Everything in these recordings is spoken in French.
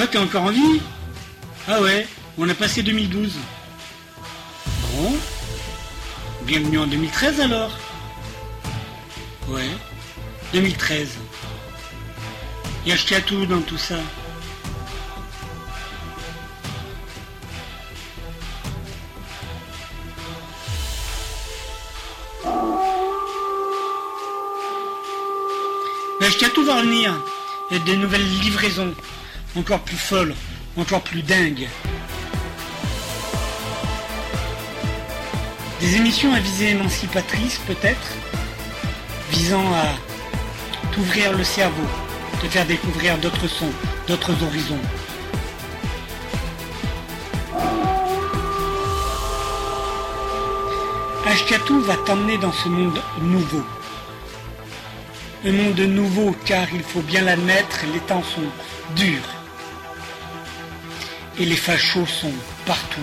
Quoi, t'es encore en vie? Ah ouais, on a passé 2012. Bon. Bienvenue en 2013 alors. Ouais. 2013. Il y a tout dans tout ça. tout va revenir. Il y a des nouvelles livraisons, encore plus folles, encore plus dingues. Des émissions à visée émancipatrice peut-être, visant à t'ouvrir le cerveau, te faire découvrir d'autres sons, d'autres horizons. Ashkatou va t'emmener dans ce monde nouveau. Un monde nouveau car il faut bien l'admettre, les temps sont durs. Et les fachos sont partout.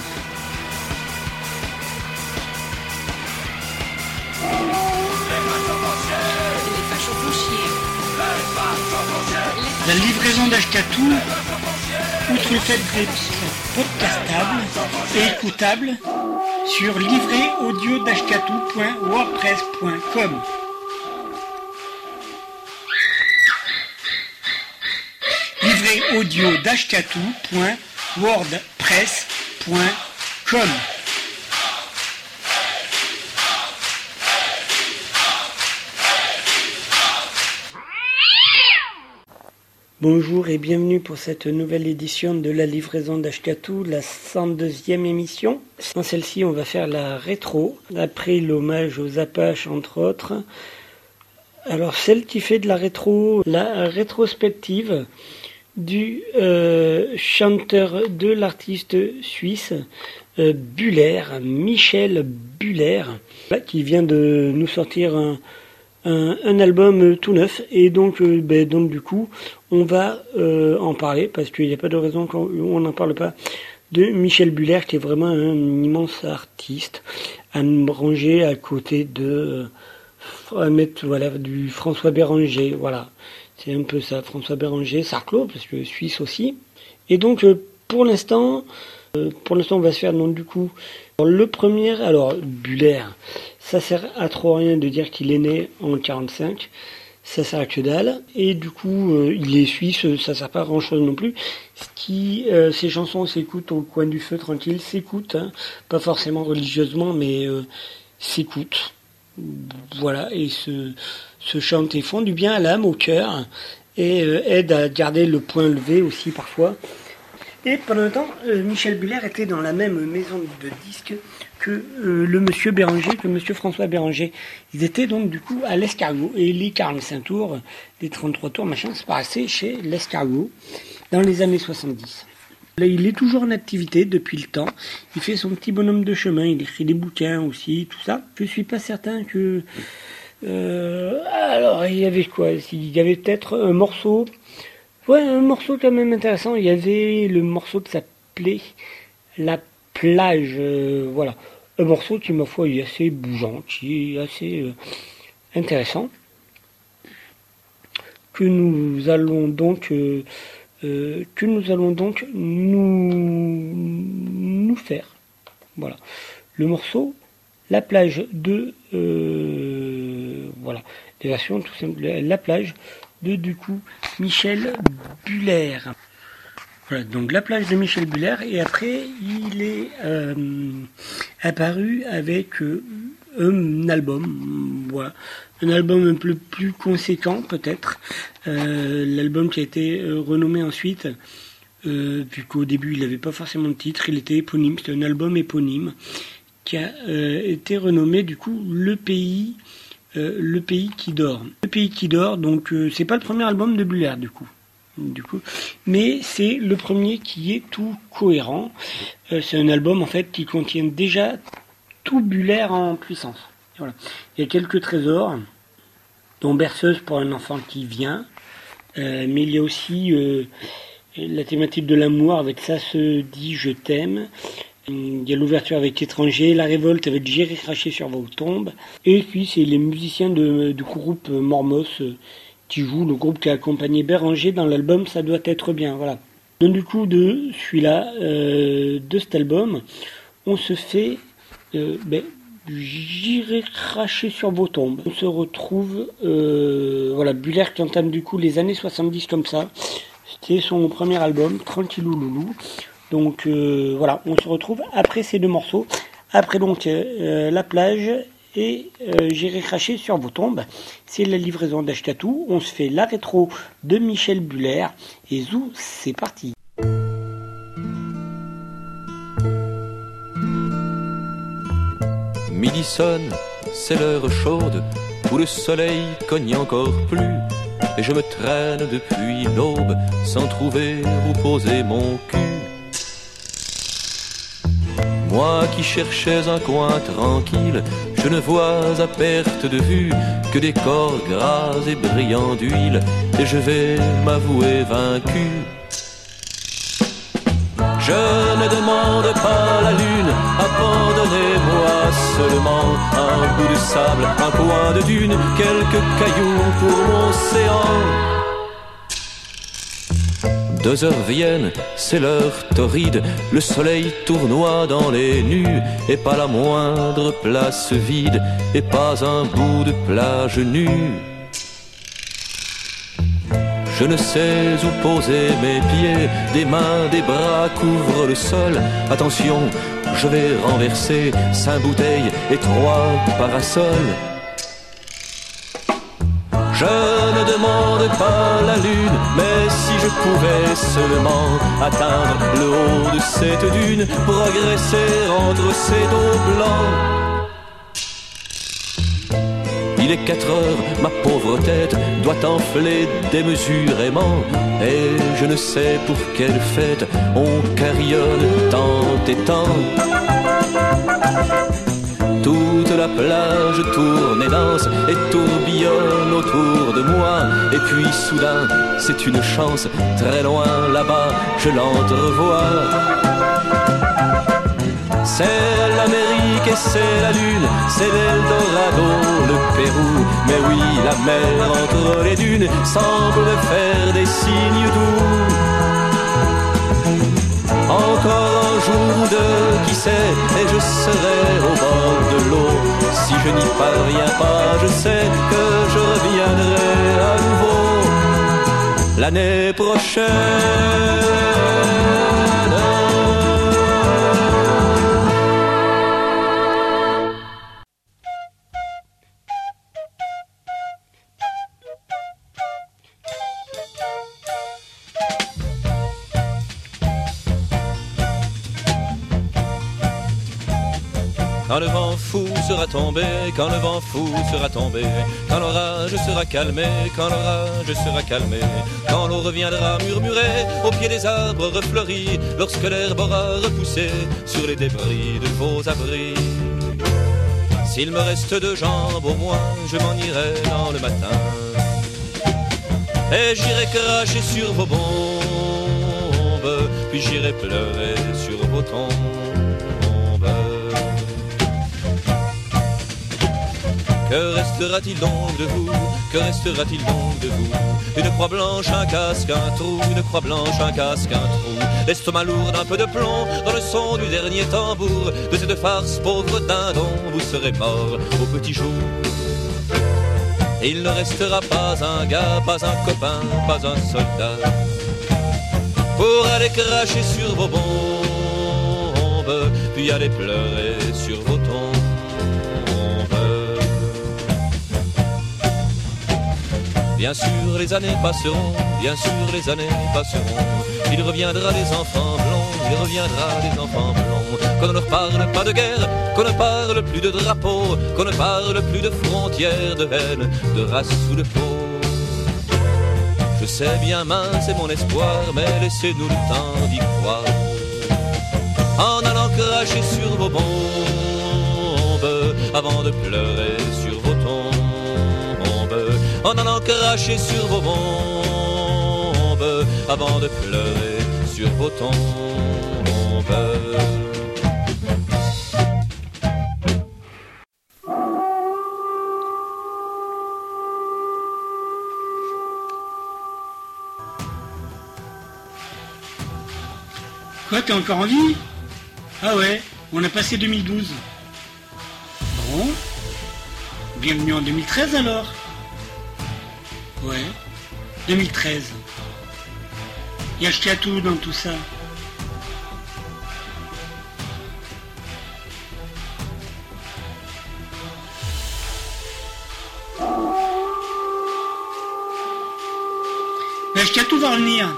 La livraison d'Ashkatou, outre le fait d'être podcastable et écoutable, sur livréaudio.wordpress.com. audio d'ashkatou.wordpress.com. Bonjour et bienvenue pour cette nouvelle édition de la livraison d'Ashkatou, la 102e émission. Dans celle-ci, on va faire la rétro, après l'hommage aux Apaches entre autres. Alors celle qui fait de la rétro, la rétrospective, du euh, chanteur de l'artiste suisse euh, Buller, Michel Buller, qui vient de nous sortir un, album tout neuf. Et donc, euh, ben, donc du coup, on va en parler parce qu'il n'y a pas de raison qu'on n'en parle pas de Michel Buller, qui est vraiment un immense artiste, à me ranger à côté de du François Béranger, voilà. C'est un peu ça, François Béranger, Sarclo, parce que Suisse aussi. Et donc, euh, pour l'instant, euh, pour l'instant, on va se faire, donc, du coup, le premier, alors, Buller, ça sert à trop rien de dire qu'il est né en 45. Ça sert à que dalle. Et du coup, euh, il est suisse, ça sert pas à grand chose non plus. Ce qui, ces chansons s'écoutent au coin du feu tranquille, s'écoutent, hein. pas forcément religieusement, mais s'écoutent. Voilà, et ce, ce chante et font du bien à l'âme, au cœur, et euh, aide à garder le point levé aussi parfois. Et pendant un temps, euh, Michel Buller était dans la même maison de disques que euh, le monsieur Béranger, que monsieur François Béranger. Ils étaient donc du coup à l'Escargot. Et les 45 tours, les 33 tours, machin, se passaient chez l'Escargot dans les années 70. Il est toujours en activité depuis le temps. Il fait son petit bonhomme de chemin, il écrit des bouquins aussi, tout ça. Je suis pas certain que euh, alors, il y avait quoi? Il y avait peut-être un morceau. Ouais, un morceau quand même intéressant. Il y avait le morceau qui s'appelait La plage. Euh, voilà. Un morceau qui, ma foi, est assez bougeant, qui est assez euh, intéressant. Que nous allons donc. Que nous allons donc nous, nous faire. Voilà. Le morceau La plage de voilà, des versions tout simplement. La plage de du coup Michel Buller. Voilà, donc la plage de Michel Buller et après il est euh, apparu avec euh, un album, voilà, un album un peu plus conséquent peut-être, euh, l'album qui a été renommé ensuite, vu qu'au début il n'avait pas forcément de titre, il était éponyme, c'était un album éponyme qui a été renommé du coup Le Pays euh, le pays qui dort. Le pays qui dort, donc euh, c'est pas le premier album de Buller du coup. Du coup, mais c'est le premier qui est tout cohérent. Euh, c'est un album en fait qui contient déjà tout Buller en puissance. Voilà. Il y a quelques trésors, dont Berceuse pour un enfant qui vient, mais il y a aussi la thématique de l'amour avec ça se dit je t'aime, il y a l'ouverture avec Étranger, la révolte avec J'irai cracher sur vos tombes. Et puis c'est les musiciens de, du groupe Mormos euh, qui jouent, le groupe qui a accompagné Béranger dans l'album Ça doit être bien. Voilà. Donc du coup de celui-là, euh, de cet album, on se fait euh, ben, J'irai cracher sur vos tombes. On se retrouve, euh, voilà, Buller qui entame du coup les années 70 comme ça. C'était son premier album, Tranquillou Loulou. Donc euh, voilà, on se retrouve après ces deux morceaux. Après donc euh, La plage et J'irai cracher sur vos tombes. C'est la livraison d'Ashkatou. On se fait la rétro de Michel Buller. Et Zou, c'est parti. Sonne, c'est l'heure chaude où le soleil cogne encore plus. Et je me traîne depuis l'aube sans trouver où poser mon cul. Moi qui cherchais un coin tranquille, je ne vois à perte de vue que des corps gras et brillants d'huile, et je vais m'avouer vaincu. Je ne demande pas la lune, abandonnez-moi seulement un bout de sable, un coin de dune, quelques cailloux pour mon océan. Deux heures viennent, c'est l'heure torride, le soleil tournoie dans les nues, et pas la moindre place vide, et pas un bout de plage nue. Je ne sais où poser mes pieds, des mains, des bras couvrent le sol. Attention, je vais renverser cinq bouteilles et trois parasols. Je ne demande pas la lune, mais si je pouvais seulement atteindre le haut de cette dune, progresser entre ces dos blancs. Il est quatre heures, ma pauvre tête doit enfler démesurément. Et je ne sais pour quelle fête on carillonne tant et tant. Toute la plage tourne et danse et tourbillonne autour de moi. Et puis soudain, c'est une chance, très loin là-bas, je l'entrevois. C'est l'Amérique et c'est la Lune, c'est l'Eldorado, le Pérou. Mais oui, la mer entre les dunes semble faire des signes doux. Encore un jour ou deux, qui sait, et je serai au bord de l'eau. Si je n'y parviens pas, je sais que je reviendrai à nouveau l'année prochaine. Quand le vent fou sera tombé, quand l'orage sera calmé, quand l'orage sera calmé, quand l'eau reviendra murmurer au pied des arbres refleuris, lorsque l'herbe aura repoussé sur les débris de vos abris. S'il me reste deux jambes au moins, je m'en irai dans le matin. Et j'irai cracher sur vos bombes, puis j'irai pleurer sur vos tombes. Que restera-t-il donc de vous Que restera-t-il donc de vous Une croix blanche, un casque, un trou, une croix blanche, un casque, un trou. L'estomac lourd d'un peu de plomb dans le son du dernier tambour. De cette farce, pauvre dindon, vous serez mort au petit jour. Il ne restera pas un gars, pas un copain, pas un soldat. Pour aller cracher sur vos bombes, puis aller pleurer sur vos tombes. Bien sûr, les années passeront, bien sûr, les années passeront. Il reviendra les enfants blonds, il reviendra les enfants blonds. Qu'on ne leur parle pas de guerre, qu'on ne parle plus de drapeaux, qu'on ne parle plus de frontières, de haine, de race ou de peau. Je sais bien mince c'est mon espoir, mais laissez-nous le temps d'y croire. En allant cracher sur vos bombes, avant de pleurer cracher sur vos bombes avant de pleurer sur vos tombes. Quoi, t'es encore en vie? Ah ouais, on a passé 2012. Bon. Bienvenue en 2013 alors. Ouais, 2013. Il y a tout dans tout ça. tout va revenir.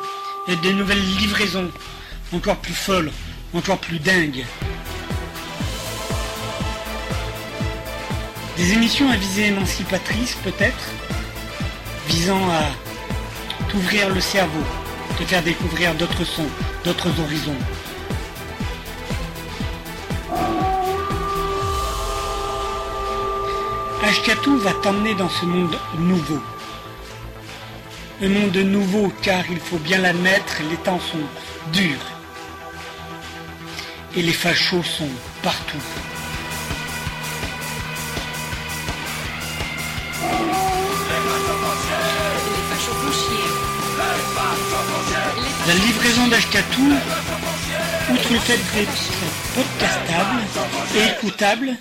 Et des nouvelles livraisons, encore plus folles, encore plus dingues. Des émissions à visée émancipatrice peut-être, visant à t'ouvrir le cerveau, te faire découvrir d'autres sons, d'autres horizons. Ashkatou va t'emmener dans ce monde nouveau, un monde nouveau car il faut bien l'admettre, les temps sont durs. Et les fachos sont partout. La livraison d'Ashkatou, outre le fait d'être podcastable et écoutable,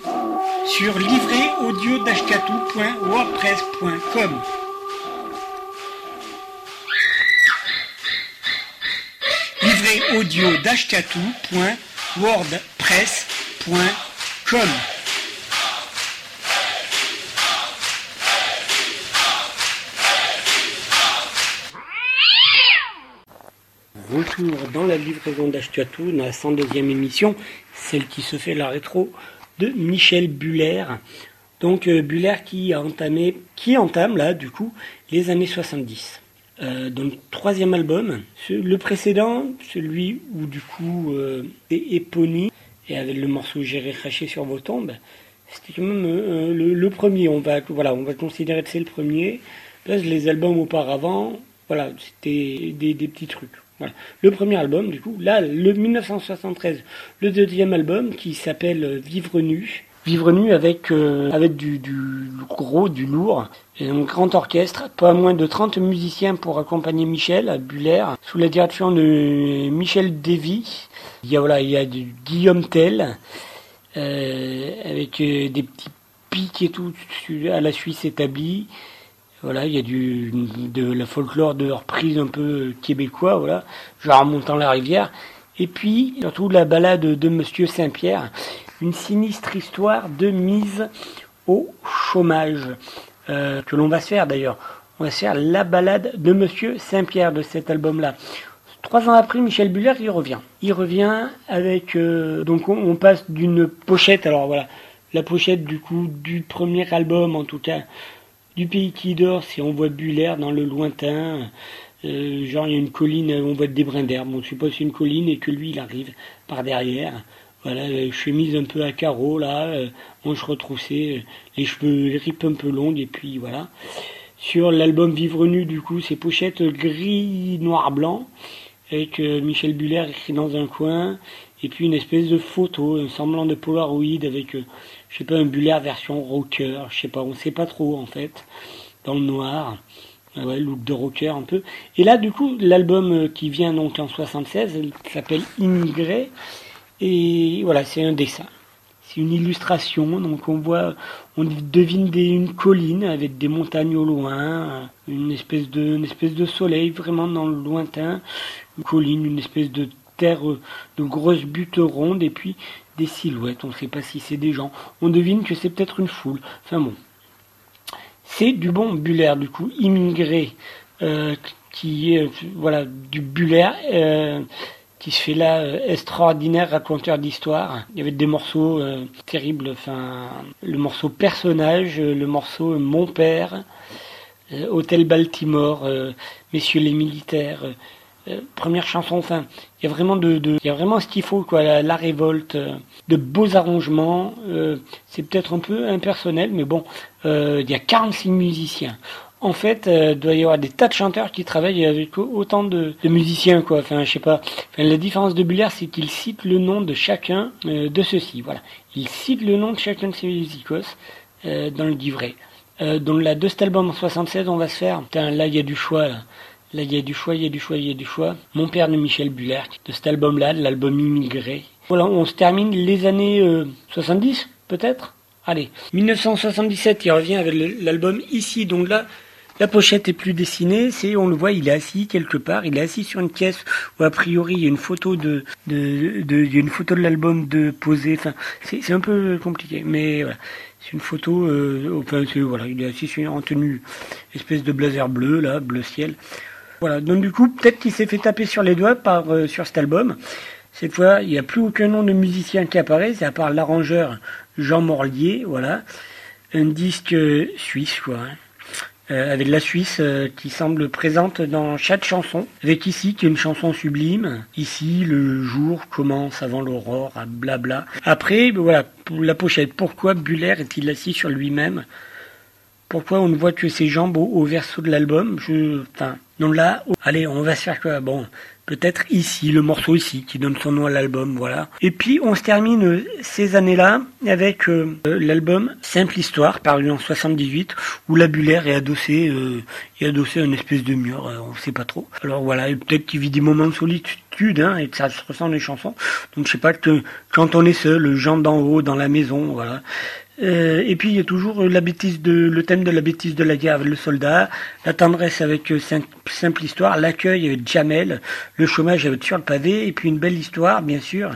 sur livréaudio.wordpress.com. audio Retour dans la livraison d'Ashkatou, dans la 102e émission, celle qui se fait la rétro de Michel Buller. Donc euh, Buller qui entame là du coup les années 70. Euh, le troisième album. Le précédent, celui où du coup euh, c'est éponyme et avec le morceau J'irai cracher sur vos tombes, c'était quand même euh, le, premier. On va voilà, on va considérer que c'est le premier. Les albums auparavant, voilà, c'était des, petits trucs. Le premier album, du coup, là, le 1973, le deuxième album qui s'appelle Vivre nu Vivre nu avec, euh, avec du, gros, du lourd, un grand orchestre, pas moins de 30 musiciens pour accompagner Michel à Buller, sous la direction de Michel Davy. Il y a, voilà, il y a du Guillaume Tell, euh, avec euh, des petits pics et tout à la Suisse établie. Voilà, il y a du, de la folklore de reprise un peu québécois, voilà, genre montant la rivière. Et puis, surtout la balade de Monsieur Saint-Pierre, une sinistre histoire de mise au chômage euh, que l'on va se faire d'ailleurs. On va se faire la balade de Monsieur Saint-Pierre de cet album-là. Trois ans après, Michel Buller, il revient. Il revient avec... Euh, donc on, passe d'une pochette, alors voilà, la pochette du coup du premier album, en tout cas, du pays qui dort, si on voit Buller dans le lointain. Euh, genre il y a une colline, on voit des brins d'herbe, on suppose c'est une colline et que lui il arrive par derrière. Voilà, chemise un peu à carreaux, là, euh, manches retroussées, euh, les cheveux, les ripes un peu longues, et puis voilà. Sur l'album Vivre Nu, du coup, c'est pochette gris, noir, blanc, avec euh, Michel Buller écrit dans un coin, et puis une espèce de photo, un semblant de Polaroid avec, je sais pas, un Buller version rocker, je sais pas, on sait pas trop en fait, dans le noir. Ouais, look de rocker un peu. Et là, du coup, l'album qui vient donc en 76, s'appelle Immigré. Et voilà, c'est un dessin. C'est une illustration, donc on voit, on devine une colline avec des montagnes au loin, une espèce de, une espèce de soleil vraiment dans le lointain, une colline, une espèce de terre de grosses buttes rondes et puis des silhouettes. On ne sait pas si c'est des gens. On devine que c'est peut-être une foule. Enfin bon, c'est du bon Buller du coup, immigré, euh, qui est voilà du Buller. Euh, qui se fait là euh, extraordinaire raconteur d'histoire. Il y avait des morceaux terribles, enfin le morceau personnage, le morceau mon père, Hôtel Baltimore, Messieurs les militaires. Première chanson, enfin, il y a vraiment de, il y a vraiment ce qu'il faut, quoi, la, révolte, de beaux arrangements. c'est peut-être un peu impersonnel, mais bon, il y a 46 musiciens en fait, euh, doit y avoir des tas de chanteurs qui travaillent avec autant de, musiciens, quoi. Enfin, je sais pas. la différence de Buller, c'est qu'il cite le nom de chacun euh, de ceux-ci. Voilà. Il cite le nom de chacun de ces musicos euh, dans le livret. dans la de cet album en 76, on va se faire. Putain, là, il y a du choix. Là. Là, il y a du choix, il y a du choix, il y a du choix. Mon père de Michel Buller, de cet album-là, de l'album Immigré. Voilà, on se termine les années 70, euh, peut-être? Allez, 1977, il revient avec l'album Ici. Donc là, la pochette est plus dessinée, c'est on le voit, il est assis quelque part, il est assis sur une caisse où a priori il y a une photo de, de, de il y a une photo de l'album de posé. Enfin, c'est un peu compliqué, mais voilà. C'est une photo, euh, enfin voilà, il est assis en tenue espèce de blazer bleu là, bleu ciel. Voilà, donc du coup peut-être qu'il s'est fait taper sur les doigts par euh, sur cet album. Cette fois, il n'y a plus aucun nom de musicien qui apparaît, c'est à part l'arrangeur Jean Morlier, voilà, un disque suisse quoi. Hein. Euh, avec la Suisse euh, qui semble présente dans chaque chanson, avec ici qui est une chanson sublime, ici le jour commence avant l'aurore, blabla. Après, ben voilà, la pochette, pourquoi Buller est-il assis sur lui-même? Pourquoi on ne voit que ses jambes au, verso de l'album Je, enfin, non là, allez, on va se faire quoi? Bon, peut-être ici, le morceau ici, qui donne son nom à l'album, voilà. Et puis on se termine euh, ces années-là avec euh, l'album Simple Histoire, paru en 78, où la Buller est adossé, euh, est adossé à une espèce de mur, euh, on sait pas trop. Alors voilà, peut-être qu'il vit des moments de solitude, hein, et que ça se ressent les chansons. Donc je sais pas que quand on est seul, gens d'en haut dans la maison, voilà. Euh, et puis il y a toujours la bêtise de, le thème de la bêtise de la guerre avec le soldat, la tendresse avec euh, simple, histoire, l'accueil avec Jamel, le chômage avec sur le pavé, et puis une belle histoire, bien sûr,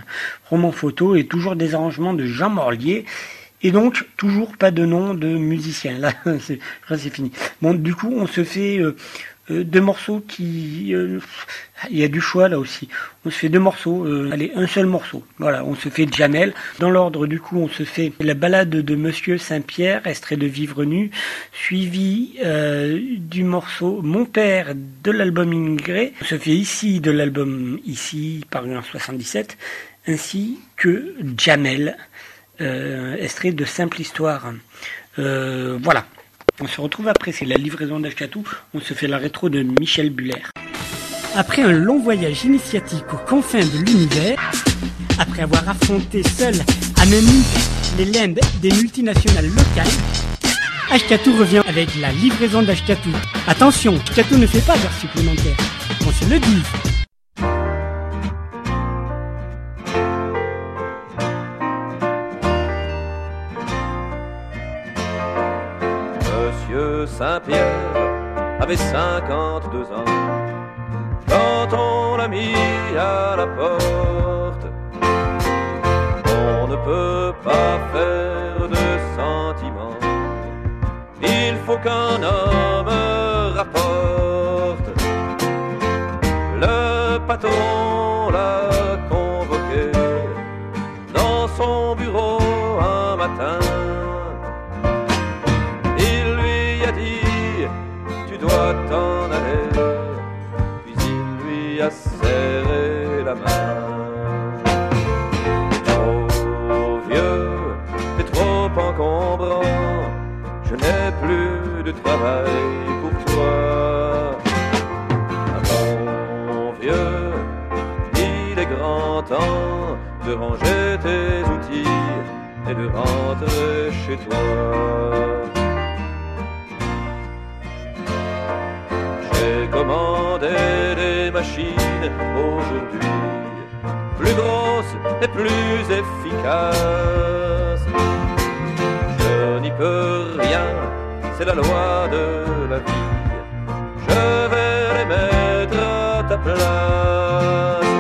roman photo, et toujours des arrangements de Jean Morlier. Et donc, toujours pas de nom de musicien. Là, c'est fini. Bon, du coup, on se fait euh, euh, deux morceaux qui... Euh, il y a du choix là aussi. On se fait deux morceaux, euh, allez, un seul morceau. Voilà, on se fait Jamel. Dans l'ordre, du coup, on se fait la balade de Monsieur Saint-Pierre, extrait de Vivre nu, suivi du morceau Mon père de l'album Immigré. On se fait ici de l'album Ici, paru en 77, ainsi que Jamel, extrait de Simple Histoire. voilà. On se retrouve après, c'est la livraison d'Ashkatou. On se fait la rétro de Michel Buller. Après un long voyage initiatique aux confins de l'univers, après avoir affronté seul à même les lembes des multinationales locales, Ashkatou revient avec la livraison d'Ashkatou. Attention, Ashkatou ne fait pas d'heures supplémentaires. On se le dit. Saint-Pierre avait 52 ans quand on l'a mis à la porte. On ne peut pas faire de sentiments, il faut qu'un homme rapporte. Le patron travail pour toi. mon vieux, il est grand temps de ranger tes outils et de rentrer chez toi. commander des machines aujourd'hui plus grosses et plus efficaces. Je n'y peux rien, la loi de la vie. Je vais les mettre à ta place.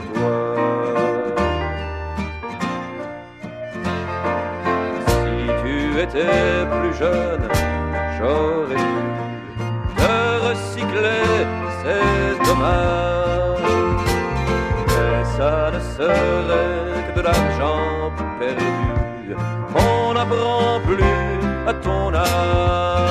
toi. Si tu étais plus jeune, j'aurais dû te recycler, c'est dommage. Mais ça ne serait que de l'argent perdu qu'on n'apprend plus à ton âge.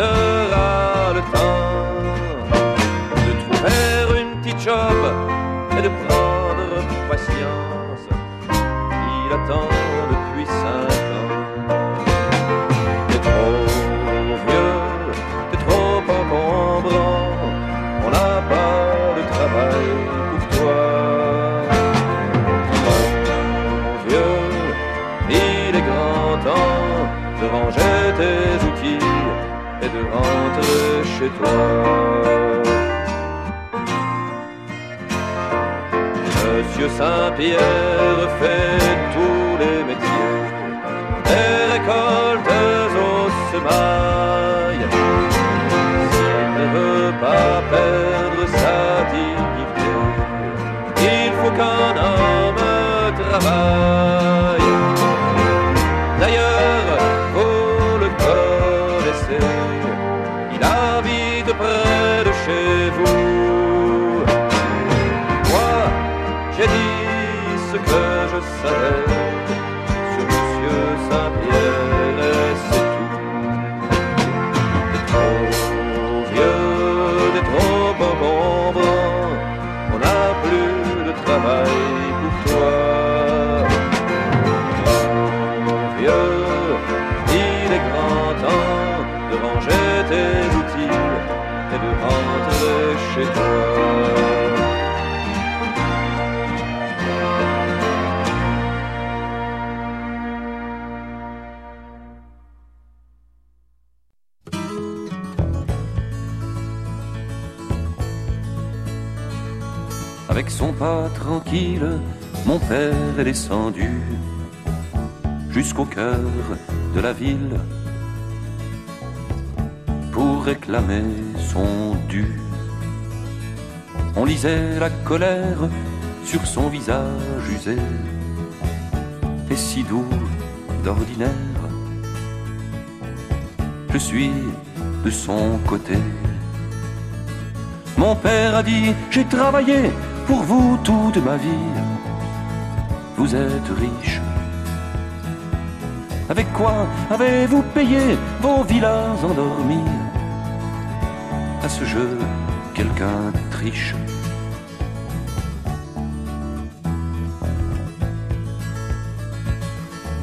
So Monsieur Saint-Pierre fait tous les métiers, mon père est descendu jusqu'au cœur de la ville pour réclamer son dû. On lisait la colère sur son visage usé et si doux d'ordinaire. Je suis de son côté. Mon père a dit, j'ai travaillé pour vous toute ma vie. Vous êtes riche. Avec quoi avez-vous payé vos villas endormies? À ce jeu, quelqu'un triche.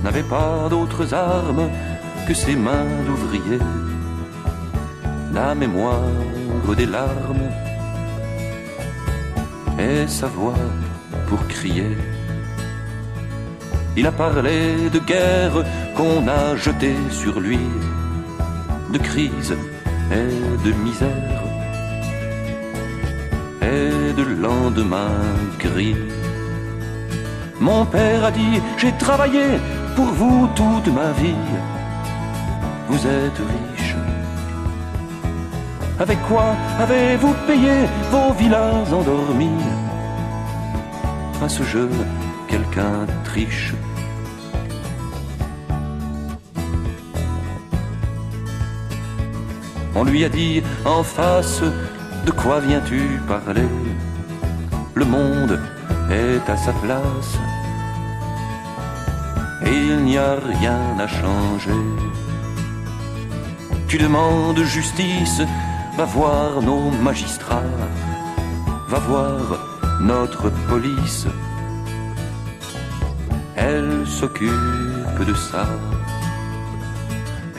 N'avait pas d'autres armes que ses mains d'ouvrier, la mémoire des larmes et sa voix pour crier. Il a parlé de guerre qu'on a jetée sur lui, de crise et de misère, et de lendemain gris. Mon père a dit, j'ai travaillé pour vous toute ma vie. Vous êtes riche. Avec quoi avez-vous payé vos villas endormies À ce jeu, quelqu'un triche. On lui a dit en face, de quoi viens-tu parler? Le monde est à sa place et il n'y a rien à changer. Tu demandes justice, va voir nos magistrats, va voir notre police. Elle s'occupe de ça.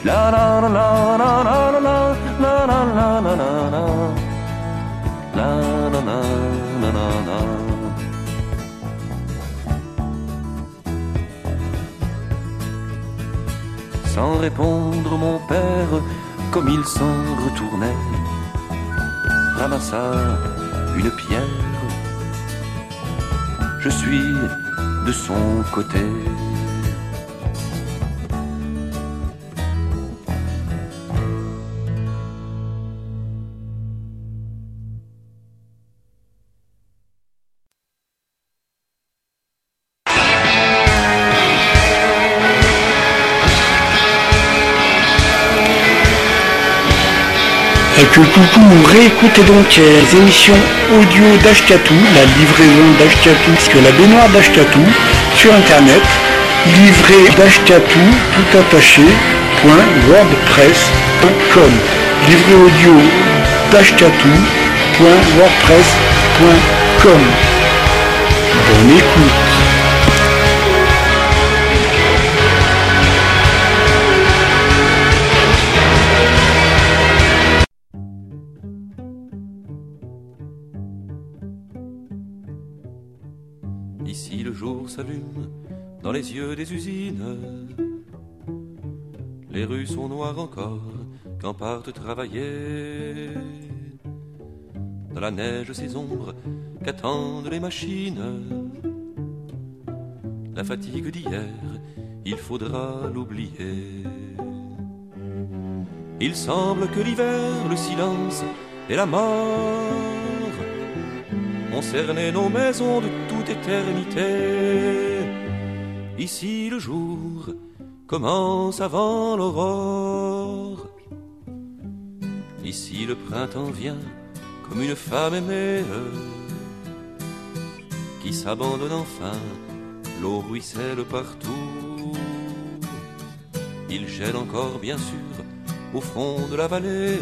La la la la la la la la la la la la la la Sans répondre, mon père, comme il s'en retournait, ramassa une pierre. Je suis de son côté. Coucou, réécoutez donc les émissions audio d'Ashkatou, la livraison d'Ashkatou, que la baignoire d'Ashkatou, sur internet, livré d'Ashkatou, tout attaché, point, wordpress.com. Livré audio d'Ashkatou, point, wordpress.com. Bonne écoute. Dans les yeux des usines. Les rues sont noires encore quand partent travailler. Dans la neige ces ombres qu'attendent les machines. La fatigue d'hier, il faudra l'oublier. Il semble que l'hiver, le silence et la mort ont nos maisons de toute éternité. Ici le jour commence avant l'aurore. Ici le printemps vient comme une femme aimée qui s'abandonne enfin. L'eau ruisselle partout. Il gèle encore bien sûr au fond de la vallée.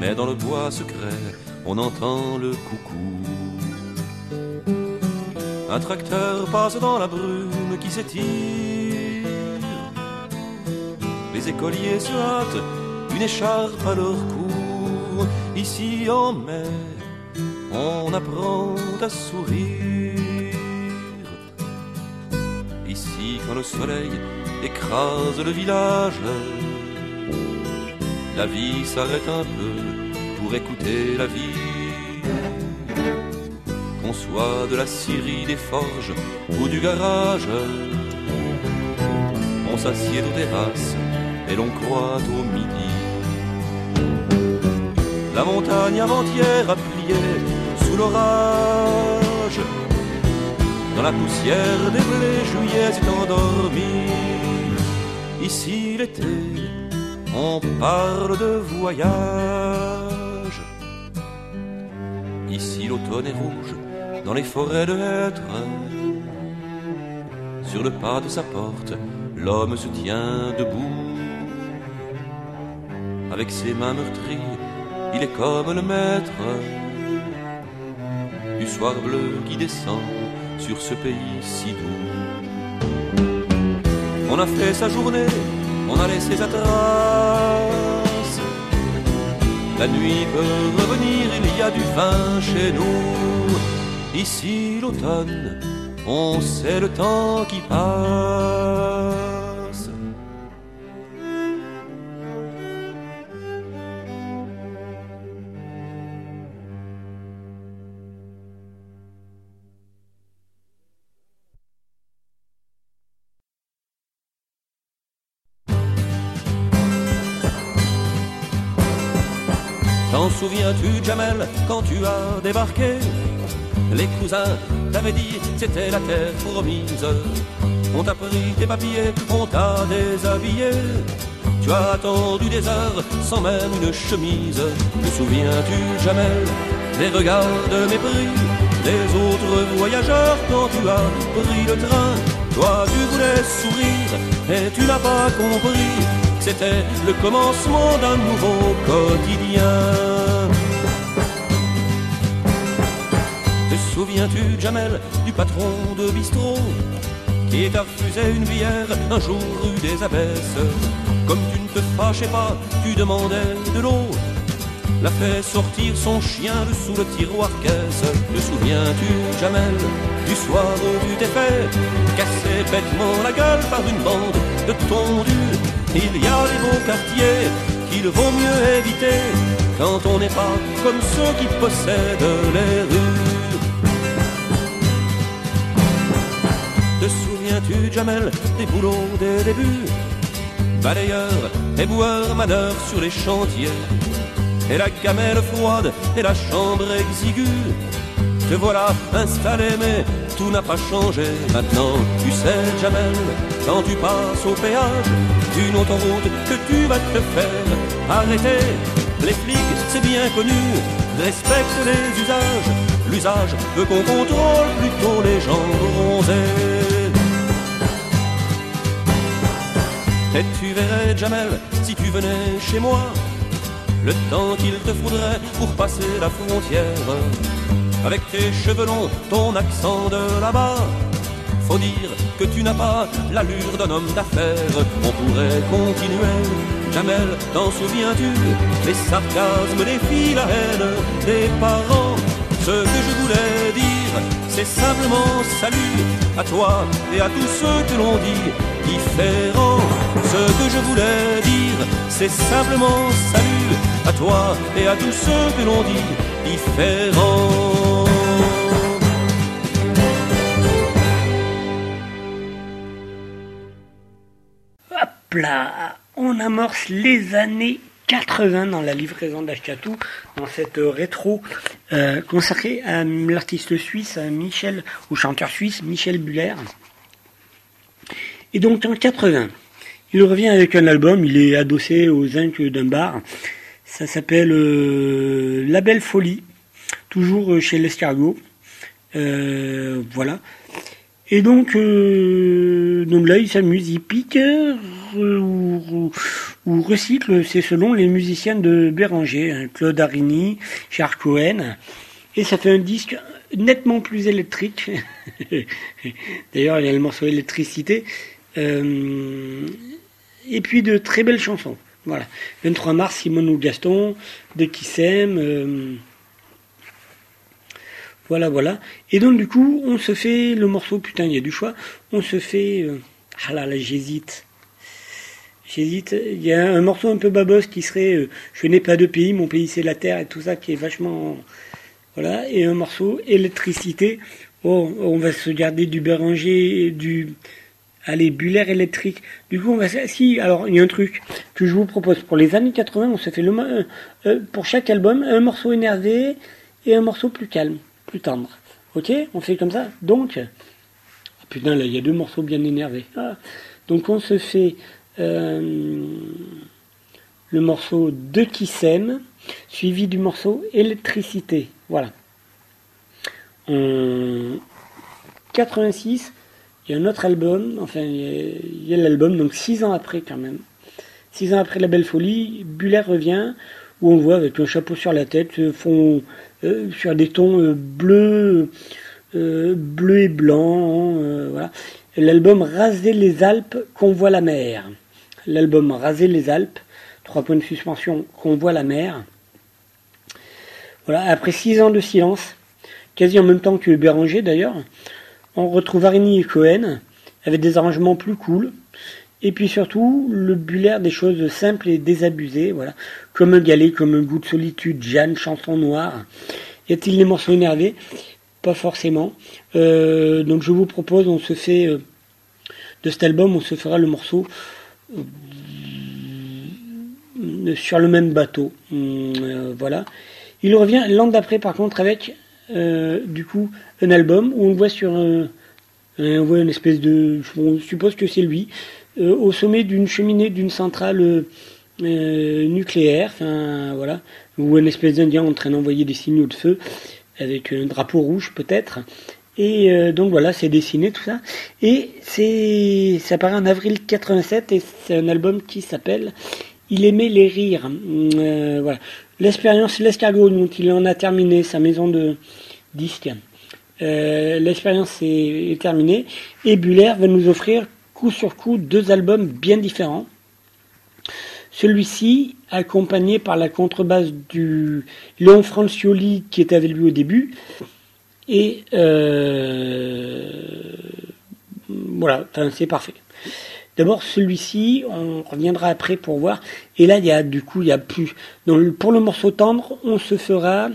Mais dans le bois secret, on entend le coucou. Un tracteur passe dans la brume qui s'étire. Les écoliers se hâtent, une écharpe à leur cou. Ici en mai, on apprend à sourire. Ici, quand le soleil écrase le village, la vie s'arrête un peu écouter la vie. Qu'on soit de la scierie des forges ou du garage, on s'assied aux terrasses et l'on croit au midi. La montagne avant-hier a plié sous l'orage. Dans la poussière des blés, juillet est endormi. Ici l'été, on parle de voyage. L'automne est rouge dans les forêts de hêtres. Sur le pas de sa porte, l'homme se tient debout. Avec ses mains meurtries, il est comme le maître du soir bleu qui descend sur ce pays si doux. On a fait sa journée, on a laissé sa trace. La nuit peut revenir, il y a du vin chez nous. Ici l'automne, on sait le temps qui passe. Souviens-tu, Jamel, quand tu as débarqué Les cousins t'avaient dit c'était la terre promise. On t'a pris tes papiers, on t'a déshabillé. Tu as attendu des heures sans même une chemise. Te souviens-tu, Jamel, des regards de mépris des autres voyageurs quand tu as pris le train? Toi, tu voulais sourire et tu n'as pas compris c'était le commencement d'un nouveau quotidien. Te souviens-tu, Jamel, du patron de bistrot qui t'a refusé une bière un jour rue des Abbesses? Comme tu ne te fâchais pas, tu demandais de l'eau. L'a fait sortir son chien de sous le tiroir caisse. Te souviens-tu, Jamel, du soir où tu t'es fait casser bêtement la gueule par une bande de tondus? Il y a les beaux quartiers qu'il vaut mieux éviter quand on n'est pas comme ceux qui possèdent les rues. Souviens-tu, Jamel, des boulots des débuts Balayeur, éboueur, manœuvre sur les chantiers. Et la gamelle froide et la chambre exiguë. Te voilà installé, mais tout n'a pas changé. Maintenant, tu sais, Jamel, quand tu passes au péage d'une autoroute que tu vas te faire arrêter. Les flics, c'est bien connu, respectent les usages. L'usage veut qu'on contrôle plutôt les gens bronzés. Et tu verrais, Jamel, si tu venais chez moi, le temps qu'il te faudrait pour passer la frontière. Avec tes cheveux longs, ton accent de là-bas, faut dire que tu n'as pas l'allure d'un homme d'affaires. On pourrait continuer, Jamel, t'en souviens-tu? Les sarcasmes, les filles, la haine des parents. Ce que je voulais dire, c'est simplement salut à toi et à tous ceux que l'on dit différents. Ce que je voulais dire, c'est simplement salut à toi et à tous ceux que l'on dit différents. Hop là, on amorce les années 80 dans la livraison d'Ashkatou, dans cette rétro euh, consacrée à l'artiste suisse Michel, ou chanteur suisse Michel Buller. Et donc en 80, il revient avec un album, il est adossé aux zinc d'un bar. Ça s'appelle euh, La Belle Folie, toujours chez l'escargot. Euh, voilà. Et donc, euh, donc là, il s'amuse, il pique ou, ou, recycle, c'est selon les musiciens de Béranger, hein, Claude Arini, Charles Cohen. Et ça fait un disque nettement plus électrique. D'ailleurs, il y a le morceau électricité. Euh, et puis de très belles chansons. Voilà. 23 mars, Simone ou Gaston, De qui s'aime. Euh, voilà, voilà. Et donc du coup, on se fait le morceau, putain, il y a du choix. On se fait... Euh, ah là là, j'hésite. J'hésite. Il y a un morceau un peu babos qui serait euh, Je n'ai pas de pays, mon pays c'est la terre et tout ça qui est vachement... Voilà. Et un morceau Électricité. Oh, on va se garder du Béranger, du Allez, Buller électrique. Du coup, on va. Si, alors, il y a un truc que je vous propose. Pour les années 80, on se fait euh, euh, pour chaque album un morceau énervé et un morceau plus calme, plus tendre. Ok? On fait comme ça Donc. Ah, putain, là, il y a deux morceaux bien énervés. Ah. Donc, on se fait euh, le morceau De qui suivi du morceau Électricité. Voilà. En 86 il y a un autre album, enfin, il y a, l'album, donc six ans après quand même. Six ans après La Belle Folie, Buller revient, où on voit avec un chapeau sur la tête, euh, fond euh, sur des tons euh, bleus, bleu et blanc, voilà. L'album Raser les Alpes, qu'on voit la mer. L'album Raser les Alpes, trois points de suspension, qu'on voit la mer. Voilà, après six ans de silence, quasi en même temps que Béranger d'ailleurs, on retrouve Arini et Cohen avec des arrangements plus cool. Et puis surtout, le Buller des choses simples et désabusées, voilà. Comme un galet, comme un goût de solitude, Jeanne, chanson noire. Y a-t-il des morceaux énervés? Pas forcément. Euh, donc je vous propose, on se fait, euh, de cet album, on se fera le morceau euh, sur le même bateau. Hum, voilà. Il revient l'an d'après, par contre, avec du coup un album où on voit sur un, on voit une espèce de, je suppose que c'est lui, euh, au sommet d'une cheminée d'une centrale euh, nucléaire, enfin voilà, ou une espèce d'Indien en train d'envoyer des signaux de feu avec un drapeau rouge peut-être. Et donc voilà, c'est dessiné tout ça. Et c'est, ça paraît en avril 87 et c'est un album qui s'appelle Il aimait les rires. voilà. L'expérience l'escargot, donc il en a terminé sa maison de disques. Euh, l'expérience est, terminée et Buller va nous offrir coup sur coup deux albums bien différents. Celui-ci, accompagné par la contrebasse du Léon Francioli qui était avec lui au début. Et euh, voilà, c'est parfait. D'abord, celui-ci, on reviendra après pour voir. Et là, il y a du coup, il y a plus. Pour le morceau tendre, on se fera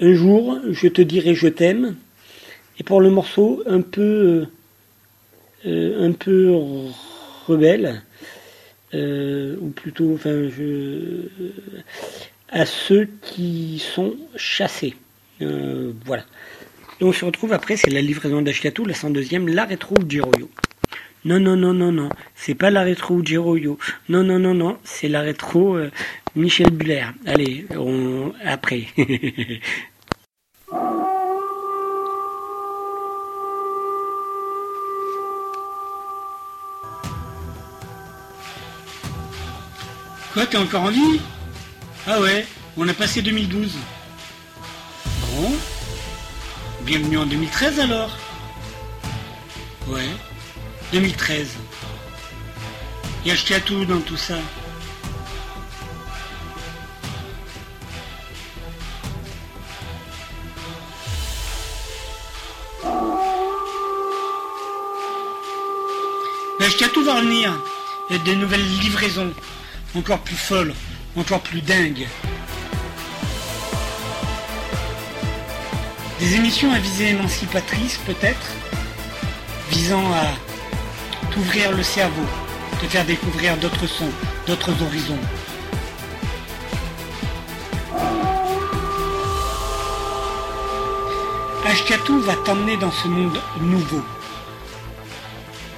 un jour, je te dirai je t'aime. Et pour le morceau, un peu, euh, un peu rebelle, euh, ou plutôt, enfin, je, à ceux qui sont chassés. Euh, voilà. Donc on se retrouve après, c'est la livraison d'Ashkatu, la 102e, la rétro Jiroyo. Non, non, non, non, non, c'est pas la rétro Jiroyo. Non, non, non, non, c'est la rétro euh, Michel Buller. Allez, on... après. Quoi, t'es encore en vie Ah ouais, on a passé 2012. Bon. Bienvenue en 2013 alors? Ouais, 2013. Et acheté à tout dans tout ça. Mais tout va revenir. Il y a des nouvelles livraisons encore plus folle, encore plus dingue. Des émissions à visée émancipatrice peut-être, visant à t'ouvrir le cerveau, te faire découvrir d'autres sons, d'autres horizons. Ashkatu va t'emmener dans ce monde nouveau.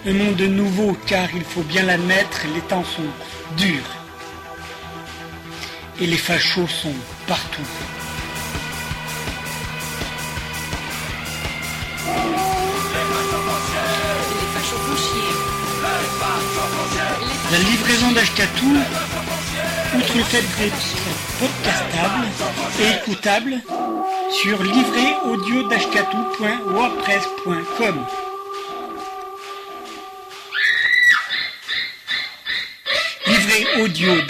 Un monde nouveau car il faut bien l'admettre, les temps sont durs et les fachos sont partout. La livraison d'Ashkatou, outre le fait d'être podcastable et écoutable, sur livréaudio.wordpress.com. Livret audio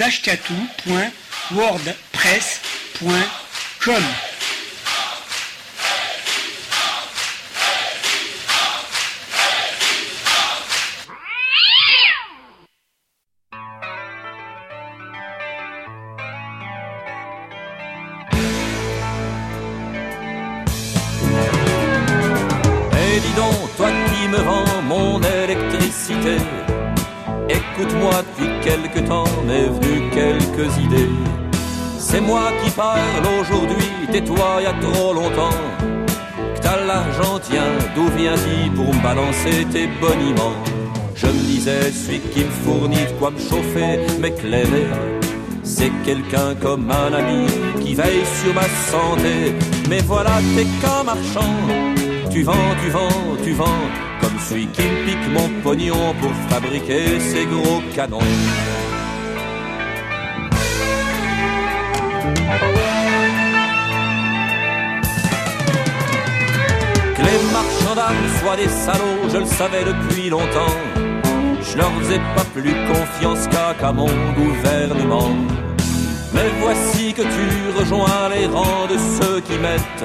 quelque temps, m'est venu quelques idées. C'est moi qui parle aujourd'hui, tais-toi, y a trop longtemps. Que t'as l'argent, tiens, d'où viens-tu pour me balancer tes boniments? Je me disais, celui qui me fournit de quoi me chauffer, m'éclairer. C'est quelqu'un comme un ami qui veille sur ma santé. Mais voilà, t'es qu'un marchand. Tu vends, tu vends, tu vends, comme celui qui me pique mon pognon pour fabriquer ces gros canons. Que les marchands d'âmes soient des salauds, je le savais depuis longtemps. Je leur faisais pas plus confiance qu'à mon gouvernement. Mais voici que tu rejoins les rangs de ceux qui mettent,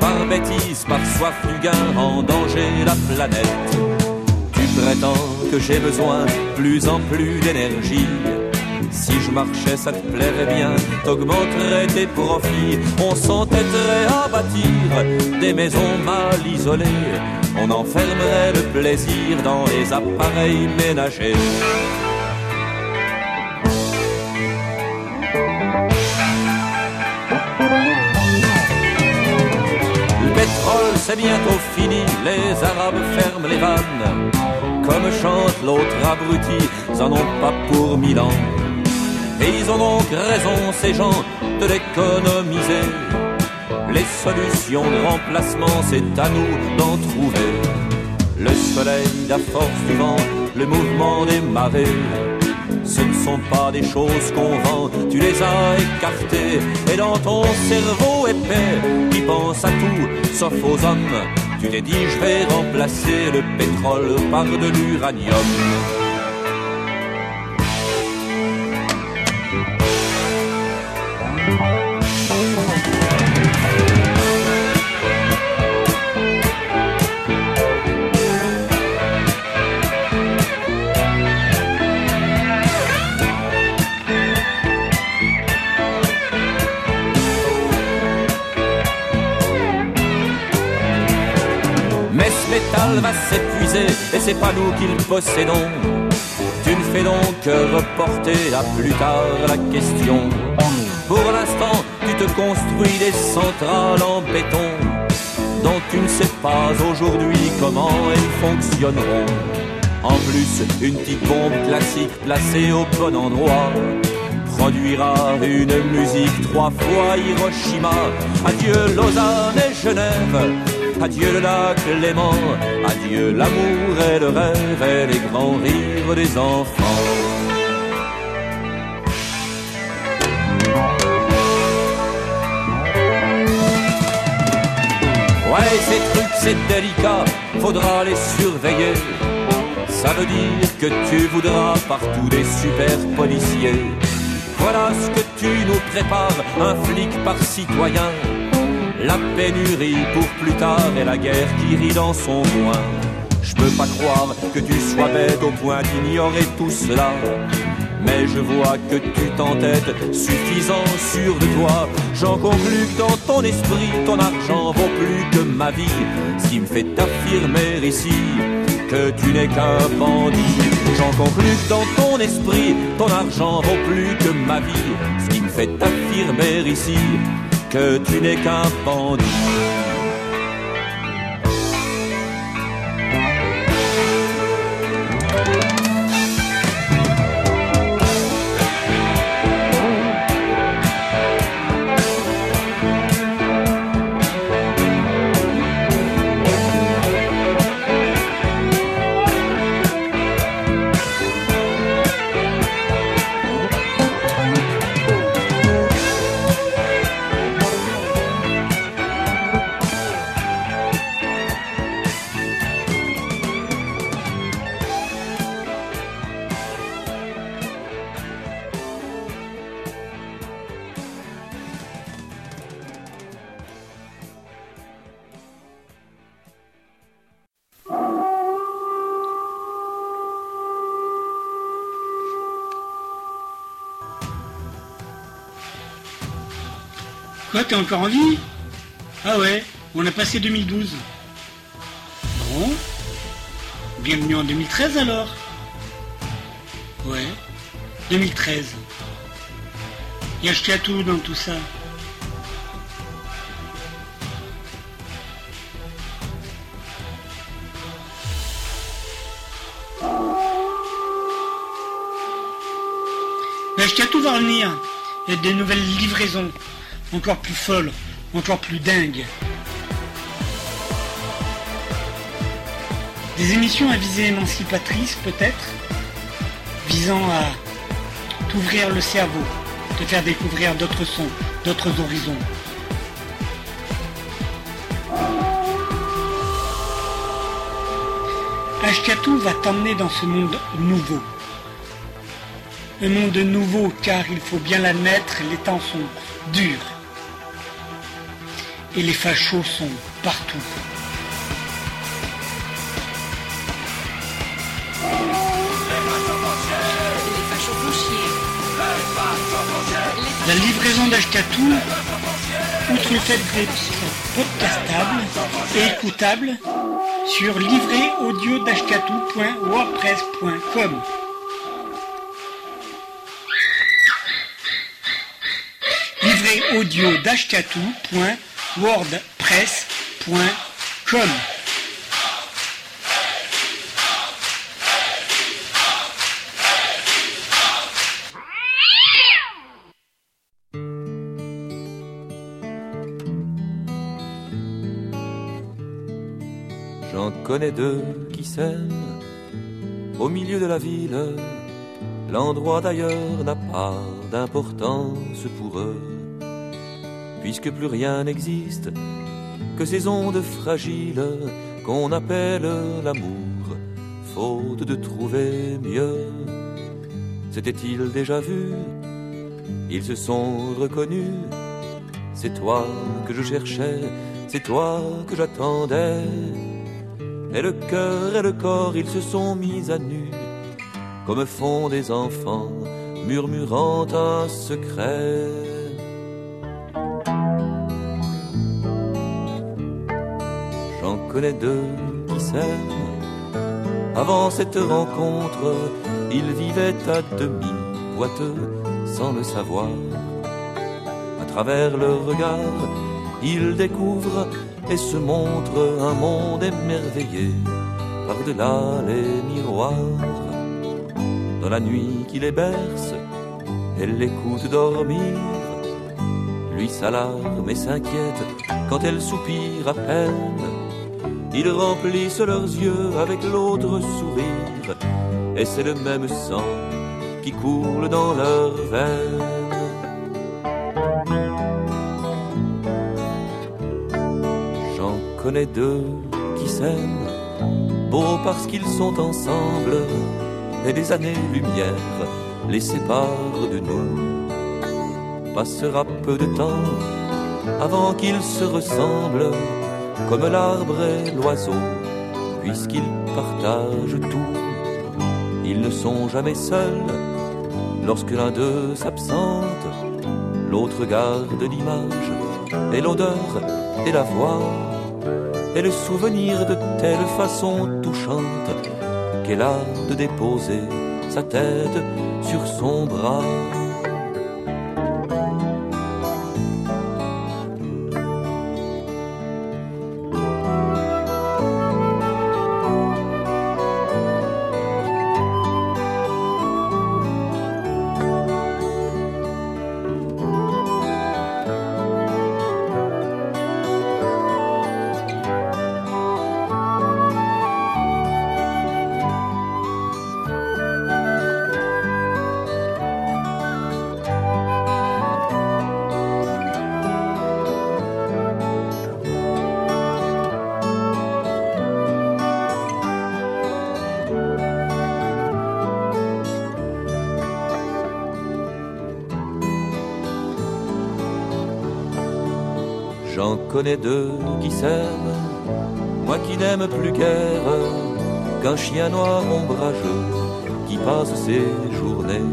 par bêtise, par soif du en danger la planète. Tu prétends que j'ai besoin plus en plus d'énergie. Si je marchais, ça te plairait bien, t'augmenterais tes profits. On s'entêterait à bâtir des maisons mal isolées. On enfermerait le plaisir dans les appareils ménagers. C'est bientôt fini, les Arabes ferment les vannes. Comme chante l'autre abruti, ils en ont pas pour mille ans. Et ils ont donc raison, ces gens, de l'économiser. Les solutions de remplacement, c'est à nous d'en trouver. Le soleil, la force du vent, le mouvement des marées. Ce ne sont pas des choses qu'on vend, tu les as écartées. Et dans ton cerveau épais, qui pense à tout, sauf aux hommes, tu t'es dit je vais remplacer le pétrole par de l'uranium. Va s'épuiser et c'est pas nous qui le possédons. Tu ne fais donc que reporter à plus tard la question. Pour l'instant, tu te construis des centrales en béton dont tu ne sais pas aujourd'hui comment elles fonctionneront. En plus, une petite bombe classique placée au bon endroit produira une musique trois fois Hiroshima. Adieu Lausanne et Genève, adieu le lac Léman, adieu l'amour et le rêve et les grands rires des enfants. Ouais, ces trucs, c'est délicat, faudra les surveiller. Ça veut dire que tu voudras partout des super policiers. Voilà ce que tu nous prépares, un flic par citoyen. La pénurie pour plus tard et la guerre qui rit dans son coin. Je peux pas croire que tu sois bête au point d'ignorer tout cela. Mais je vois que tu t'entêtes, suffisant sûr de toi. J'en conclus que dans ton esprit, ton argent vaut plus que ma vie. Ce qui me fait t'affirmer ici que tu n'es qu'un bandit. J'en conclus que dans ton esprit, ton argent vaut plus que ma vie. Ce qui me fait t'affirmer ici que tu n'es qu'un bandit. T'es encore en vie Ah ouais, on a passé 2012. Bon. Bienvenue en 2013 alors. Ouais, 2013. Et acheté à tout dans tout ça. Mais tout va revenir. Il y a des nouvelles livraisons encore plus folle, encore plus dingue. Des émissions à visée émancipatrice peut-être, visant à t'ouvrir le cerveau, te faire découvrir d'autres sons, d'autres horizons. Ashkatou va t'emmener dans ce monde nouveau. Un monde nouveau car il faut bien l'admettre, les temps sont durs et les fachos sont partout. La livraison d'Ashkatou, outre le fait d'être podcastable et écoutable, sur audio wordpress.com. J'en connais deux qui s'aiment au milieu de la ville. L'endroit d'ailleurs n'a pas d'importance pour eux puisque plus rien n'existe que ces ondes fragiles qu'on appelle l'amour, faute de trouver mieux. S'était-il déjà vu? Ils se sont reconnus. C'est toi que je cherchais, c'est toi que j'attendais. Et le cœur et le corps, ils se sont mis à nu, comme font des enfants, murmurant un secret. Deux qui s'aiment. Avant cette rencontre, ils vivaient à demi boiteux sans le savoir. travers le regard, il découvre et se montre un monde émerveillé par-delà les miroirs. Dans la nuit qui les berce, elle l'écoute dormir. Lui s'alarme et s'inquiète quand elle soupire à peine. Ils remplissent leurs yeux avec l'autre sourire, et c'est le même sang qui coule dans leurs veines. connais deux qui s'aiment, beaux parce qu'ils sont ensemble, et des années-lumière les séparent de nous. Passera peu de temps avant qu'ils se ressemblent, comme l'arbre et l'oiseau, puisqu'ils partagent tout. Ils ne sont jamais seuls, lorsque l'un d'eux s'absente, l'autre garde l'image et l'odeur et la voix et le souvenir de telle façon touchante qu'elle a de déposer sa tête sur son bras. Connais deux qui s'aiment, moi qui n'aime plus guère qu'un chien noir ombrageux qui passe ses journées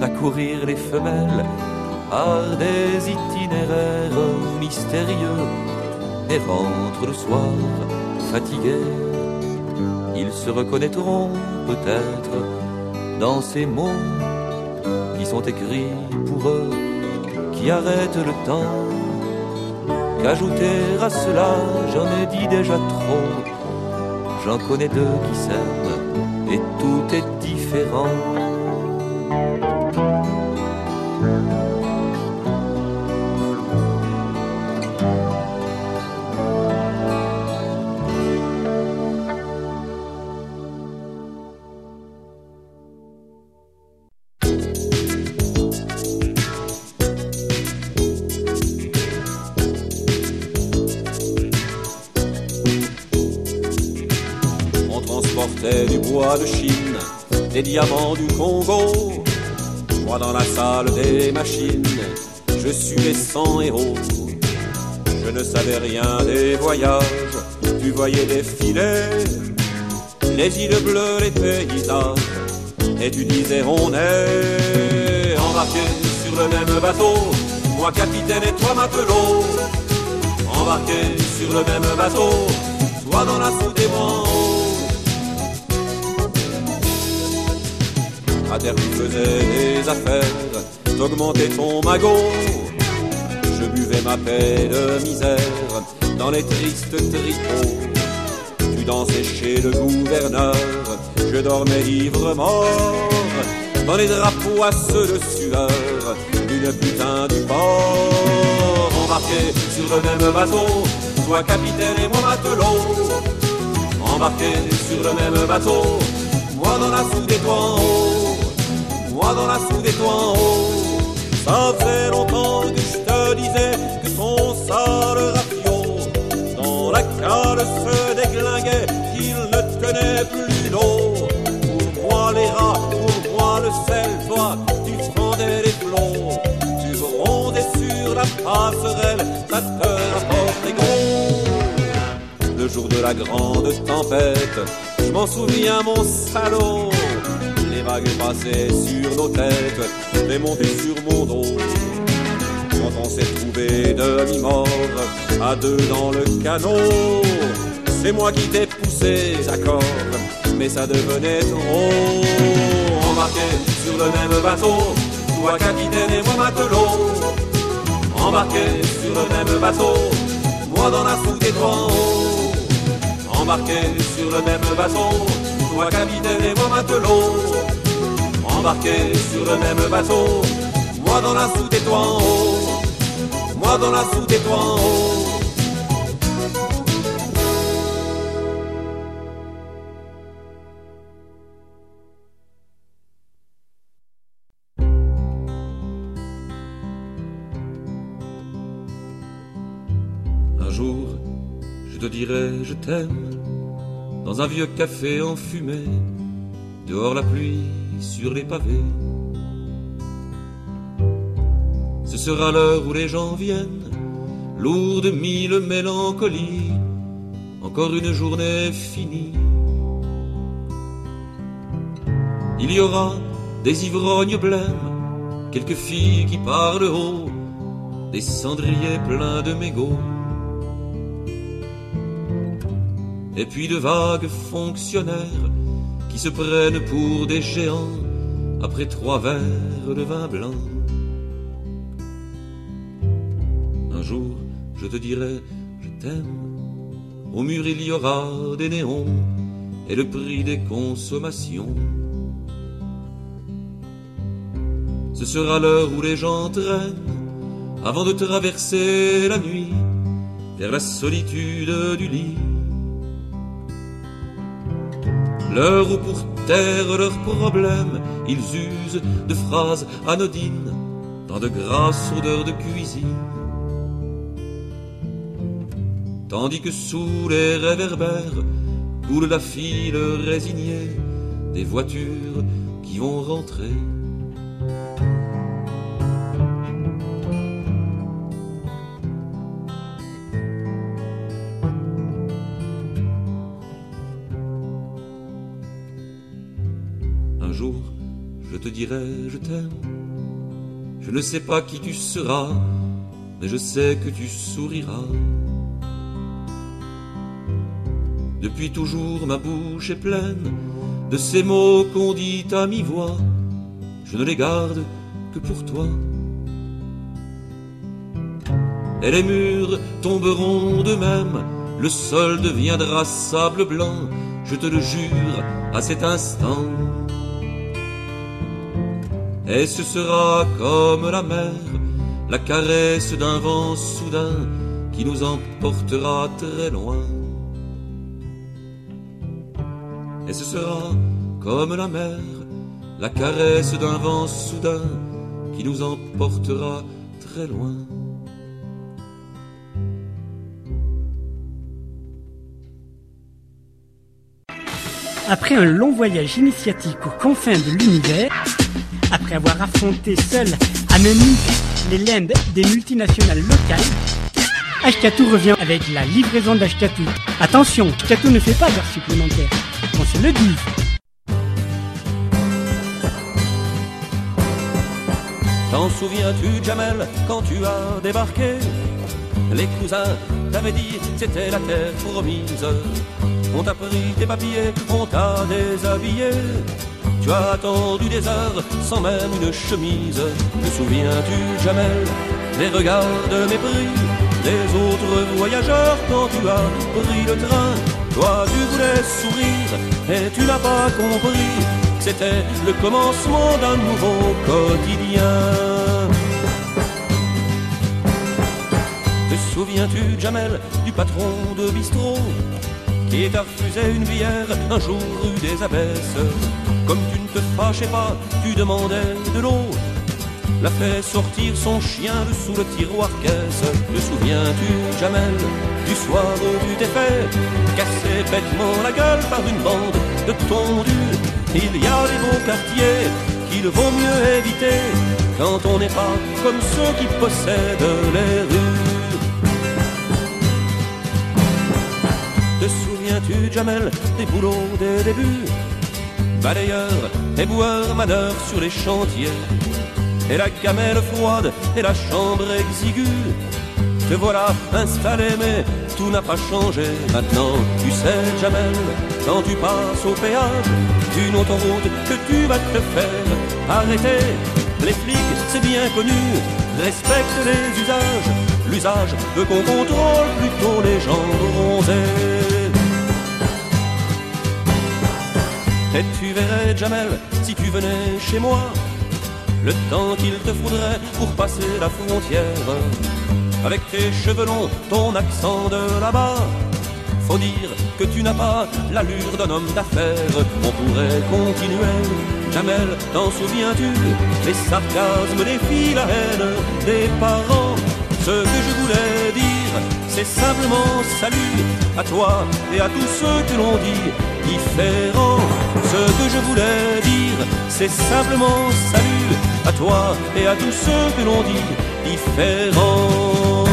à courir les femelles par des itinéraires mystérieux et rentre le soir fatigué. Ils se reconnaîtront peut-être dans ces mots qui sont écrits pour eux, qui arrêtent le temps Qu'ajouter à cela, j'en ai dit déjà trop. J'en connais deux qui s'aiment et tout est différent. Des diamants du Congo. Moi dans la salle des machines, je suis les 100 héros. Je ne savais rien des voyages, tu voyais défiler les îles bleues, les paysages, et tu disais on est embarqué sur le même bateau, moi capitaine et toi matelot, embarqué sur le même bateau, toi dans la soute et moi à terre tu faisais des affaires, t'augmentais ton magot. Je buvais ma paix de misère dans les tristes tripots. Tu dansais chez le gouverneur, je dormais ivre mort dans les drapeaux à de sueur d'une putain du port. Embarqué sur le même bateau, toi capitaine et moi matelot. Embarqué sur le même bateau, moi dans la soude et toi dans la soude et toi en haut. Ça fait longtemps que je te disais que ton sale rafio dans la cale se déglinguait, qu'il ne tenait plus l'eau. Pour moi les rats, pour moi le sel, toi tu fendais les flots. Tu rondais sur la passerelle, ça te rapporte les gros. Le jour de la grande tempête, je m'en souviens mon salaud vagues sur nos têtes et montaient sur mon dos. Quand on s'est trouvé demi-mort, à deux dans le canot, c'est moi qui t'ai poussé, d'accord, mais ça devenait trop. Embarqué sur le même bateau, toi capitaine et moi matelot. embarqués sur le même bateau, moi dans la toi en haut. Embarqués sur le même bateau, toi capitaine et moi matelot. Embarqués sur le même bateau, moi dans la soute et toi en haut. Moi dans la soute et toi en haut. te dirai je t'aime dans un vieux café enfumé, dehors la pluie sur les pavés. Ce sera l'heure où les gens viennent, lourds de mille mélancolies, encore une journée finie. Il y aura des ivrognes blêmes, quelques filles qui parlent haut, des cendriers pleins de mégots et puis de vagues fonctionnaires qui se prennent pour des géants après trois verres de vin blanc. Un jour, je te dirai, je t'aime. Au mur, il y aura des néons et le prix des consommations. Ce sera l'heure où les gens traînent avant de traverser la nuit vers la solitude du lit L'heure où pour taire leurs problèmes, ils usent de phrases anodines dans de grasses odeurs de cuisine. Tandis que sous les réverbères coule la file résignée des voitures qui vont rentrer. Je t'aime. Je ne sais pas qui tu seras, mais je sais que tu souriras. Depuis toujours ma bouche est pleine de ces mots qu'on dit à mi-voix. Je ne les garde que pour toi. Et les murs tomberont d'eux-mêmes, le sol deviendra sable blanc, je te le jure à cet instant et ce sera comme la mer, la caresse d'un vent soudain qui nous emportera très loin. Et ce sera comme la mer, la caresse d'un vent soudain qui nous emportera très loin. Après un long voyage initiatique aux confins de l'univers, après avoir affronté seul à Munich les limbes des multinationales locales, Ashkatu revient avec la livraison d'Ashkatu. Attention, Ashkatu ne fait pas d'heures supplémentaires. On se le dit. T'en souviens-tu, Jamel, quand tu as débarqué? Les cousins t'avaient dit c'était la terre promise. On t'a pris tes papiers, on t'a déshabillé. Tu as attendu des heures sans même une chemise. Te souviens-tu, Jamel, des regards de mépris des autres voyageurs quand tu as pris le train? Toi, tu voulais sourire et tu n'as pas compris. C'était le commencement d'un nouveau quotidien. Te souviens-tu, Jamel, du patron de bistrot qui t'a refusé une bière un jour rue des Abbesses comme tu ne te fâchais pas, tu demandais de l'eau. L'a fait sortir son chien de sous le tiroir caisse. Te souviens-tu, Jamel, du soir où tu t'es fait casser bêtement la gueule par une bande de tondus? Il y a des beaux quartiers qu'il vaut mieux éviter quand on n'est pas comme ceux qui possèdent les rues. Te souviens-tu, Jamel, des boulots des débuts? Balayeur et boueur manœuvre sur les chantiers. Et la gamelle froide et la chambre exiguë. Te voilà installé, mais tout n'a pas changé. Maintenant, tu sais, Jamel, quand tu passes au péage d'une autoroute que tu vas te faire arrêter. Les flics, c'est bien connu, respecte les usages, l'usage veut qu'on contrôle plutôt les gens. Et tu verrais, Jamel, si tu venais chez moi, le temps qu'il te faudrait pour passer la frontière. Avec tes cheveux longs, ton accent de là-bas, faut dire que tu n'as pas l'allure d'un homme d'affaires. On pourrait continuer, Jamel, t'en souviens-tu? Les sarcasmes, filles, la haine des parents. Ce que je voulais dire, c'est simplement salut à toi et à tous ceux que l'on dit différents. Ce que je voulais dire, c'est simplement salut à toi et à tous ceux que l'on dit différents.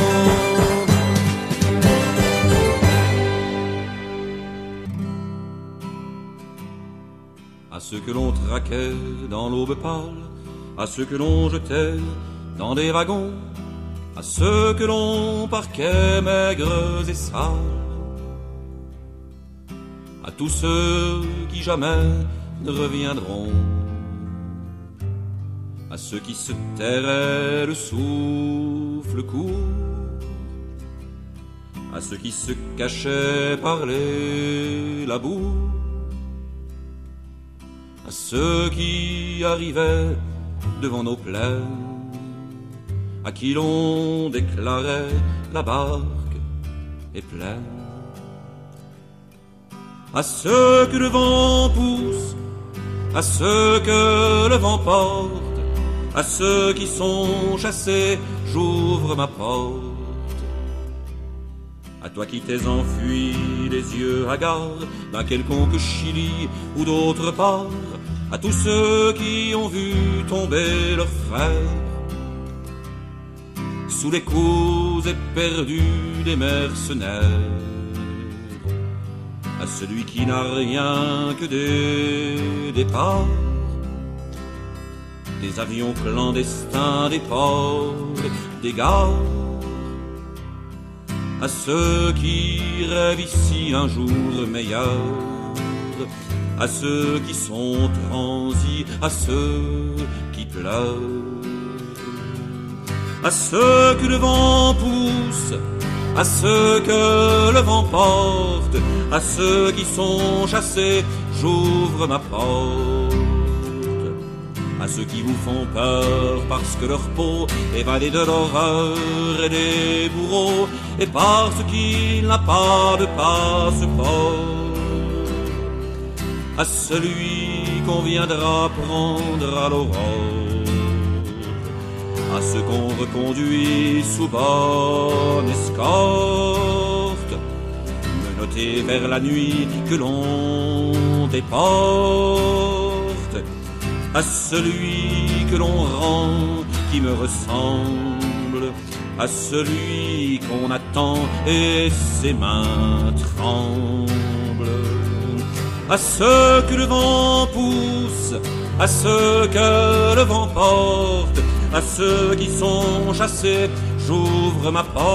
À ceux que l'on traquait dans l'aube pâle, à ceux que l'on jetait dans des wagons, à ceux que l'on parquait maigres et sales à tous ceux qui jamais ne reviendront, à ceux qui se tairaient le souffle court, à ceux qui se cachaient par les la boue, à ceux qui arrivaient devant nos plaines, à qui l'on déclarait la barque est pleine à ceux que le vent pousse, à ceux que le vent porte, à ceux qui sont chassés, j'ouvre ma porte. À toi qui t'es enfui, les yeux hagards, d'un quelconque Chili ou d'autre part, à tous ceux qui ont vu tomber leurs frères, sous les coups éperdus des mercenaires à celui qui n'a rien que des départs, des avions clandestins, des ports, des gares, à ceux qui rêvent ici un jour meilleur, à ceux qui sont transis, à ceux qui pleurent, à ceux que le vent pousse, à ceux que le vent porte, à ceux qui sont chassés, j'ouvre ma porte. À ceux qui vous font peur parce que leur peau est évadée de l'horreur et des bourreaux, et parce qu'il n'a pas de passeport. À celui qu'on viendra prendre à l'aurore à ceux qu'on reconduit sous bonne escorte, noter vers la nuit que l'on déporte, à celui que l'on rend qui me ressemble, à celui qu'on attend et ses mains tremblent, à ceux que le vent pousse, à ceux que le vent porte, à ceux qui sont chassés, j'ouvre ma porte.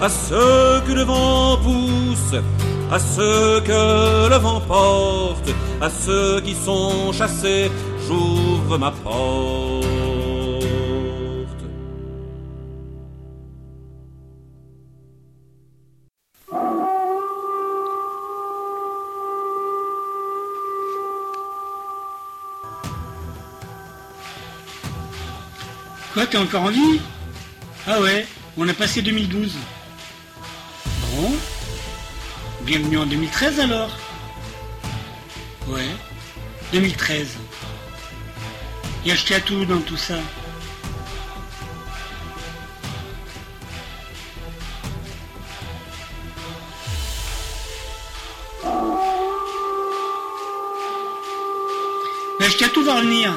À ceux que le vent pousse, à ceux que le vent porte, à ceux qui sont chassés, j'ouvre ma porte. Quoi, t'es encore en vie? Ah ouais, on a passé 2012. Bon. Bienvenue en 2013 alors Ouais, 2013. Et acheté à tout dans tout ça. Mais tout va revenir.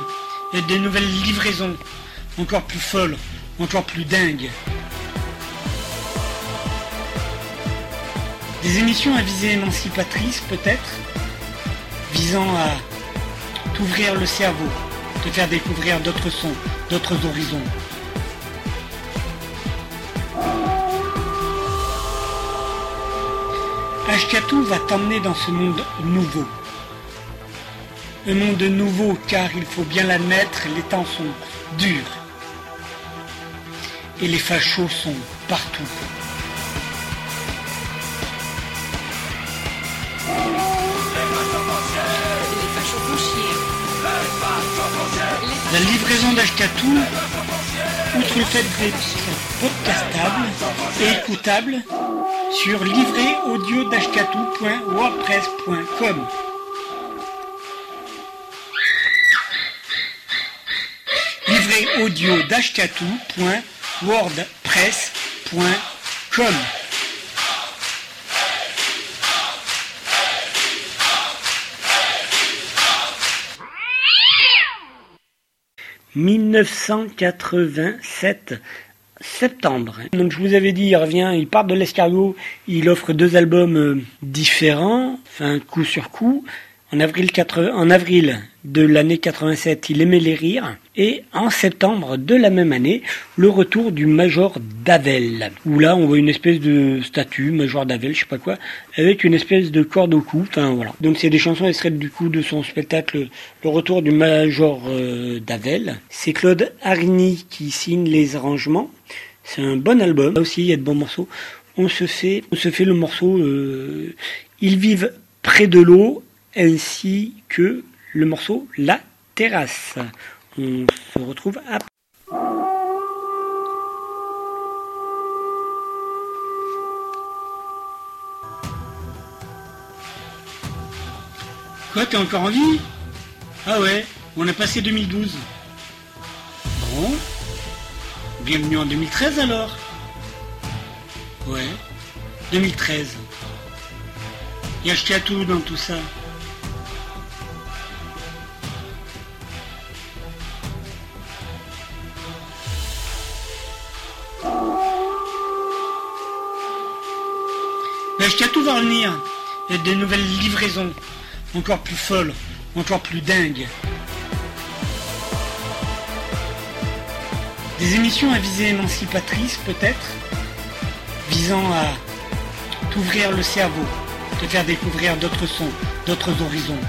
Il des nouvelles livraisons encore plus folle, encore plus dingue. Des émissions à visée émancipatrice peut-être, visant à t'ouvrir le cerveau, te faire découvrir d'autres sons, d'autres horizons. Ashkatou va t'emmener dans ce monde nouveau. Un monde nouveau car il faut bien l'admettre, les temps sont durs. Et les fachos sont partout. La livraison d'Ashkatou, outre le fait d'être podcastable et écoutable, sur livréaudio.wordpress.com. Audio d'ashkatou.wordpress.com. « 1987 septembre. Donc je vous avais dit, il revient, il part de l'escargot, il offre deux albums euh, différents, enfin coup sur coup. En avril, 4, en avril de l'année 87, il aimait les rires. Et en septembre de la même année, le retour du Major Davel. Où là, on voit une espèce de statue, Major Davel, je sais pas quoi, avec une espèce de corde au cou. Enfin voilà. Donc c'est des chansons extraites du coup de son spectacle Le retour du Major euh, Davel. C'est Claude Arigny qui signe les arrangements. C'est un bon album. Là aussi, il y a de bons morceaux. On se fait, on se fait le morceau euh, Ils vivent près de l'eau ainsi que le morceau La Terrasse. On se retrouve après. Quoi, t'es encore en vie? Ah ouais, on a passé 2012. Bon. Bienvenue en 2013 alors Ouais, 2013. Il y a tout dans tout ça? Tout va revenir. Il y a de nouvelles livraisons, encore plus folles, encore plus dingues. Des émissions à visée émancipatrice peut-être, visant à t'ouvrir le cerveau, te faire découvrir d'autres sons, d'autres horizons.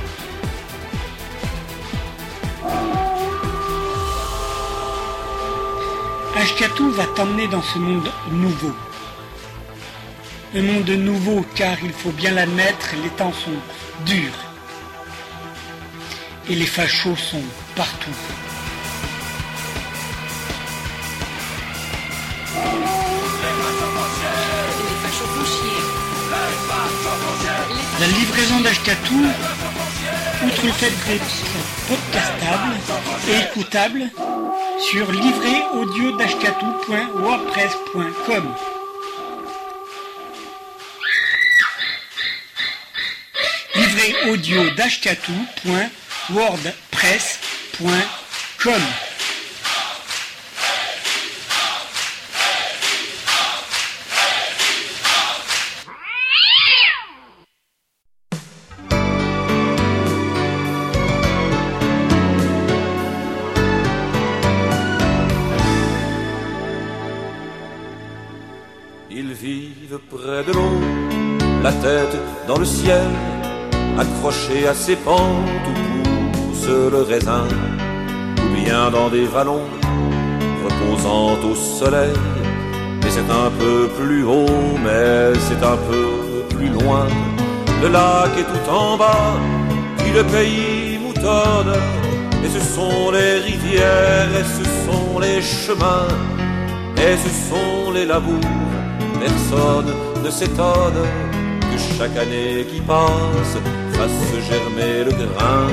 Ashkatou va t'emmener dans ce monde nouveau. Un monde nouveau car il faut bien l'admettre, les temps sont durs. Et les fachos sont partout. La livraison d'Ashkatou, outre le fait d'être podcastable et écoutable, sur livréaudio.wordpress.com. audio le ciel accroché à ses pentes où pousse le raisin, ou bien dans des vallons reposant au soleil. Et c'est un peu plus haut, mais c'est un peu plus loin. Le lac est tout en bas, puis le pays moutonne. Et ce sont les rivières, et ce sont les chemins, et ce sont les labours. Personne ne s'étonne chaque année qui passe fasse germer le grain.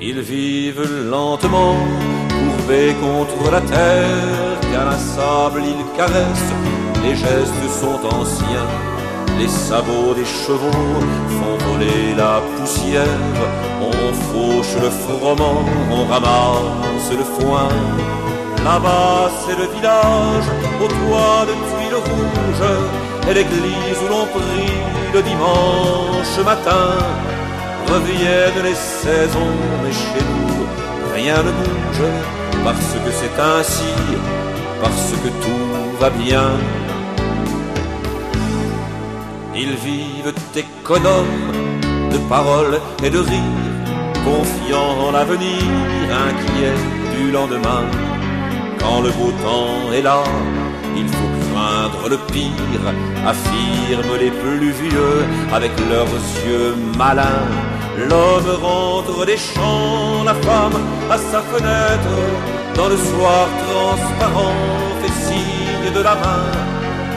Ils vivent lentement, courbés contre la terre, car un sable ils caressent, les gestes sont anciens. Les sabots des chevaux font voler la poussière, on fauche le froment, on ramasse le foin. Là-bas c'est le village, au toit de rouges, et l'église où l'on prie le dimanche matin. Reviennent les saisons, mais chez nous, rien ne bouge, parce que c'est ainsi, parce que tout va bien. Ils vivent économes, de paroles et de rires, confiant en l'avenir, inquiet du lendemain. Quand le beau temps est là, il faut le pire, affirment les plus vieux avec leurs yeux malins. L'homme rentre des champs, la femme à sa fenêtre, dans le soir transparent fait signe de la main.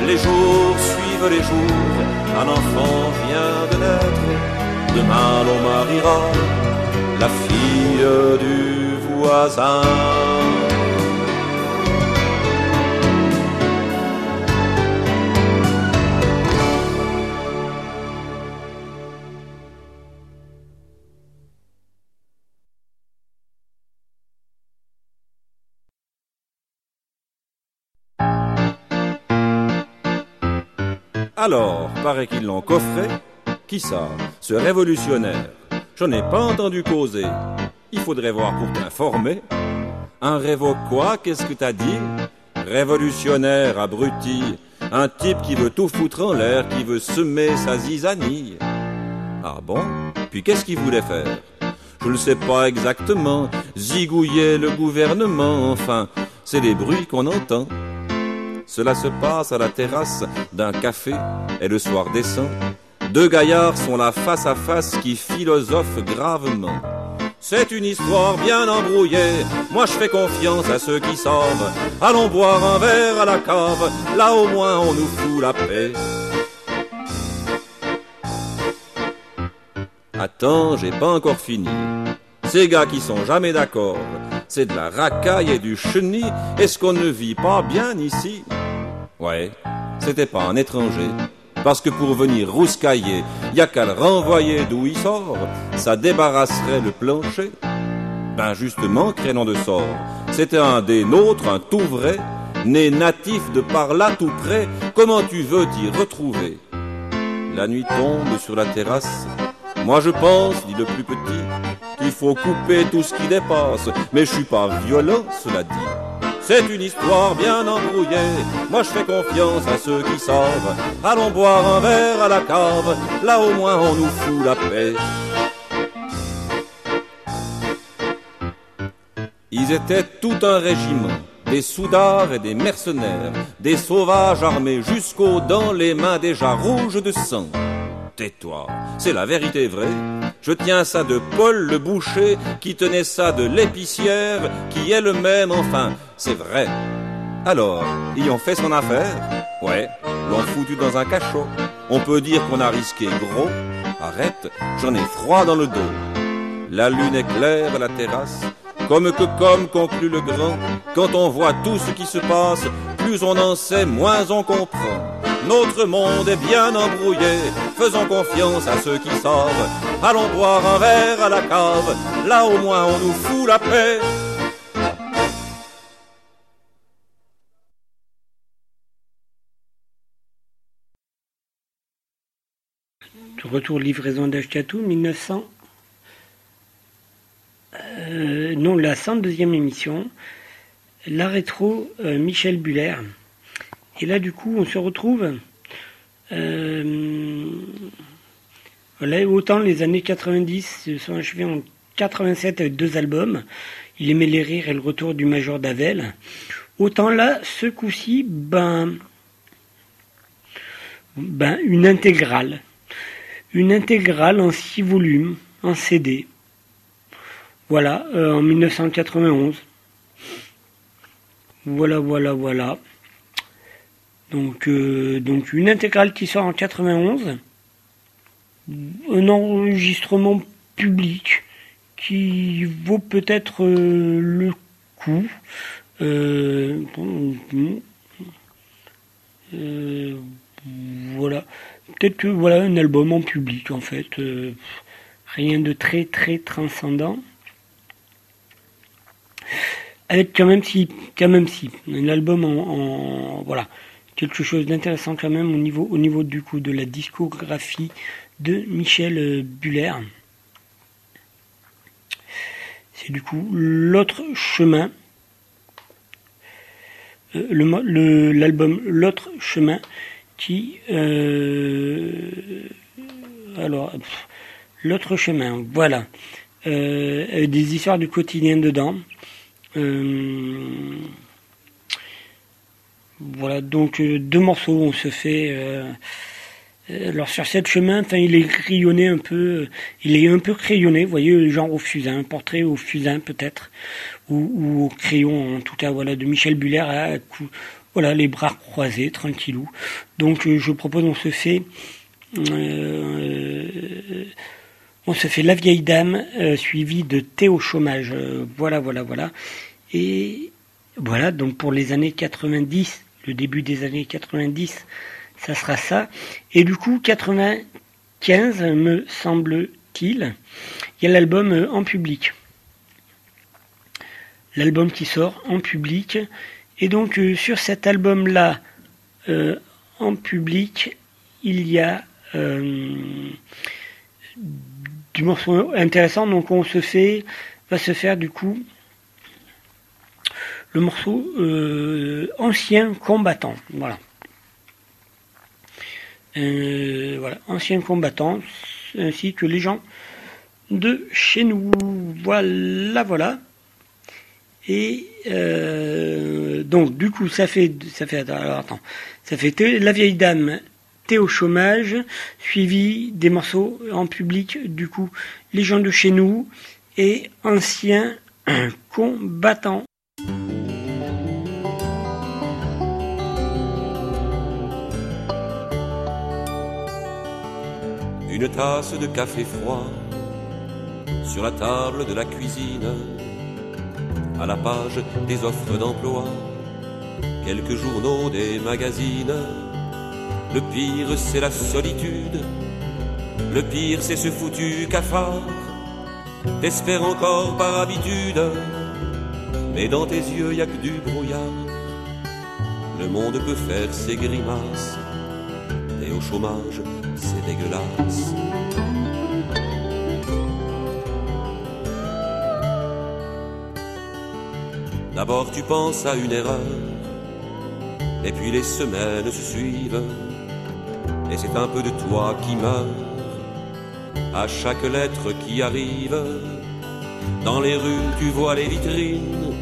Les jours suivent les jours, un enfant vient de naître. Demain l'on mariera la fille du voisin. Alors, paraît qu'ils l'ont coffré. Qui ça? Ce révolutionnaire. J'en ai pas entendu causer. Il faudrait voir pour t'informer. Un révo quoi Qu'est-ce que t'as dit? Révolutionnaire, abruti. Un type qui veut tout foutre en l'air, qui veut semer sa zizanie. Ah bon? Puis qu'est-ce qu'il voulait faire? Je ne sais pas exactement. Zigouiller le gouvernement, enfin, c'est les bruits qu'on entend. Cela se passe à la terrasse d'un café et le soir descend. Deux gaillards sont là face à face qui philosophent gravement. C'est une histoire bien embrouillée, moi je fais confiance à ceux qui savent. Allons boire un verre à la cave, là au moins on nous fout la paix. Attends, j'ai pas encore fini. Ces gars qui sont jamais d'accord, c'est de la racaille et du chenille. Est-ce qu'on ne vit pas bien ici? Ouais, c'était pas un étranger. Parce que pour venir rouscailler, y a qu'à le renvoyer d'où il sort, ça débarrasserait le plancher. Ben justement, crénom de sort, c'était un des nôtres, un tout vrai, né natif de par là tout près, comment tu veux t'y retrouver? La nuit tombe sur la terrasse, moi je pense, dit le plus petit, qu'il faut couper tout ce qui dépasse, mais je suis pas violent, cela dit. C'est une histoire bien embrouillée, moi je fais confiance à ceux qui savent. Allons boire un verre à la cave, là au moins on nous fout la paix. Ils étaient tout un régiment, des soudards et des mercenaires, des sauvages armés jusqu'aux dents, les mains déjà rouges de sang. Tais-toi, c'est la vérité vraie. Je tiens ça de Paul le boucher, qui tenait ça de l'épicière, qui est le même, enfin, c'est vrai. Alors, y ont fait son affaire? Ouais, l'ont foutu dans un cachot. On peut dire qu'on a risqué gros. Arrête, j'en ai froid dans le dos. La lune est claire à la terrasse, comme que comme conclut le grand, quand on voit tout ce qui se passe, plus on en sait, moins on comprend. Notre monde est bien embrouillé, faisons confiance à ceux qui savent. Allons boire un verre à la cave, là au moins on nous fout la paix. Retour livraison d'Ashkatou, 1900. Euh, non, la 102e émission. La rétro, euh, Michel Buller. Et là, du coup, on se retrouve. Euh, autant les années 90 se sont achevées en 87 avec deux albums, Il aimait les rires et le retour du Major d'Avel. Autant là, ce coup-ci, ben, ben, une intégrale. Une intégrale en six volumes, en CD. Voilà, euh, en 1991. Voilà, voilà, voilà. Donc, euh, donc une intégrale qui sort en 91, un enregistrement public qui vaut peut-être euh, le coup. Euh, voilà, peut-être que voilà un album en public en fait, rien de très très transcendant. Avec quand même si, quand même si, un album en voilà, quelque chose d'intéressant quand même au niveau, au niveau du coup de la discographie de Michel euh, Buller. C'est du coup l'autre chemin. Euh, l'album L'autre chemin qui. Euh, alors. L'autre chemin, voilà. Euh, des histoires du quotidien dedans. Euh, voilà, donc deux morceaux, on se fait... alors sur cette chemin, enfin, il est crayonné un peu, il est un peu crayonné, vous voyez, genre au fusain, un portrait au fusain peut-être, ou, au crayon, en tout cas, voilà, de Michel Buller à, voilà, les bras croisés, tranquillou. Donc je propose, on se fait euh, on se fait La vieille dame, euh, suivi de Théo chômage. Euh, voilà, voilà, voilà. Et voilà, donc pour les années 90, le début des années 90, ça sera ça. Et du coup, 95, me semble-t-il, il y a l'album en public. L'album qui sort en public. Et donc, sur cet album-là, en public, il y a euh, du morceau intéressant. Donc on se fait, va se faire du coup le morceau euh, ancien combattant. Voilà. Euh, voilà, ancien combattant, ainsi que les gens de chez nous. Voilà, voilà. Et donc du coup ça fait ça fait alors attends ça fait la vieille dame au chômage, suivi des morceaux en public, du coup, les gens de chez nous et anciens combattants. Une tasse de café froid sur la table de la cuisine, à la page des offres d'emploi, quelques journaux des magazines le pire, c'est la solitude. Le pire, c'est ce foutu cafard. T'espères encore par habitude. Mais dans tes yeux, y a que du brouillard. Le monde peut faire ses grimaces. Et au chômage, c'est dégueulasse. D'abord tu penses à une erreur, et puis les semaines se suivent c'est un peu de toi qui meurt à chaque lettre qui arrive. Dans les rues, tu vois les vitrines,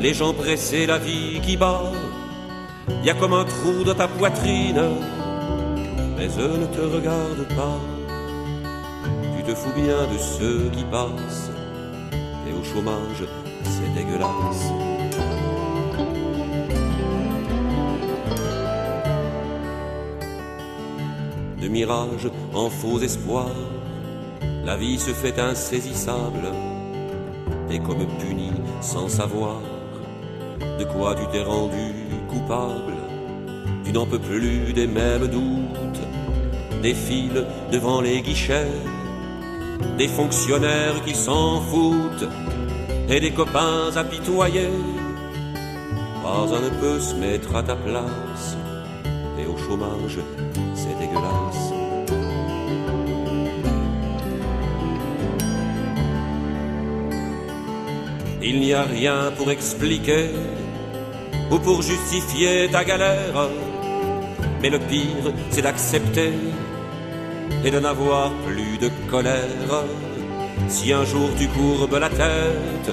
les gens pressés, la vie qui bat. Y a comme un trou dans ta poitrine, mais eux ne te regardent pas. Tu te fous bien de ceux qui passent, et au chômage, c'est dégueulasse. Mirage en faux espoir. La vie se fait insaisissable et comme punie sans savoir de quoi tu t'es rendu coupable. Tu n'en peux plus des mêmes doutes, des files devant les guichets, des fonctionnaires qui s'en foutent et des copains apitoyés. Pas un ne peut se mettre à ta place et au chômage Il n'y a rien pour expliquer ou pour justifier ta galère. Mais le pire, c'est d'accepter et de n'avoir plus de colère. Si un jour tu courbes la tête,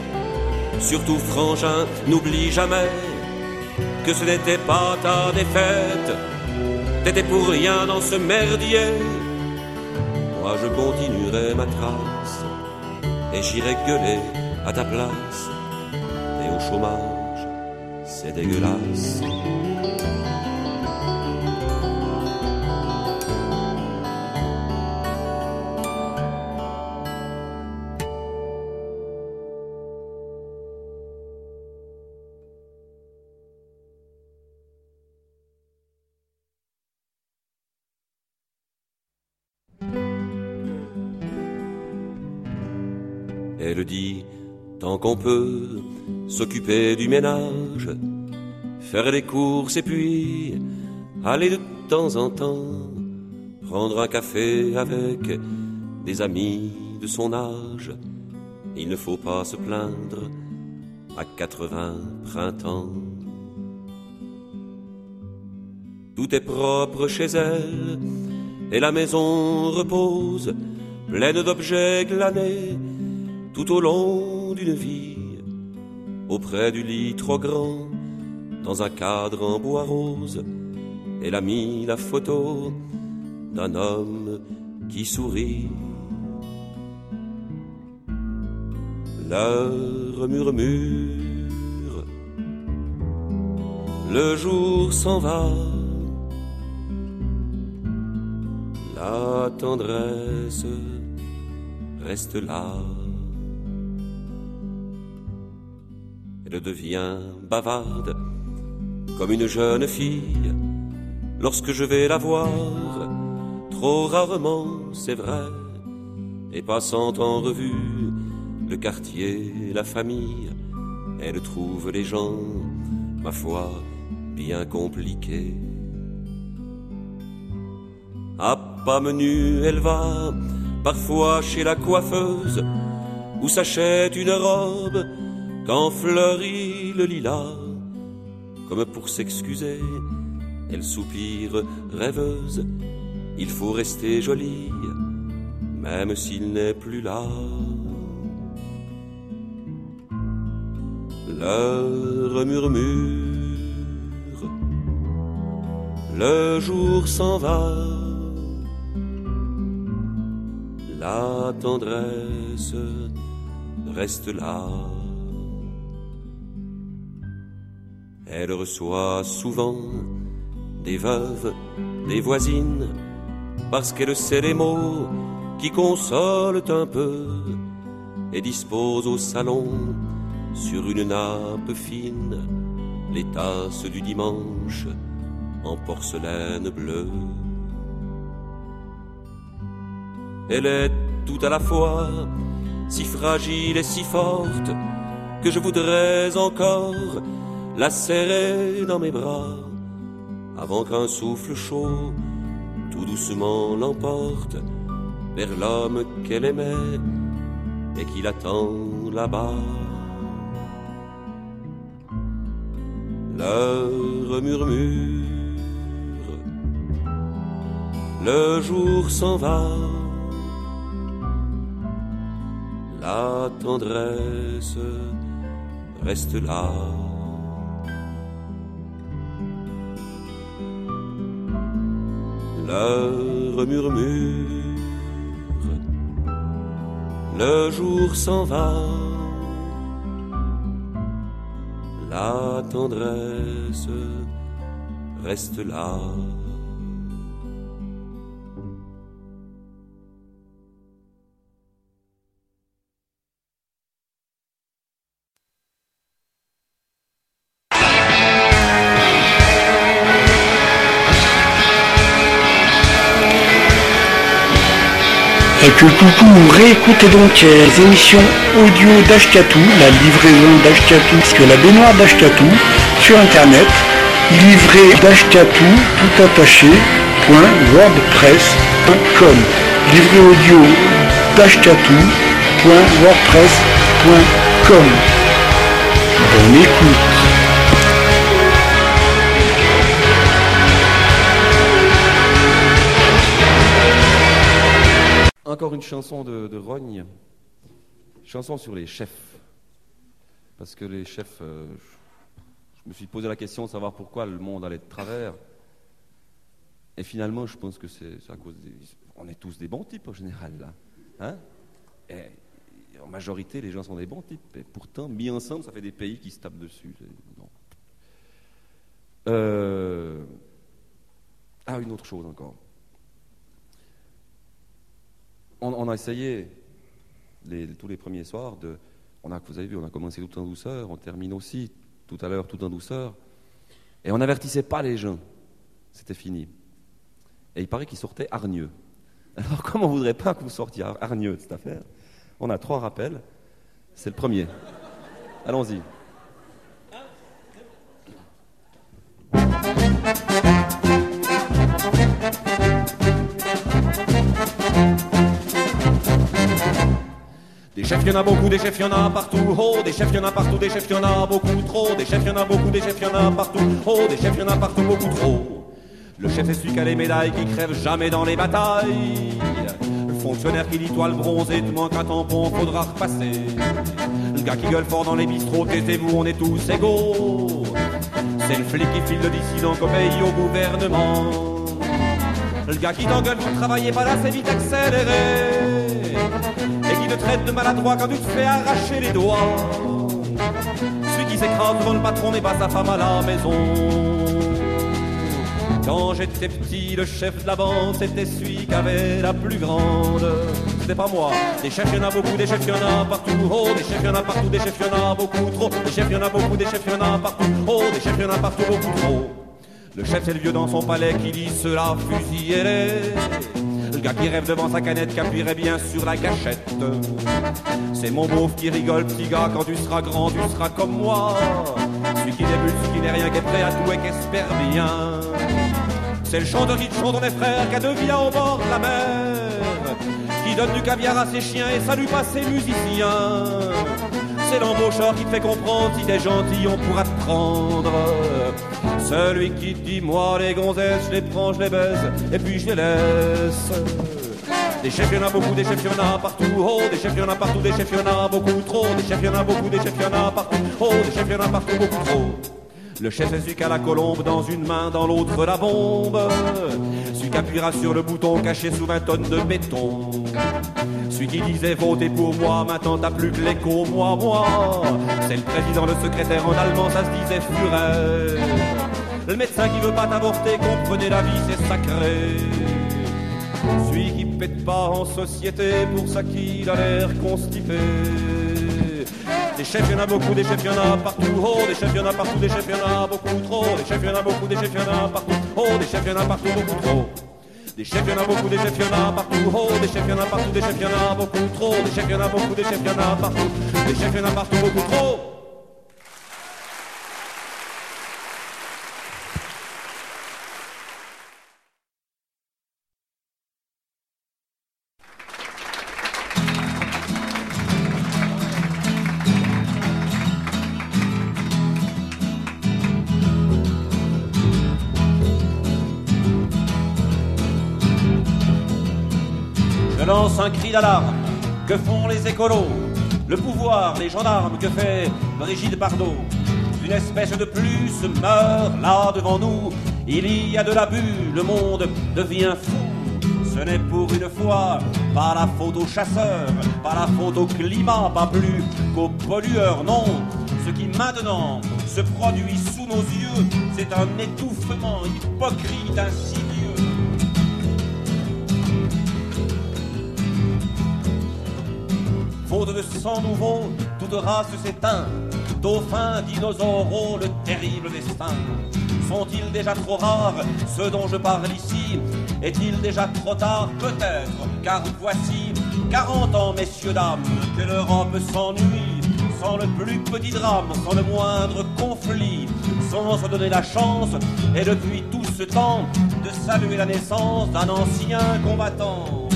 surtout frangin, n'oublie jamais que ce n'était pas ta défaite T'étais pour rien dans ce merdier. Moi je continuerai ma trace et j'irai gueuler à ta place. Et au chômage, c'est dégueulasse. Qu'on peut, s'occuper du ménage, faire les courses et puis aller de temps en temps prendre un café avec des amis de son âge. Il ne faut pas se plaindre à 80 printemps. Tout est propre chez elle et la maison repose pleine d'objets glanés tout au long d'une vie, auprès du lit trop grand, dans un cadre en bois rose, elle a mis la photo d'un homme qui sourit. L'heure murmure, le jour s'en va, la tendresse reste là. Elle devient bavarde comme une jeune fille lorsque je vais la voir, trop rarement c'est vrai, et passant en revue le quartier, la famille, elle trouve les gens, ma foi, bien compliqués. À pas menu, elle va parfois chez la coiffeuse, où s'achète une robe quand fleurit le lilas, comme pour s'excuser, elle soupire rêveuse, il faut rester jolie, même s'il n'est plus là. L'heure murmure, le jour s'en va, la tendresse reste là. Elle reçoit souvent des veuves, des voisines, parce qu'elle sait les mots qui consolent un peu et dispose au salon sur une nappe fine les tasses du dimanche en porcelaine bleue. Elle est tout à la fois si fragile et si forte que je voudrais encore la serrer dans mes bras avant qu'un souffle chaud tout doucement l'emporte vers l'homme qu'elle aimait et qui l'attend là-bas. L'heure murmure, le jour s'en va, la tendresse reste là. L'heure murmure, le jour s'en va, la tendresse reste là. Que coucou, réécoutez donc les émissions audio d'Ashkatou, la livraison d'Ashkatou, parce que la baignoire d'Ashkatou, sur internet, livrée d'Ashkatou, tout attaché, point, wordpress.com. Livré audio d'Ashkatou, point, wordpress.com. Bonne écoute. Encore une chanson de, Rogne, chanson sur les chefs. Parce que les chefs, euh, je, me suis posé la question de savoir pourquoi le monde allait de travers. Et finalement, je pense que c'est à cause des. On est tous des bons types en général, là. Hein et en majorité, les gens sont des bons types. Et pourtant, mis ensemble, ça fait des pays qui se tapent dessus. Euh, Ah, une autre chose encore. On, a essayé tous les premiers soirs de. On a, vous avez vu, on a commencé tout en douceur, on termine aussi tout à l'heure tout en douceur. Et on n'avertissait pas les gens. C'était fini. Et il paraît qu'il sortait hargneux. Alors, comme on ne voudrait pas que vous sortiez har- hargneux de cette affaire, on a trois rappels. C'est le premier. Allons-y. Des chefs, y en a beaucoup, des chefs, y en a partout. Oh, des chefs, y en a partout, des chefs, y en a beaucoup trop. Des chefs, y en a beaucoup, des chefs, y en a partout. Oh, des chefs, y en a partout, beaucoup trop. Le chef est celui qui a les médailles, qui crève jamais dans les batailles. fonctionnaire qui dit toile bronzée, te manque un tampon, faudra repasser. Le gars qui gueule fort dans les bistrots, taisez-vous, on est tous égaux. C'est le flic qui file le dissident qu'obéit au gouvernement. Le gars qui t'engueule pour travailler pas là, c'est vite accéléré. Te traite de maladroit quand tu te fais arracher les doigts. Celui qui s'écrase devant le patron n'est pas sa femme à la maison. Quand j'étais petit, le chef de la bande, c'était celui qui avait la plus grande. C'était pas moi. Des chefs, y en a beaucoup, des chefs, y en a partout. Oh, des chefs, y en a partout, des chefs, y en a beaucoup trop. Des chefs, y en a beaucoup, des chefs, y en a partout. Oh, des chefs, y en a partout, beaucoup trop. Le chef, c'est le vieux dans son palais qui dit cela, fusillez-les. Le gars qui rêve devant sa canette, qui appuierait bien sur la gâchette. C'est mon beauf qui rigole, petit gars, quand tu seras grand, tu seras comme moi. Celui qui débute, celui qui n'est rien, qui est prêt à tout et qui espère bien. C'est le chanteur qui chante, on est frères, qui vies au bord de la mer, qui donne du caviar à ses chiens et salue pas ses musiciens. C'est l'embaucheur qui te fait comprendre, si t'es gentil, on pourra te prendre. Celui qui dit, moi les gonzesses, je les prends, je les baise, et puis je les laisse. Des chefs, y'en a beaucoup, des chefs, y'en a partout. Oh, des chefs, y'en a partout, des chefs, y'en a beaucoup trop. Des chefs, y'en a beaucoup, des chefs, y'en a partout. Oh, des chefs, y'en a partout, beaucoup trop. Le chef est celui la colombe dans une main, dans l'autre la bombe. Celui qui appuiera sur le bouton caché sous 20 tonnes de béton. Celui qui disait votez pour moi, maintenant t'as plus que l'écho, moi, moi. C'est le président, le secrétaire en allemand, ça se disait Führer. Le médecin qui veut pas t'avorter, comprenez la vie, c'est sacré. Celui qui pète pas en société, pour ça qu'il a l'air constipé. Des chefs, y'en a beaucoup, des chefs, y'en a partout. Oh, des chefs, y'en a partout, des chefs, y'en a beaucoup trop. Des chefs, y'en a beaucoup, des chefs, y'en a partout. Oh, des chefs, y'en a partout, beaucoup trop. Des chefs, y'en a beaucoup, des chefs, y'en a partout. Oh, des chefs, y'en a partout, des chefs, y'en a beaucoup trop. Des chefs, y'en a beaucoup, des chefs, y'en a partout. Des chefs, y'en a partout, beaucoup trop. Que font les écolos? Le pouvoir, les gendarmes, que fait Brigitte Bardot? Une espèce de plus meurt là devant nous. Il y a de l'abus, le monde devient fou. Ce n'est pour une fois pas la faute aux chasseurs, pas la faute au climat, pas plus qu'aux pollueurs, non. Ce qui maintenant se produit sous nos yeux, c'est un étouffement hypocrite, insidieux. Faute de sang nouveau, toute race s'éteint. Dauphins, dinosaures, le terrible destin. Sont-ils déjà trop rares, ceux dont je parle ici? Est-il déjà trop tard? Peut-être, car voici 40 ans, messieurs, dames, que l'Europe s'ennuie. Sans le plus petit drame, sans le moindre conflit, sans se donner la chance, et depuis tout ce temps, de saluer la naissance d'un ancien combattant.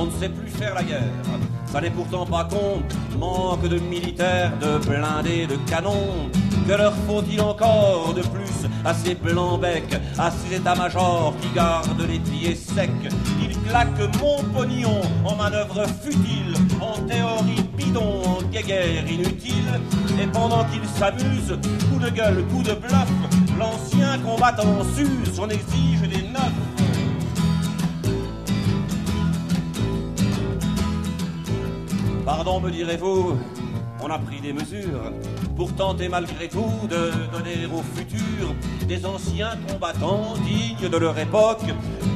On ne sait plus faire la guerre. Ça n'est pourtant pas con. Manque de militaires, de blindés, de canons. Que leur faut-il encore de plus à ces blancs becs, à ces états-majors qui gardent les pieds secs? Ils claquent mon pognon en manœuvre futile, en théorie bidon, en guéguerre inutile. Et pendant qu'ils s'amusent, coup de gueule, coup de bluff, l'ancien combattant s'use, on exige des Pardon, me direz-vous, on a pris des mesures pour tenter malgré tout de donner au futur des anciens combattants dignes de leur époque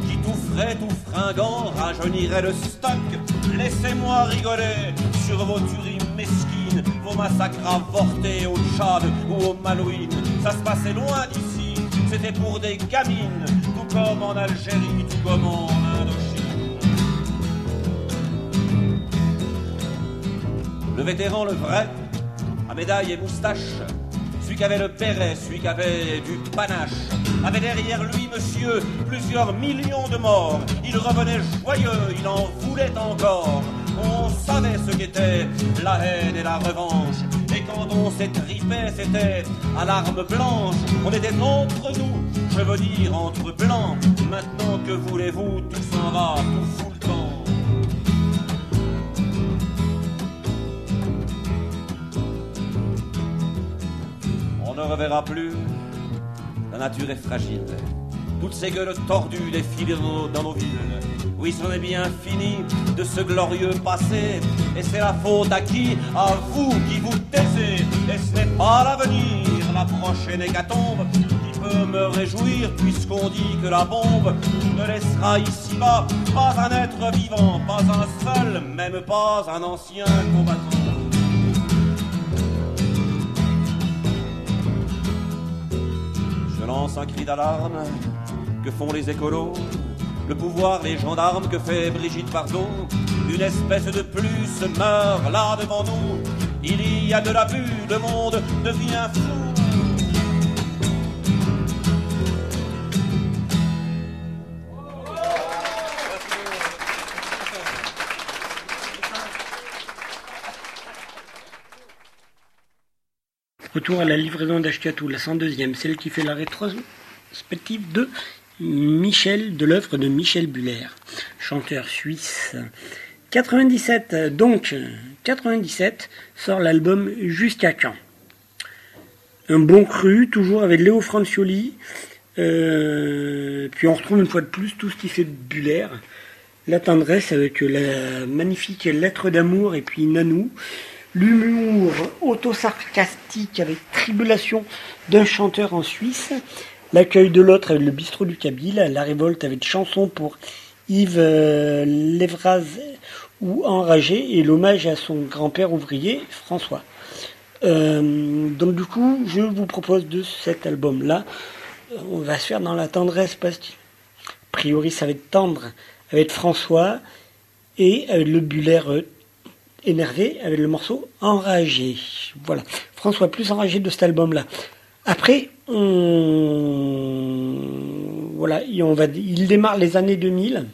qui tout frais, tout fringants rajeuniraient le stock. Laissez-moi rigoler sur vos tueries mesquines, vos massacres avortés au Tchad ou au Malouine. Ça se passait loin d'ici, c'était pour des gamines, tout comme en Algérie, tout comme Le vétéran, le vrai, à médaille et moustache, celui qui avait le béret, celui qui avait du panache, avait derrière lui, monsieur, plusieurs millions de morts. Il revenait joyeux, il en voulait encore. On savait ce qu'était la haine et la revanche. Et quand on s'étripait, c'était à l'arme blanche. On était entre nous, je veux dire entre blancs. Maintenant que voulez-vous, tout s'en va, tout fout le camp. On ne reverra plus, la nature est fragile. Toutes ces gueules tordues défilent dans, nos villes. Oui, c'en est bien fini de ce glorieux passé. Et c'est la faute à qui? À vous qui vous taisez. Et ce n'est pas l'avenir, la prochaine hécatombe, qui peut me réjouir, puisqu'on dit que la bombe ne laissera ici-bas pas un être vivant, pas un seul, même pas un ancien combattant. Un cri d'alarme. Que font les écolos? Le pouvoir, les gendarmes, que fait Brigitte Bardot? Une espèce de plus meurt là devant nous. Il y a de l'abus, le monde devient fou. Retour à la livraison d'Ashkatou, la 102e, celle qui fait la rétrospective de Michel, de l'œuvre de Michel Buller, chanteur suisse. 97, donc 97, sort l'album Jusqu'à quand? Un bon cru, toujours avec Léo Francioli. Euh, puis on retrouve une fois de plus tout ce qui fait Buller. La tendresse avec la magnifique lettre d'amour et puis Nanou. L'humour auto-sarcastique avec tribulation d'un chanteur en Suisse. L'accueil de l'autre avec le bistrot du Kabyle. La révolte avec chanson pour Yves euh, ou Enragé. Et l'hommage à son grand-père ouvrier, François. Euh, donc du coup, je vous propose de cet album-là. On va se faire dans la tendresse parce que, a priori, ça va être tendre avec François et avec le Buller énervé avec le morceau Enragé. Voilà. François plus enragé de cet album-là. Après, on... voilà, il démarre les années 2000.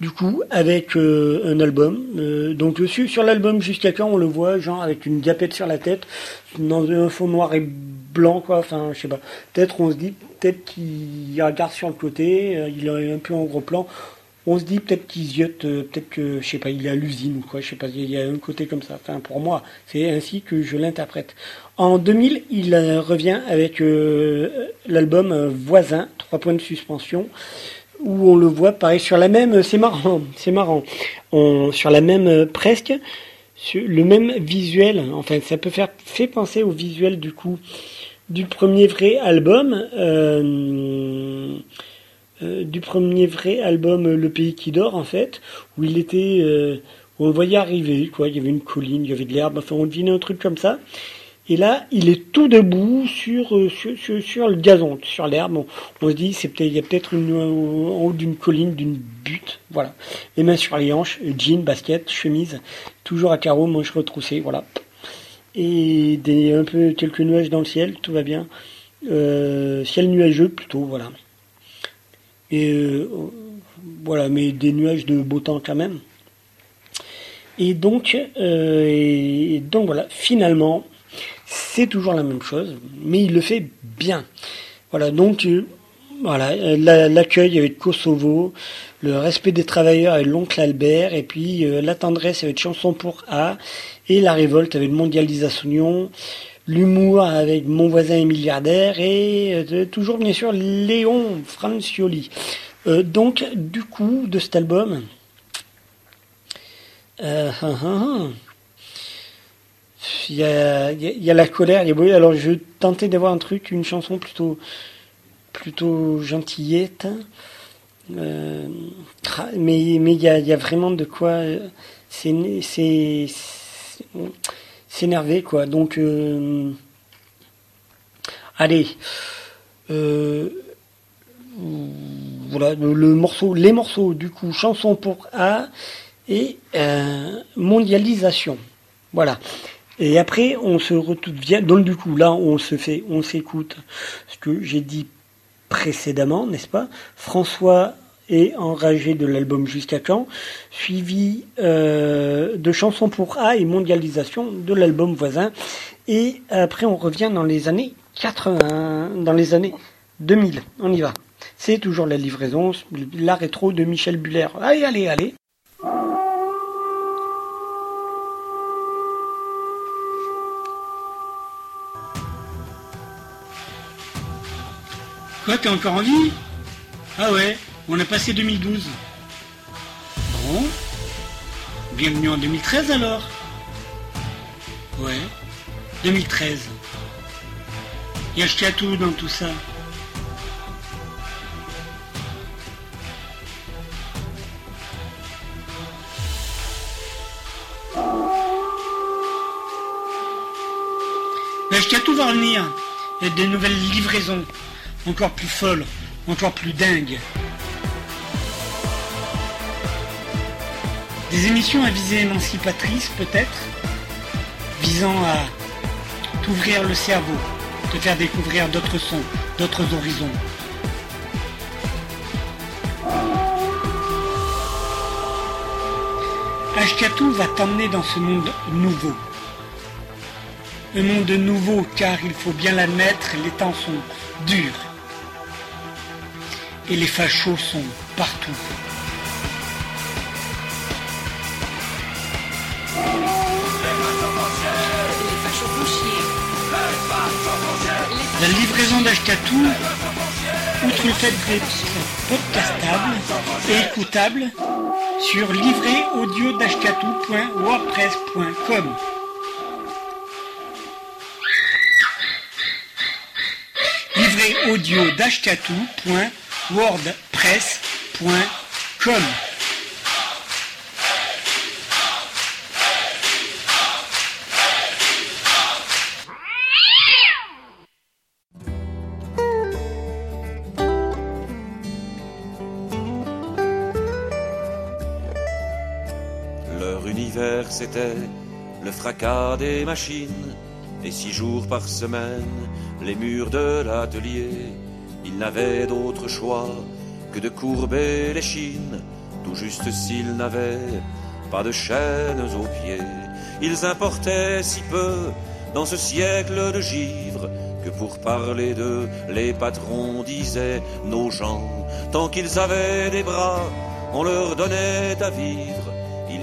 Du coup, avec euh, un album. Euh, donc sur l'album jusqu'à quand on le voit, genre avec une diapette sur la tête, dans un fond noir et blanc, quoi. Enfin, je sais pas. Peut-être on se dit, peut-être qu'il regarde sur le côté, euh, il est un peu en gros plan on se dit peut-être qu'il ziote, peut-être que, est à l'usine ou quoi, je sais pas, il y a un côté comme ça. Enfin, pour moi, c'est ainsi que je l'interprète. En 2000, il revient avec l'album Voisin, trois points de suspension, où on le voit pareil sur la même, c'est marrant, c'est marrant, sur la même presque, sur le même visuel. Enfin, ça peut faire fait penser au visuel du coup du premier vrai album. Euh, euh, du premier vrai album euh, Le Pays qui dort en fait, où il était, euh, on le voyait arriver, quoi. Il y avait une colline, il y avait de l'herbe, enfin on devinait un truc comme ça. Et là, il est tout debout sur sur, sur, le gazon, sur l'herbe. On, se dit, c'est peut-être, il y a peut-être une en haut d'une colline, d'une butte, voilà. Les mains sur les hanches, jean, basket, chemise, toujours à carreaux, manches retroussées, voilà. Et des un peu quelques nuages dans le ciel, tout va bien. ciel nuageux plutôt, voilà. Et euh, voilà, mais des nuages de beau temps quand même. Et donc, euh, et donc voilà, finalement, c'est toujours la même chose, mais il le fait bien. Voilà, donc euh, voilà, l'accueil avec Kosovo, le respect des travailleurs avec l'oncle Albert, et puis la tendresse avec Chanson pour A, et la révolte avec Mondialisation, l'humour avec Mon voisin est milliardaire et euh, toujours bien sûr Léon Francioli. Euh, donc du coup de cet album, euh, hein, hein, hein. il y, a, y, a, la colère, il y a Alors je tentais d'avoir un truc, une chanson plutôt plutôt gentillette. mais mais il y a, y a, vraiment de quoi c'est s'énerver quoi. Donc euh, allez, euh, voilà le, morceau, les morceaux du coup, chanson pour A et euh, mondialisation. Voilà. Et après, on se retrouve bien. Donc du coup, là, on se fait, on s'écoute ce que j'ai dit précédemment, n'est-ce pas? François et enragé de l'album Jusqu'à quand, suivi euh, de chansons pour A et mondialisation de l'album voisin. Et après, on revient dans les années 80, dans les années 2000. On y va. C'est toujours la livraison, la rétro de Michel Buller. Allez, allez, allez. Quoi, t'es encore en vie? Ah ouais, on a passé 2012. Bon. Bienvenue en 2013 alors. Ouais, 2013. Et acheté à tout dans tout ça. Mais tout va revenir. Il y a des nouvelles livraisons, encore plus folles, encore plus dingues. Des émissions à visée émancipatrice peut-être, visant à t'ouvrir le cerveau, te faire découvrir d'autres sons, d'autres horizons. Ashkatou va t'emmener dans ce monde nouveau. Un monde nouveau car il faut bien l'admettre, les temps sont durs. Et les fachos sont partout. La livraison d'Ashkatou, outre le fait d'être podcastable et écoutable, sur livréaudio.wordpress.com. audio c'était le fracas des machines, et six jours par semaine, les murs de l'atelier. Ils n'avaient d'autre choix que de courber les chines, tout juste s'ils n'avaient pas de chaînes aux pieds. Ils importaient si peu dans ce siècle de givre que pour parler d'eux, les patrons disaient nos gens, tant qu'ils avaient des bras, on leur donnait à vivre.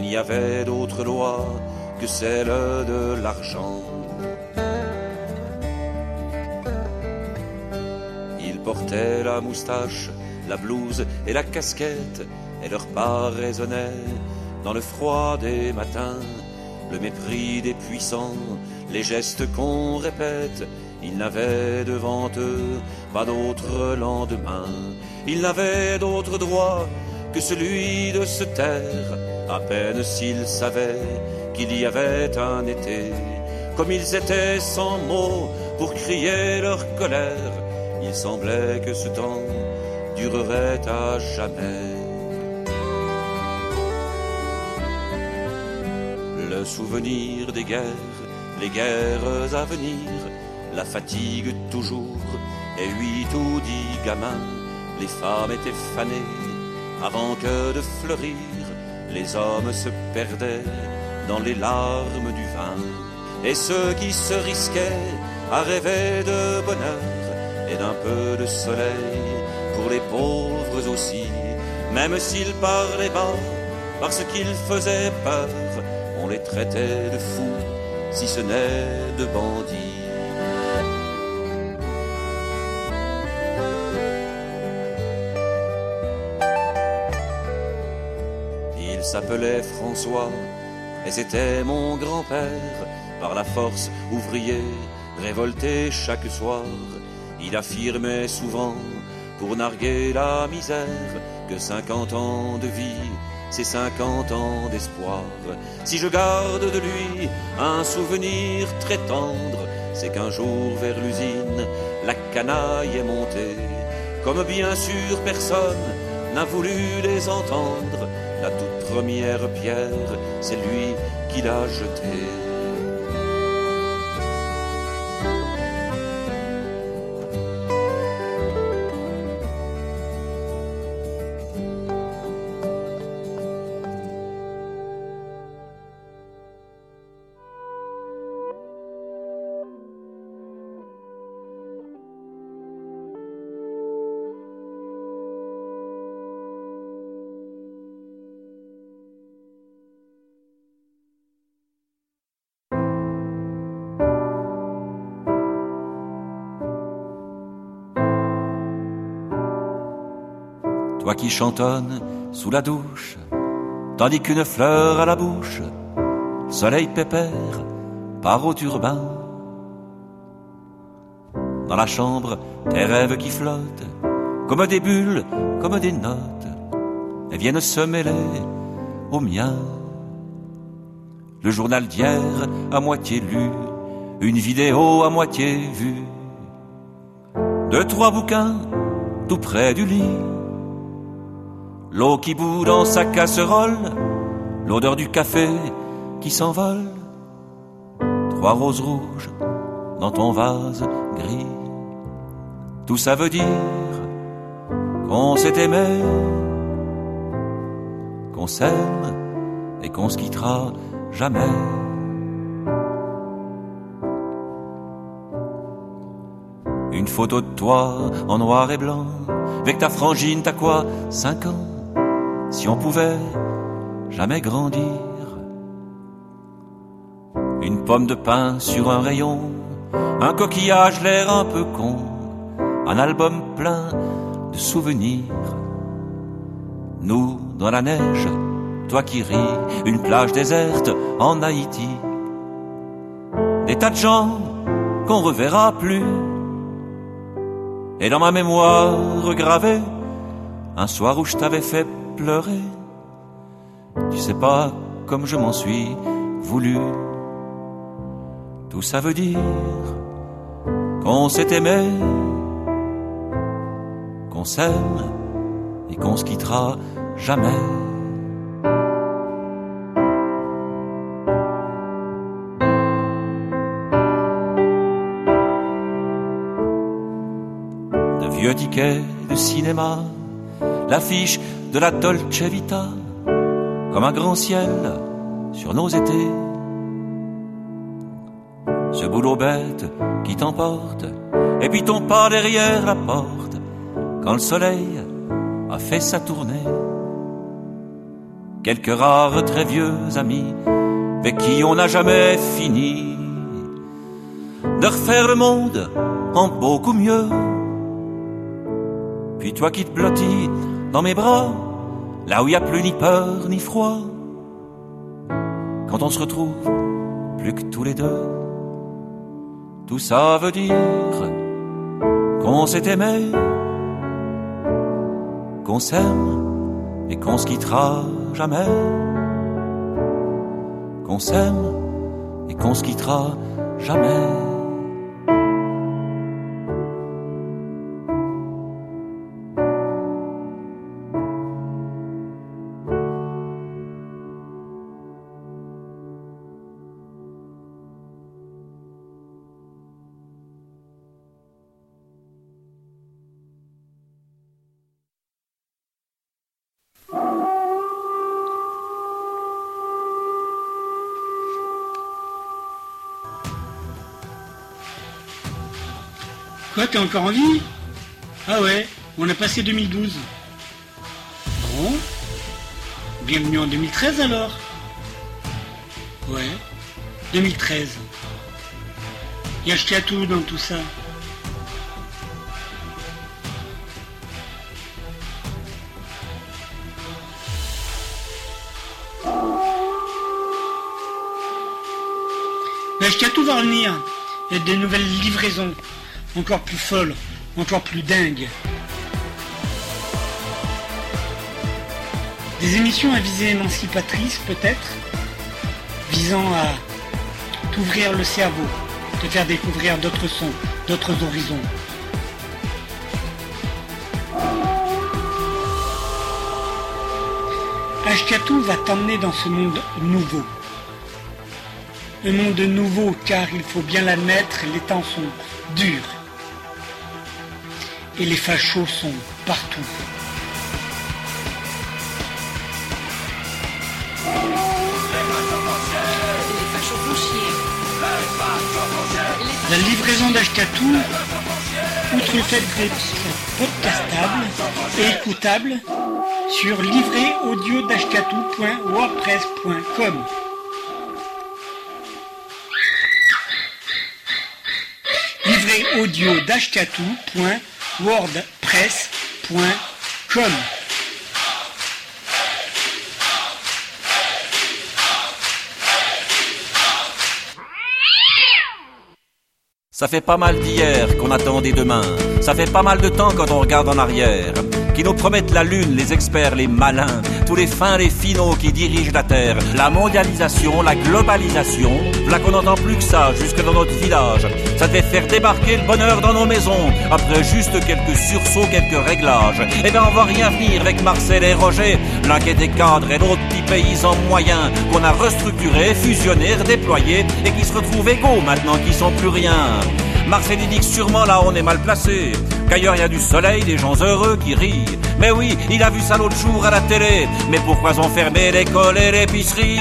Il n'y avait d'autre loi que celle de l'argent. portaient la moustache, la blouse et la casquette, et leur pas résonnait dans le froid des matins, le mépris des puissants, les gestes qu'on répète. Ils n'avaient devant eux pas d'autre lendemain, ils n'avaient d'autre droit que celui de se taire, à peine s'ils savaient qu'il y avait un été, comme ils étaient sans mots pour crier leur colère il semblait que ce temps durerait à jamais. Le souvenir des guerres, les guerres à venir, la fatigue toujours, et oui tout dit gamin, les femmes étaient fanées avant que de fleurir, les hommes se perdaient dans les larmes du vin, et ceux qui se risquaient à rêver de bonheur et d'un peu de soleil pour les pauvres aussi, même s'ils parlaient bas, parce qu'ils faisaient peur, on les traitait de fous, si ce n'est de bandits. S'appelait François, et c'était mon grand-père, par la force ouvrier, révolté chaque soir il affirmait souvent, pour narguer la misère, que cinquante ans de vie, c'est cinquante ans d'espoir. Si je garde de lui un souvenir très tendre, c'est qu'un jour vers l'usine, la canaille est montée. Comme bien sûr personne n'a voulu les entendre, la toute première pierre, c'est lui qui l'a jetée. Qui chantonnes sous la douche, tandis qu'une fleur à la bouche, soleil pépère, par au turbin. Dans la chambre, tes rêves qui flottent, comme des bulles, comme des notes, et viennent se mêler aux miens. Le journal d'hier à moitié lu, une vidéo à moitié vue, deux, trois bouquins tout près du lit. L'eau qui bout dans sa casserole, l'odeur du café qui s'envole. Trois roses rouges dans ton vase gris. Tout ça veut dire qu'on s'est aimé, qu'on s'aime et qu'on se quittera jamais. Une photo de toi en noir et blanc, avec ta frangine, t'as quoi Cinq ans? Si on pouvait jamais grandir. Une pomme de pain sur un rayon, un coquillage, l'air un peu con, un album plein de souvenirs. Nous, dans la neige, toi qui ris, une plage déserte en Haïti. Des tas de gens qu'on reverra plus. Et dans ma mémoire gravée, un soir où je t'avais fait pleurer, tu sais pas comme je m'en suis voulu. Tout ça veut dire qu'on s'est aimé, qu'on s'aime et qu'on se quittera jamais. De vieux tickets de cinéma, l'affiche de la Dolce Vita, comme un grand ciel sur nos étés. Ce boulot bête qui t'emporte, et puis ton pas derrière la porte, quand le soleil a fait sa tournée. Quelques rares très vieux amis, avec qui on n'a jamais fini de refaire le monde en beaucoup mieux. Puis toi qui te blottis dans mes bras, là où il n'y a plus ni peur ni froid. Quand on se retrouve plus que tous les deux, tout ça veut dire qu'on s'est aimé, qu'on s'aime et qu'on se quittera jamais. Qu'on s'aime et qu'on se quittera jamais. Quoi, t'es encore en vie? Ah ouais, on a passé 2012. Bon. Bienvenue en 2013 alors. Ouais, 2013. Il y a acheté à tout dans tout ça. Mais tout va revenir. Il y a des nouvelles livraisons encore plus folles, encore plus dingues. Des émissions à visée émancipatrice peut-être, visant à t'ouvrir le cerveau, te faire découvrir d'autres sons, d'autres horizons. Ashkatou va t'emmener dans ce monde nouveau. Un monde nouveau car il faut bien l'admettre, les temps sont durs. Et les fachos sont partout. La livraison d'Ashkatou, outre le fait d'être podcastable et écoutable, sur livréaudio.wordpress.com. Livret wordpress.com. Ça fait pas mal d'hier qu'on attendait demain. Ça fait pas mal de temps quand on regarde en arrière. Qui nous promettent la lune, les experts, les malins tous les fins, les finaux qui dirigent la terre. La mondialisation, la globalisation, là qu'on n'entend plus que ça, jusque dans notre village. Ça devait faire débarquer le bonheur dans nos maisons, après juste quelques sursauts, quelques réglages. Eh ben on va rien venir avec Marcel et Roger, l'un qui était cadre et l'autre petit paysan moyen, qu'on a restructuré, fusionné, redéployé, et qui se retrouvent égaux maintenant qu'ils sont plus rien. Marcel dit que sûrement là on est mal placé, qu'ailleurs il y a du soleil, des gens heureux qui rient. Mais oui, il a vu ça l'autre jour à la télé, mais pourquoi ont fermé l'école et l'épicerie?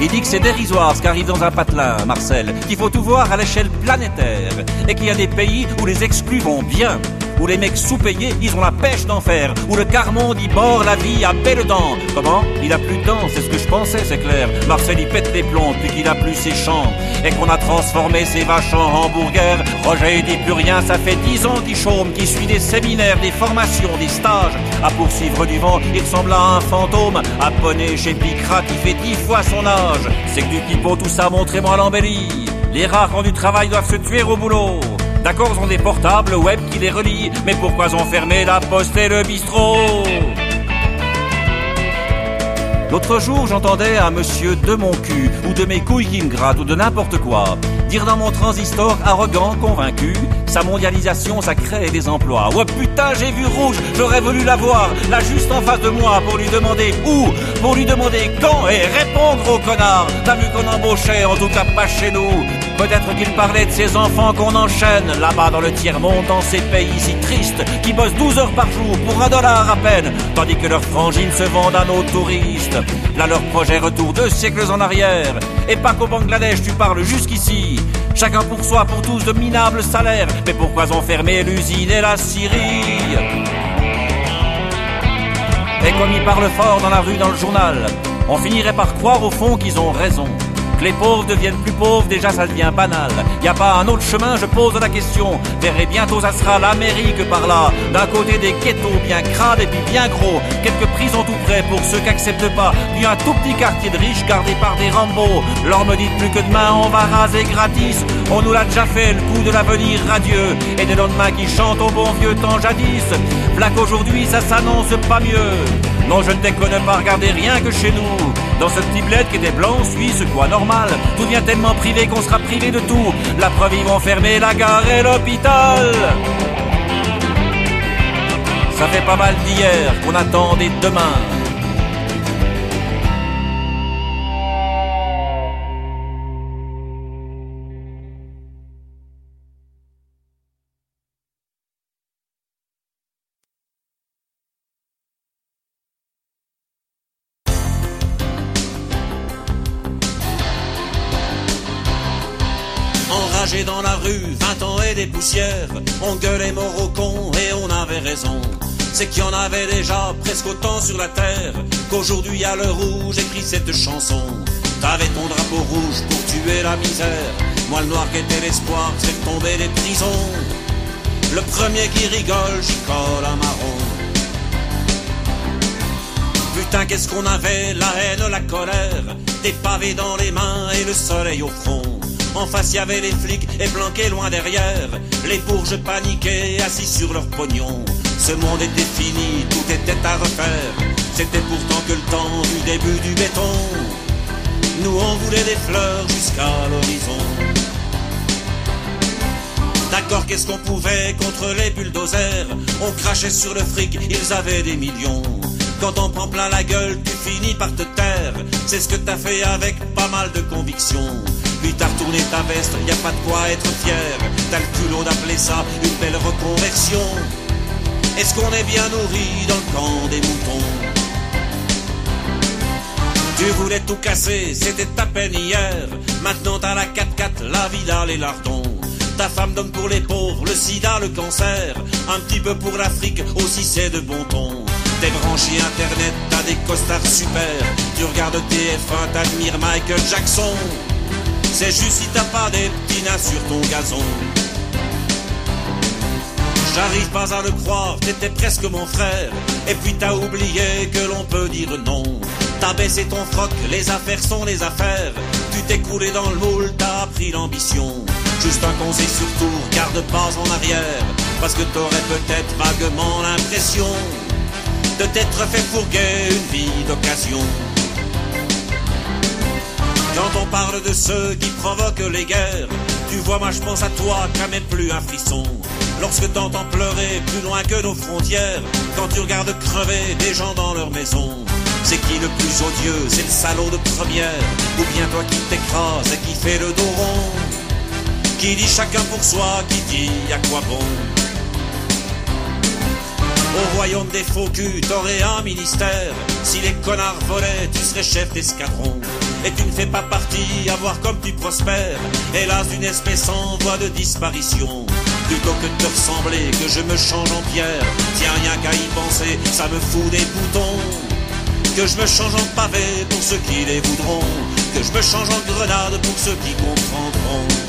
Il dit que c'est dérisoire ce qui arrive dans un patelin, Marcel, qu'il faut tout voir à l'échelle planétaire, et qu'il y a des pays où les exclus vont bien, où les mecs sous-payés, ils ont la pêche d'enfer, où le carmonde y bord la vie à belle dents. Comment? Il a plus de dents, c'est ce que je pensais, c'est clair. Marcel y pète les plombs depuis qu'il a plus ses champs, et qu'on a transformé ses vaches en hamburgers. Roger dit plus rien, ça fait dix ans qu'il chôme, qu'il suit des séminaires, des formations, des stages. À poursuivre du vent, il ressemble à un fantôme. À chez Picrat, il fait dix fois son âge. C'est que du pipeau, tout ça, montrez-moi l'embellie. Les rares qui ont du travail doivent se tuer au boulot. D'accord, ils ont des portables web qui les relient, mais pourquoi ont fermé la poste et le bistrot? L'autre jour, j'entendais un monsieur de mon cul, ou de mes couilles qui me ou de n'importe quoi, dire dans mon transistor arrogant, convaincu, sa mondialisation, ça crée des emplois. Ouais putain, j'ai vu rouge, j'aurais voulu la voir, là juste en face de moi, pour lui demander où, pour lui demander quand, et répondre au connard. T'as vu qu'on embauchait, en tout cas pas chez nous. Peut-être qu'il parlait de ses enfants qu'on enchaîne là-bas dans le tiers-monde, dans ces pays si tristes, qui bossent 12 heures par jour pour un dollar à peine, tandis que leurs frangines se vendent à nos touristes. Là, leur projet retour deux siècles en arrière. Et pas qu'au Bangladesh, tu parles jusqu'ici. Chacun pour soi, pour tous de minables salaires. Mais pourquoi ont fermé l'usine et la Syrie? Et comme ils parlent fort dans la rue, dans le journal, on finirait par croire au fond qu'ils ont raison. Que les pauvres deviennent plus pauvres, déjà ça devient banal. Y a pas un autre chemin, je pose la question. Verrez bientôt ça sera l'Amérique par là. D'un côté des ghettos bien crades et puis bien gros. Quelques prisons tout près pour ceux qui acceptent pas. Puis un tout petit quartier de riches gardé par des Rambo. Leur me dites plus que demain on va raser gratis. On nous l'a déjà fait le coup de l'avenir radieux. Et des lendemains qui chantent au bon vieux temps jadis. V'là qu'aujourd'hui ça s'annonce pas mieux. Non, je ne déconne pas, regardez rien que chez nous. Dans ce petit bled qui était blanc, suisse, quoi normal. Tout devient tellement privé qu'on sera privé de tout. La preuve, ils vont fermer la gare et l'hôpital. Ça fait pas mal d'hier qu'on attendait demain. La rue, 20 ans et des poussières. On gueulait mort au et on avait raison. C'est qu'il y en avait déjà presque autant sur la terre qu'aujourd'hui à l'heure où j'écris cette chanson. T'avais ton drapeau rouge pour tuer la misère. Moi le noir qui était l'espoir, c'est tomber les prisons. Le premier qui rigole, j'y colle un marron. Putain, qu'est-ce qu'on avait, la haine, la colère, des pavés dans les mains et le soleil au front. En face, y avait les flics et planqués loin derrière. Les bourges paniquaient, assis sur leur pognon. Ce monde était fini, tout était à refaire. C'était pourtant que le temps du début du béton. Nous, on voulait des fleurs jusqu'à l'horizon. D'accord, qu'est-ce qu'on pouvait contre les bulldozers? On crachait sur le fric, ils avaient des millions. Quand on prend plein la gueule, tu finis par te taire. C'est ce que t'as fait avec pas mal de conviction. Puis t'as retourné ta veste, y a pas de quoi être fier. T'as le culot d'appeler ça une belle reconversion. Est-ce qu'on est bien nourri dans le camp des moutons? Tu voulais tout casser, c'était ta peine hier. Maintenant t'as la 4-4, la villa, les lardons. Ta femme donne pour les pauvres, le sida, le cancer. Un petit peu pour l'Afrique, aussi c'est de bon ton. T'es branché internet, t'as des costards super. Tu regardes TF1, t'admires Michael Jackson. C'est juste si t'as pas des petits sur ton gazon. J'arrive pas à le croire, t'étais presque mon frère. Et puis t'as oublié que l'on peut dire non. T'as baissé ton froc, les affaires sont les affaires. Tu t'es coulé dans le moule, t'as appris l'ambition. Juste un conseil surtout, garde pas en arrière, parce que t'aurais peut-être vaguement l'impression de t'être fait fourguer une vie d'occasion. Quand on parle de ceux qui provoquent les guerres, tu vois, moi je pense à toi, qu'à même plus un frisson. Lorsque t'entends pleurer plus loin que nos frontières, quand tu regardes crever des gens dans leur maison. C'est qui le plus odieux? C'est le salaud de première Ou bien toi qui t'écrases et qui fait le dos rond? Qui dit chacun pour soi, qui dit à quoi bon? Au royaume des faux culs, t'aurais un ministère. Si les connards volaient, tu serais chef d'escadron. Et tu ne fais pas partie à voir comme tu prospères. Hélas, d'une espèce en voie de disparition. Plutôt que de te ressembler, que je me change en pierre. Tiens, rien qu'à y penser, ça me fout des boutons. Que je me change en pavé pour ceux qui les voudront. Que je me change en grenade pour ceux qui comprendront.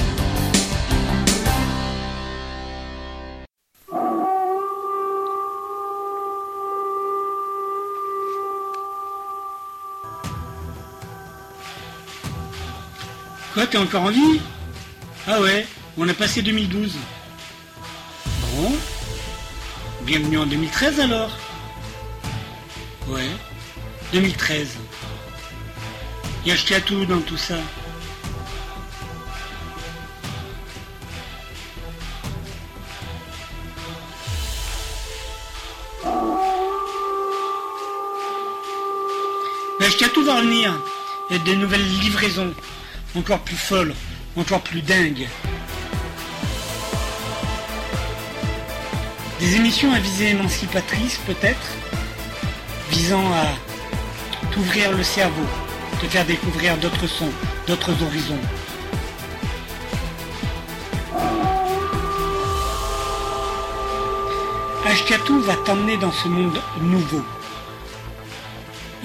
Quoi, t'es encore en vie? Ah ouais, on a passé 2012. Bon. Bienvenue en 2013 alors Ouais, 2013. Y a tout dans tout ça. tout va revenir. Il y a des nouvelles livraisons encore plus folle, encore plus dingue. Des émissions à visée émancipatrice peut-être, visant à t'ouvrir le cerveau, te faire découvrir d'autres sons, d'autres horizons. Ashkatu va t'emmener dans ce monde nouveau.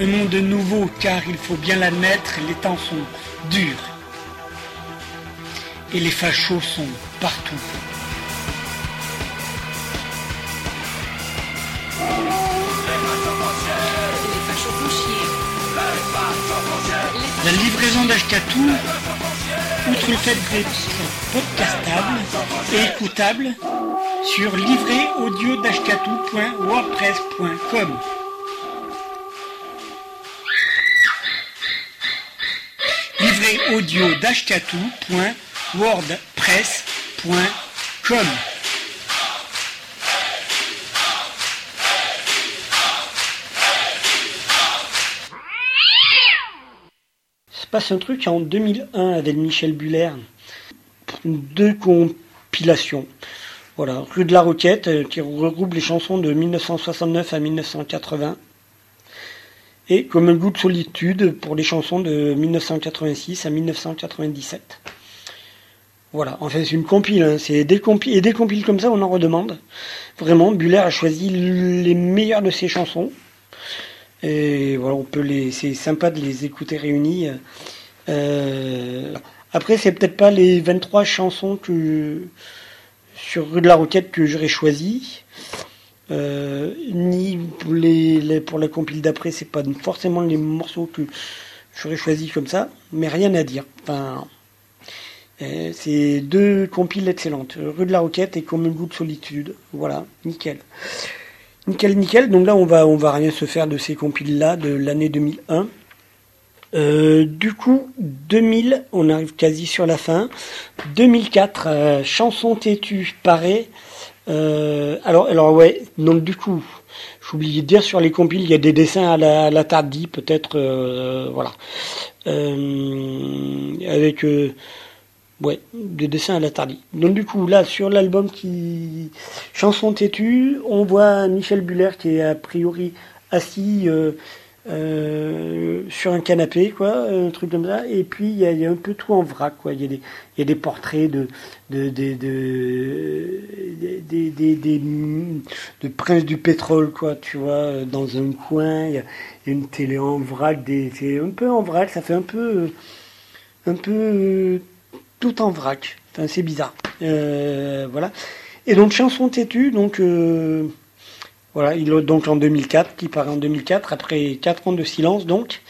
Un monde nouveau car il faut bien l'admettre, les temps sont durs et les fachos sont partout. La livraison d'Ashkatou, outre le fait d'être podcastable et écoutable, sur audio wordpress.com. Se passe un truc en 2001 avec Michel Buller. Deux compilations. Voilà, Rue de la Roquette, euh, qui regroupe les chansons de 1969 à 1980. Et comme un goût de solitude pour les chansons de 1986 à 1997. Voilà, en fait c'est une compile, hein. c'est des compiles, et des compiles comme ça on en redemande. Vraiment, Buller a choisi les meilleures de ses chansons. Et voilà, on peut les, c'est sympa de les écouter réunis. Euh, après, c'est peut-être pas les 23 chansons que sur Rue de la Roquette que j'aurais choisi. Euh, ni pour, les, pour la compile d'après, c'est pas forcément les morceaux que j'aurais choisi comme ça, mais rien à dire. Enfin, euh, c'est deux compiles excellentes. Rue de la Roquette et Comme un goût de solitude. Voilà, nickel. Nickel, nickel. Donc là, on va, va rien se faire de ces compiles-là de l'année 2001. Euh, du coup, 2000, on arrive quasi sur la fin. 2004, euh, chanson têtue, pareil. alors, alors ouais, donc du coup, oublié de dire sur les compiles, il y a des dessins à la, à la tardie, peut-être, voilà, avec Ouais, des dessins à la. Donc du coup, là, sur l'album qui... Chanson têtue, on voit Michel Buller qui est a priori assis euh, euh, sur un canapé, quoi, un truc comme ça. Et puis, il y a, un peu tout en vrac, quoi. Il y a des, y des portraits de de, de, de, de, de princes du pétrole, quoi, tu vois, dans un coin. Il y a une télé en vrac, des, c'est un peu en vrac, ça fait un peu... Un peu tout en vrac. C'est bizarre. Euh, voilà. Et donc, chanson têtue, donc, euh, voilà, il donc en 2004, qui paraît en 2004, après 4 ans de silence, donc.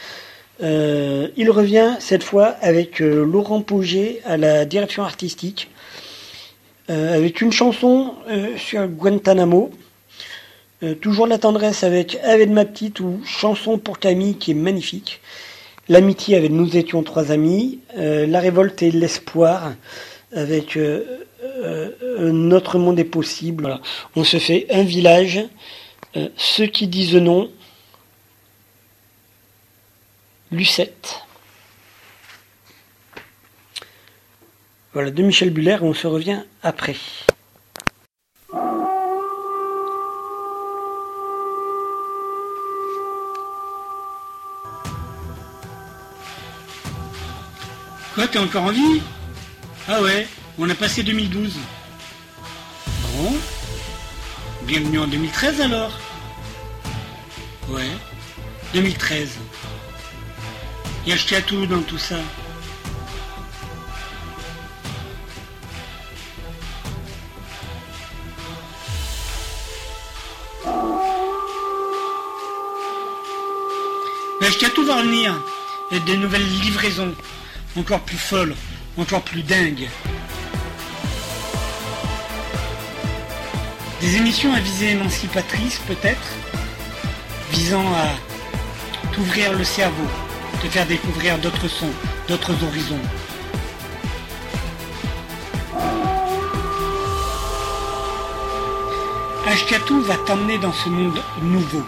Euh, il revient cette fois avec Laurent Pouget à la direction artistique, avec une chanson sur Guantanamo. toujours la tendresse avec Avec ma petite ou Chanson pour Camille qui est magnifique. L'amitié avec Nous étions trois amis. la révolte et l'espoir avec Notre monde est possible. On se fait un village. ceux qui disent non, Lucette. Voilà, de Michel Buller, on se revient après. Quoi, t'es encore en vie? Ah ouais, on a passé 2012. Bon. Bienvenue en 2013 alors Ouais, 2013. Il y a tout dans tout ça. Mais tout va revenir. Et des nouvelles livraisons. Encore plus folles. Encore plus dingues. Des émissions à visée émancipatrice peut-être. Visant à t'ouvrir le cerveau te faire découvrir d'autres sons, d'autres horizons. Ashkatou va t'emmener dans ce monde nouveau.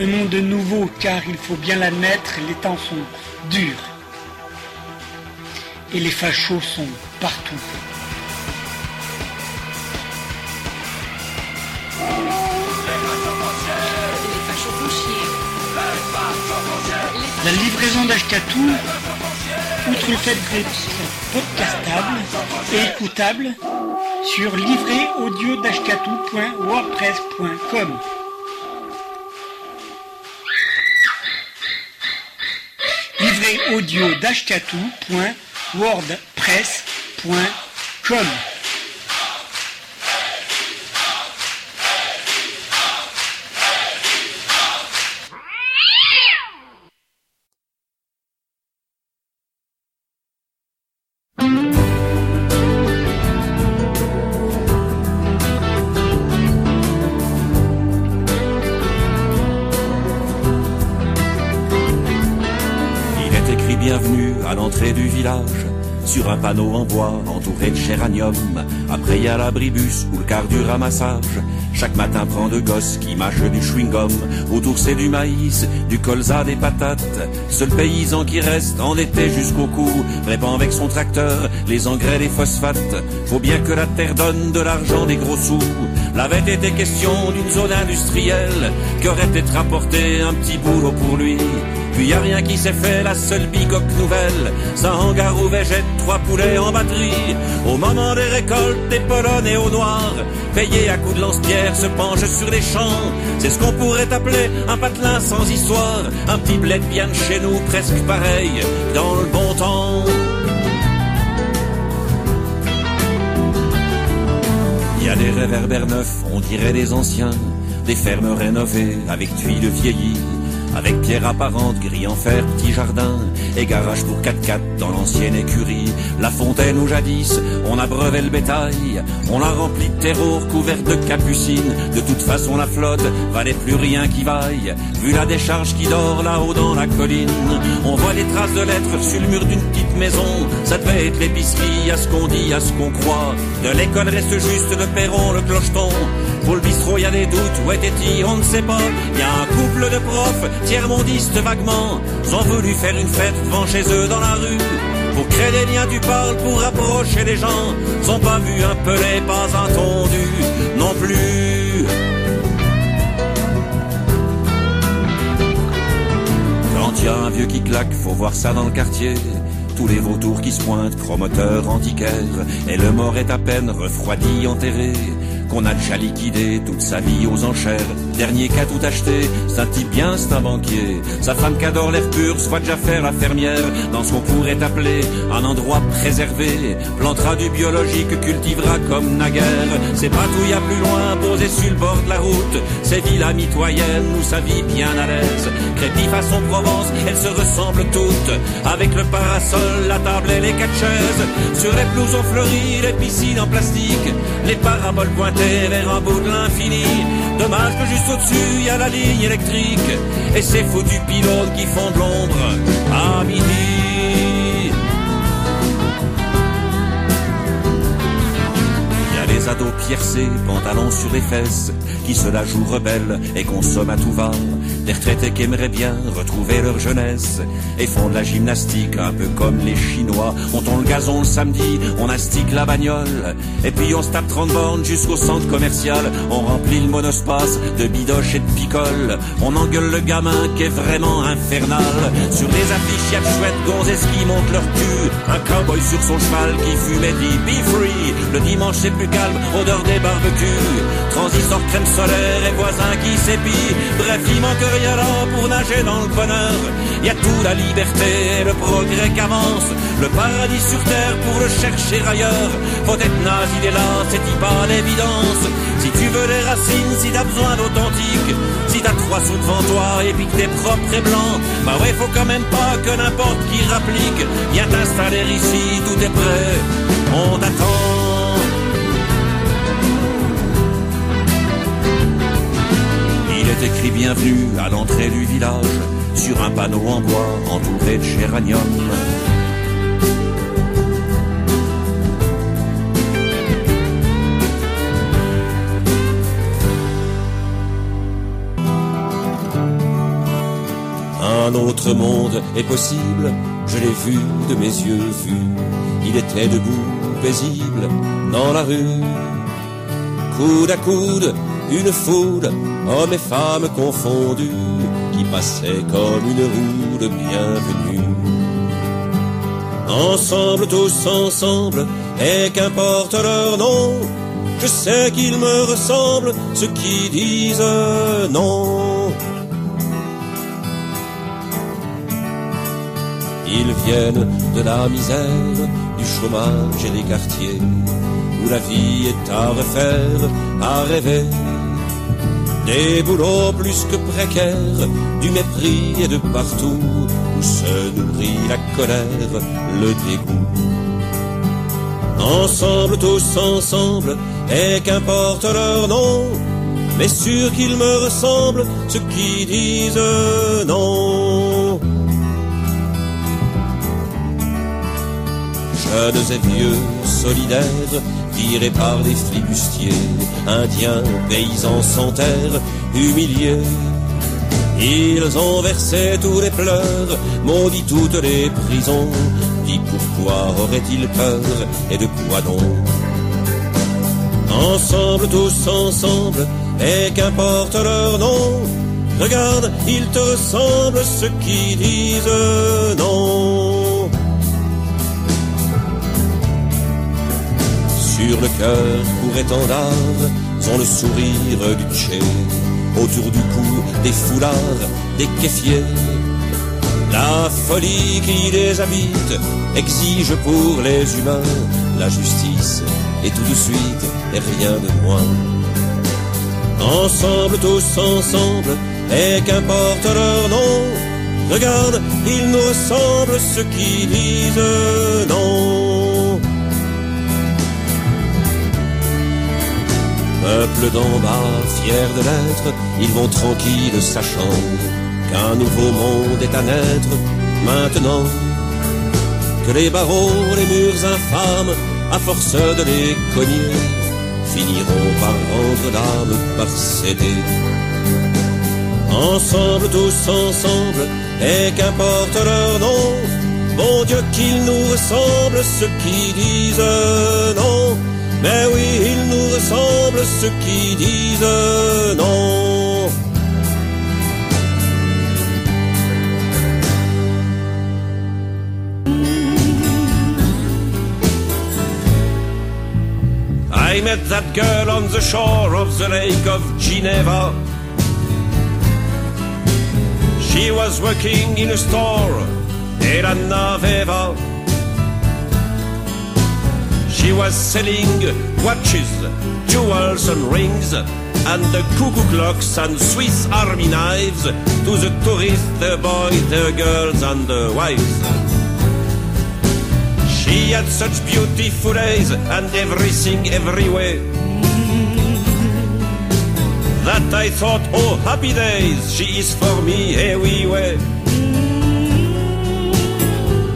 Un monde nouveau car il faut bien l'admettre, les temps sont durs. Et les fachos sont partout. La livraison d'Ashkatou, outre le fait d'être podcastable et écoutable, sur livréaudio.wordpress.com. Livret audio panneau en bois entouré de géranium. Après y a l'abribus ou le quart du ramassage. Chaque matin prend de gosses qui mâchent du chewing-gum. Autour c'est du maïs, du colza, des patates. Seul paysan qui reste en été jusqu'au cou. Répand avec son tracteur les engrais, les phosphates. Faut bien que la terre donne de l'argent, des gros sous. L'avait été question d'une zone industrielle qui aurait été rapporté un petit boulot pour lui? Puis y a rien qui s'est fait, la seule bicoque nouvelle, ça hangar où végète trois poulets en batterie. Au moment des récoltes, des polonais au noir, payés à coups de lance-pierre, se penche sur les champs. C'est ce qu'on pourrait appeler un patelin sans histoire, un petit bled bien chez nous, presque pareil, dans le bon temps. Y a des réverbères neufs, on dirait des anciens, des fermes rénovées avec tuiles vieillies avec pierre apparente, gris en fer, petit jardin et garage pour 4x4 dans l'ancienne écurie. La fontaine où jadis on abreuvait le bétail, on l'a rempli de terreau couverte de capucines. De toute façon la flotte valait plus rien qui vaille, vu la décharge qui dort là-haut dans la colline. On voit les traces de lettres sur le mur d'une petite maison, ça devait être l'épicerie, à ce qu'on dit, à ce qu'on croit. De l'école reste juste le perron, le clocheton. Pour le bistrot, y a des doutes, où était-il, on ne sait pas. Y a un couple de profs, tiers-mondistes vaguement, ont voulu faire une fête devant chez eux dans la rue. Pour créer des liens du parle, pour rapprocher les gens, sont pas vus un pelé, pas entendu non plus. Quand y un vieux qui claque, faut voir ça dans le quartier tous les vautours qui se pointent, promoteurs antiquaires, et le mort est à peine refroidi, enterré, qu'on a déjà liquidé toute sa vie aux enchères. Dernier qui a tout acheté, c'est un type bien, c'est un banquier. Sa femme qui adore l'air pur se voit déjà faire la fermière dans ce qu'on pourrait appeler un endroit préservé. Plantera du biologique, cultivera comme naguère. C'est pas tout y a plus loin, posé sur le bord de la route. Ces villas mitoyennes où sa vie bien à l'aise. Crépi façon Provence, elles se ressemblent toutes. Avec le parasol, la table et les quatre chaises. Sur les blousons fleuris, les piscines en plastique. Les paraboles pointées vers un bout de l'infini. Dommage que juste au-dessus, y a la ligne électrique. Et ces foutus pylônes qui font de l'ombre à midi. Y a les ados piercés, pantalons sur les fesses, qui se la jouent rebelle et consomment à tout va. Des retraités qui aimeraient bien retrouver leur jeunesse et font de la gymnastique un peu comme les Chinois. On tond le gazon le samedi, on astique la bagnole et puis on se tape 30 bornes jusqu'au centre commercial. On remplit le monospace de bidoches et de picoles. On engueule le gamin qui est vraiment infernal. Sur les affiches, y'a de chouettes gonzesses qui montent leur cul. Un cowboy sur son cheval qui fume et dit Be free. Le dimanche c'est plus calme, odeur des barbecues. Transistor crème solaire et voisins qui s'épient. Bref, il manque pour nager dans le bonheur. Y a tout la liberté et le progrès qu'avance. Le paradis sur terre pour le chercher ailleurs. Faut être nazi dès là, c'est pas l'évidence. Si tu veux les racines, si t'as besoin d'authentique, si t'as trois sous devant toi et puis t'es propre et blanc, bah ouais, faut quand même pas que n'importe qui rapplique. Viens t'installer ici, tout est prêt, on t'attend. Écrit bienvenue à l'entrée du village, sur un panneau en bois entouré de géraniums. Un autre monde est possible, je l'ai vu de mes yeux vus. Il était debout, paisible, dans la rue. Coude à coude, une foule, hommes et femmes confondus, qui passaient comme une roue de bienvenue. Ensemble, tous ensemble, et qu'importe leur nom, je sais qu'ils me ressemblent, ceux qui disent non. Ils viennent de la misère, du chômage et des quartiers, où la vie est à refaire, à rêver. Des boulots plus que précaires, du mépris et de partout, où se nourrit la colère, le dégoût. Ensemble, tous ensemble, et qu'importe leur nom, mais sûr qu'ils me ressemblent, ceux qui disent non. Jeunes et vieux, solidaires, tirés par les flibustiers, indiens, paysans sans terre, humiliés. Ils ont versé tous les pleurs, maudit toutes les prisons. Dis pourquoi auraient-ils peur et de quoi donc? Ensemble, tous ensemble, et qu'importe leur nom. Regarde, ils te ressemblent ceux qui disent non. Le cœur pour étendard, ont le sourire du Tché. Autour du cou, des foulards, des kéfiers. La folie qui les habite exige pour les humains la justice et tout de suite et rien de moins. Ensemble, tous ensemble, et qu'importe leur nom, regarde, ils nous ressemblent ceux qui disent non. Peuple d'en bas, fiers de l'être, ils vont tranquilles sachant qu'un nouveau monde est à naître maintenant. Que les barreaux, les murs infâmes, à force de les cogner, finiront par rendre l'âme, par céder. Ensemble, tous ensemble, et qu'importe leur nom, bon Dieu qu'ils nous ressemblent, ceux qui disent non. Mais oui, ressemblent, ceux qui disent non. I met that girl on the shore of the lake of Geneva. She was working in a store, era Naveva. She was selling watches, jewels and rings, and the cuckoo clocks and Swiss army knives to the tourists, the boys, the girls and the wives. She had such beautiful eyes and everything everywhere that I thought, oh happy days, she is for me everywhere.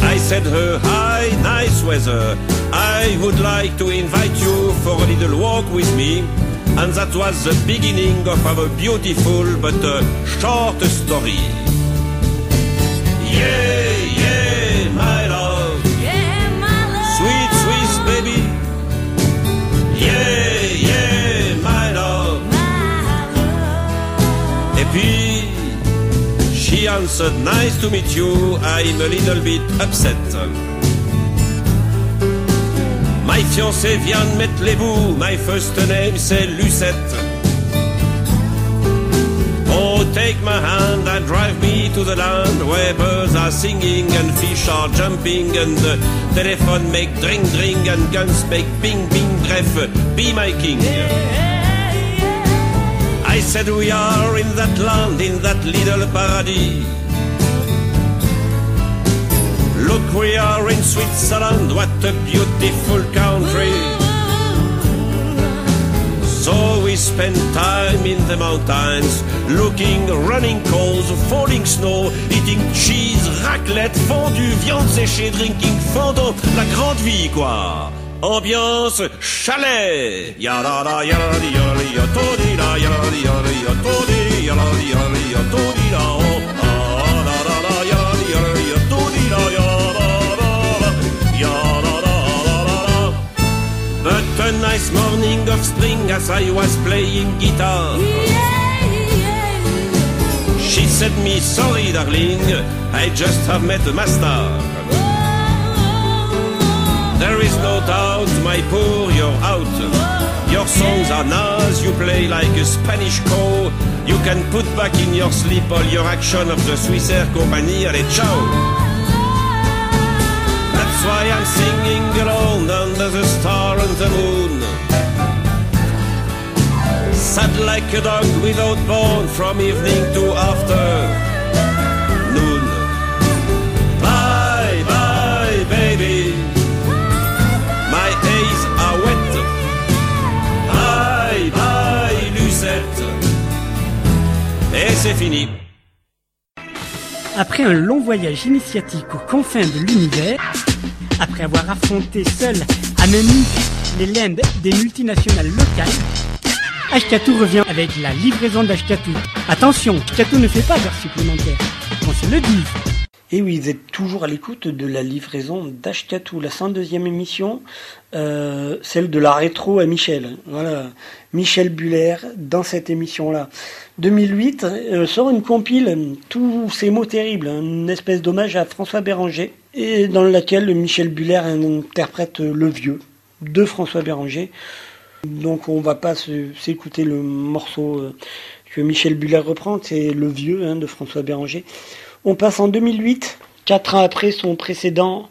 I said her, hi, nice weather. I would like to invite you for a little walk with me. And that was the beginning of our beautiful but uh, short story. Yeah, yeah, my love. Sweet Swiss baby. Yeah, yeah, my love. Et puis, she answered, nice to meet you. I'm a little bit upset. My fiancé vient de mettre les bouts. My first name c'est Lucette. Oh, take my hand and drive me to the land where birds are singing and fish are jumping and the telephone make dring dring and guns make bing bing. Bref, be my king. I said we are in that land, in that little paradis. Look, we are in Switzerland, what a beautiful country. So we spend time in the mountains, looking, running coals, falling snow, eating cheese, raclette, fondue, viande séchée, drinking fondant, la grande vie quoi. Ambiance chalet. Ya la la ya la di ya la di ya to nice morning of spring as I was playing guitar. She said me sorry darling, I just have met a master. There is no doubt, my poor, you're out. Your songs are nice, you play like a Spanish cow. You can put back in your sleep all your action of the Swissair Company. Allez, ciao! That's why I'm singing alone under the star and the moon. Sad like a dog without bone from evening to after noon. Bye, bye, baby. My eyes are wet. Bye, bye, Lucette. Et c'est fini. Après un long voyage initiatique aux confins de l'univers, après avoir affronté seul à Memphis les landes des multinationales locales, Ashkatu revient avec la livraison d'Ashkatu. Attention, Ashkatu ne fait pas d'heures supplémentaires, qu'on se le dise. Et oui, vous êtes toujours à l'écoute de la livraison d'Ashkatu, la 102e émission, euh, celle de la rétro à Michel. Voilà, Michel Buller dans cette émission-là. 2008 euh, sort une compile, tous ces mots terribles, hein, une espèce d'hommage à François Béranger, et dans laquelle Michel Buller interprète le vieux de François Béranger. Donc on va pas s'écouter le morceau euh, que Michel Buller reprend, c'est le vieux hein, de François Béranger. On passe en 2008, quatre ans après son précédent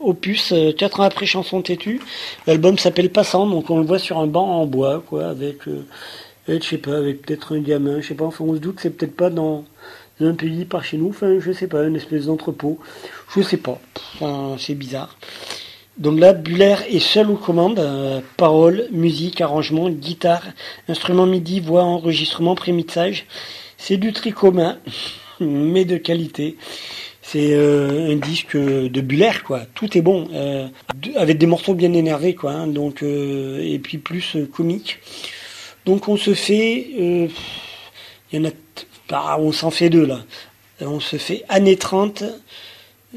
opus, euh, quatre ans après Chanson têtue. L'album s'appelle Passant, donc on le voit sur un banc en bois, quoi, avec, euh, je sais pas, avec peut-être un gamin, je sais pas, on se doute c'est peut-être pas dans un pays par chez nous, enfin je sais pas, une espèce d'entrepôt, je sais pas, c'est bizarre. Donc là, Buller est seul aux commandes, euh, paroles, musique, arrangement, guitare, instrument MIDI, voix, enregistrement, prémixage. C'est du tricot-main, mais de qualité. C'est euh, un disque de Buller, quoi. Tout est bon, euh, avec des morceaux bien énervés, quoi. hein, donc et puis plus comique. Donc on se fait, il y en a, t- ah, on s'en fait deux là. On se fait années 30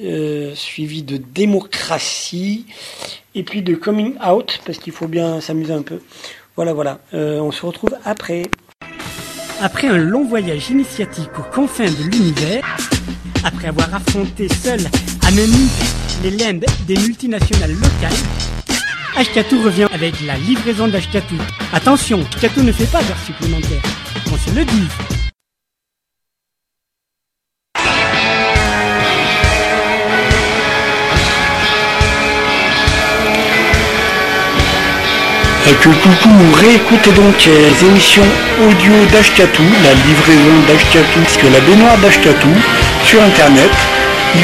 euh, suivi de démocratie et puis de coming out parce qu'il faut bien s'amuser un peu. Voilà, voilà. Euh, on se retrouve après. Après un long voyage initiatique aux confins de l'univers, après avoir affronté seul à Memphis les landes des multinationales locales, Ashkatou revient avec la livraison d'Ashkatou. Attention, Ashkatou ne fait pas d'heures supplémentaires. On se le dit. Et que coucou, réécoutez donc les émissions audio d'Ashkatou, la livraison d'Ashkatou, que la baignoire d'Ashkatou, sur internet,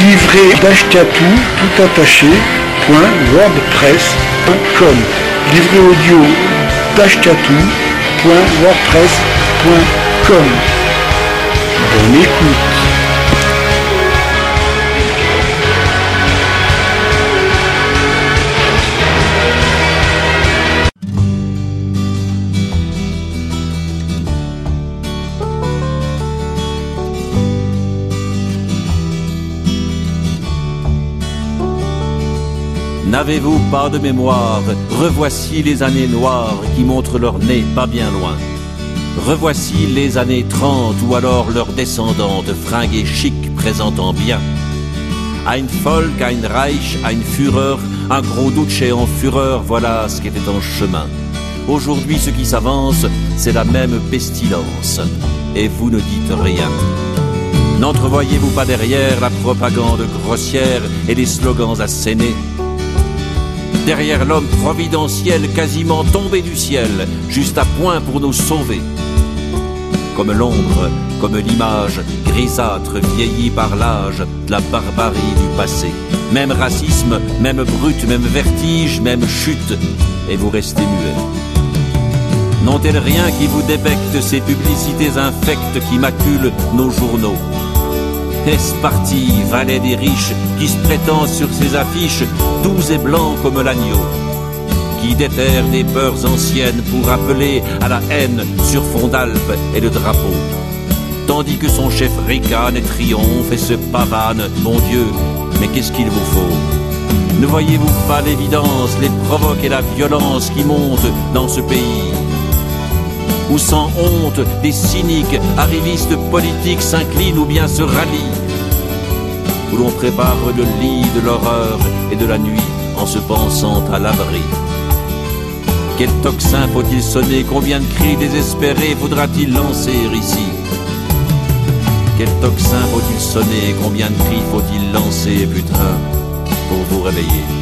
livré d'Ashkatou, tout attaché, wordpress.com Livret audio d'ashkatou.wordpress.com Bonne écoute N'avez-vous pas de mémoire? Revoici les années noires qui montrent leur nez pas bien loin. Revoici les années 30 ou alors leurs descendantes fringuées chic présentant bien. Ein Volk, ein Reich, ein Führer, un gros duce en fureur, voilà ce qui était en chemin. Aujourd'hui, ce qui s'avance, c'est la même pestilence. Et vous ne dites rien. N'entrevoyez-vous pas derrière la propagande grossière et les slogans assénés? Derrière l'homme providentiel quasiment tombé du ciel, juste à point pour nous sauver. Comme l'ombre, comme l'image, grisâtre, vieillie par l'âge, de la barbarie du passé. Même racisme, même brute, même vertige, même chute, et vous restez muet. N'ont-elles rien qui vous débecte ces publicités infectes qui maculent nos journaux? Est-ce parti, valet des riches, qui se prétend sur ses affiches, doux et blanc comme l'agneau Qui déterre des peurs anciennes pour appeler à la haine sur fond d'Alpes et de drapeau? Tandis que son chef ricane et triomphe et se pavane, mon Dieu, mais qu'est-ce qu'il vous faut? Ne voyez-vous pas l'évidence, les provoques et la violence qui montent dans ce pays? Où sans honte des cyniques, arrivistes politiques s'inclinent ou bien se rallient, où l'on prépare le lit de l'horreur et de la nuit en se pensant à l'abri. Quel tocsin faut-il sonner? Combien de cris désespérés faudra-t-il lancer ici? Quel tocsin faut-il sonner? Combien de cris faut-il lancer, putain, pour vous réveiller?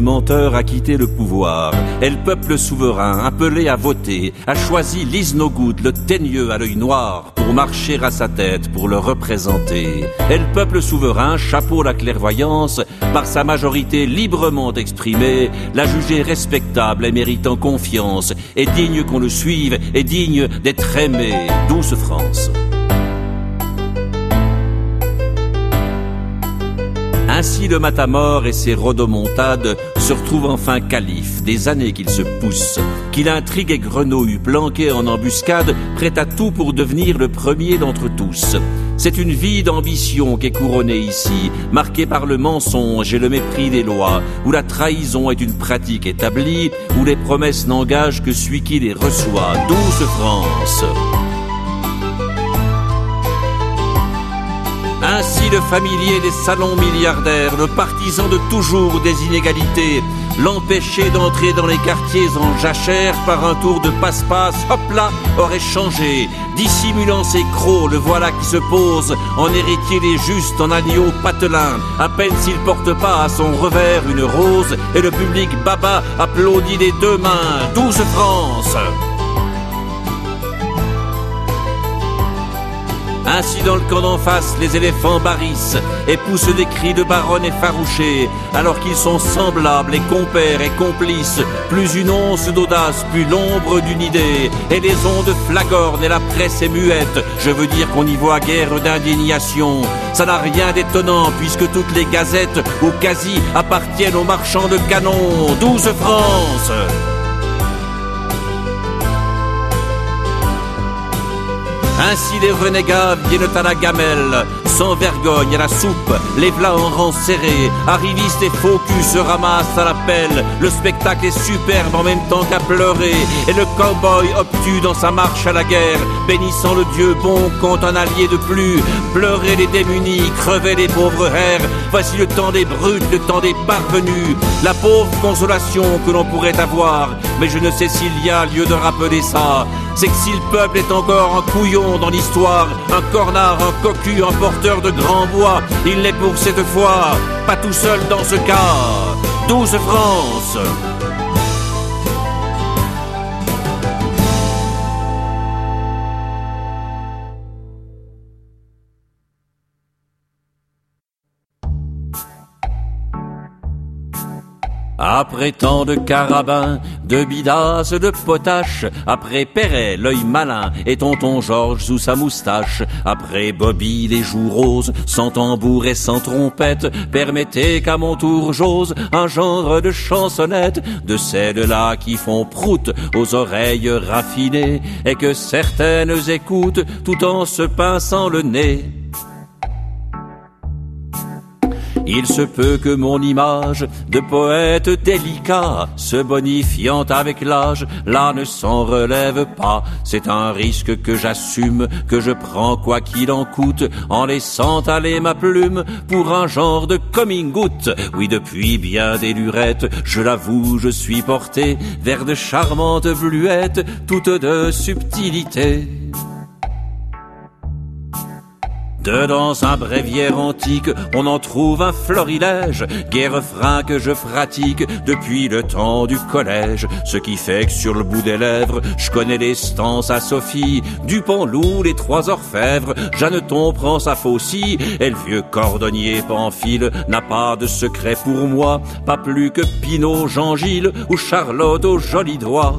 Le menteur a quitté le pouvoir, et le peuple souverain, appelé à voter, a choisi Lise le teigneux à l'œil noir, pour marcher à sa tête, pour le représenter. Et le peuple souverain, chapeau la clairvoyance, par sa majorité librement exprimée, l'a jugé respectable et méritant confiance, et digne qu'on le suive, et digne d'être aimé. Douce France. Ainsi le matamor et ses rodomontades se retrouvent enfin calife, des années qu'il se pousse, qu'il intrigue et grenouille, planqué en embuscade, prêt à tout pour devenir le premier d'entre tous. C'est une vie d'ambition qui est couronnée ici, marquée par le mensonge et le mépris des lois, où la trahison est une pratique établie, où les promesses n'engagent que celui qui les reçoit. Douce France Ainsi le familier des salons milliardaires, le partisan de toujours des inégalités, l'empêcher d'entrer dans les quartiers en jachère par un tour de passe-passe, hop là, aurait changé. Dissimulant ses crocs, le voilà qui se pose en héritier des justes en agneau patelin. À peine s'il porte pas à son revers une rose, et le public baba applaudit des deux mains. Douce France! Ainsi dans le camp d'en face, les éléphants barrissent et poussent des cris de baronne effarouchés, alors qu'ils sont semblables et compères et complices, plus une once d'audace, plus l'ombre d'une idée, et les ondes flagornent et la presse est muette, je veux dire qu'on y voit guère d'indignation. Ça n'a rien d'étonnant puisque toutes les gazettes, ou quasi, appartiennent aux marchands de canons. Douce France Ainsi les renégats viennent à la gamelle, sans vergogne à la soupe, les plats en rang serré, arrivistes et faux se ramassent à la pelle. Le spectacle est superbe en même temps qu'à pleurer, et le cowboy obtus dans sa marche à la guerre, bénissant le Dieu bon compte un allié de plus. Pleurer les démunis, crever les pauvres hères, voici le temps des brutes, le temps des parvenus, la pauvre consolation que l'on pourrait avoir, mais je ne sais s'il y a lieu de rappeler ça c'est que si le peuple est encore un couillon dans l'histoire, un cornard, un cocu, un porteur de grand bois, il n'est pour cette fois pas tout seul dans ce cas. Douze France Après tant de carabins, de bidas, de potaches, après Perret, l'œil malin, et tonton Georges sous sa moustache, après Bobby, les joues roses, sans tambour et sans trompette, permettez qu'à mon tour j'ose un genre de chansonnette, de celles-là qui font prout aux oreilles raffinées, et que certaines écoutent tout en se pinçant le nez. Il se peut que mon image de poète délicat, se bonifiant avec l'âge, là ne s'en relève pas. C'est un risque que j'assume, que je prends quoi qu'il en coûte, en laissant aller ma plume pour un genre de coming out. Oui, depuis bien des lurettes, je l'avoue, je suis porté vers de charmantes bluettes, toutes de subtilité. De dans un bréviaire antique, on en trouve un florilège, guerre refrain que je pratique depuis le temps du collège. Ce qui fait que sur le bout des lèvres, je connais les stances à Sophie, Dupont-Loup, les trois orfèvres, Jeanneton prend sa faucille, et le vieux cordonnier Pamphile n'a pas de secret pour moi, pas plus que Pinot, Jean-Gilles ou Charlotte au joli doigt.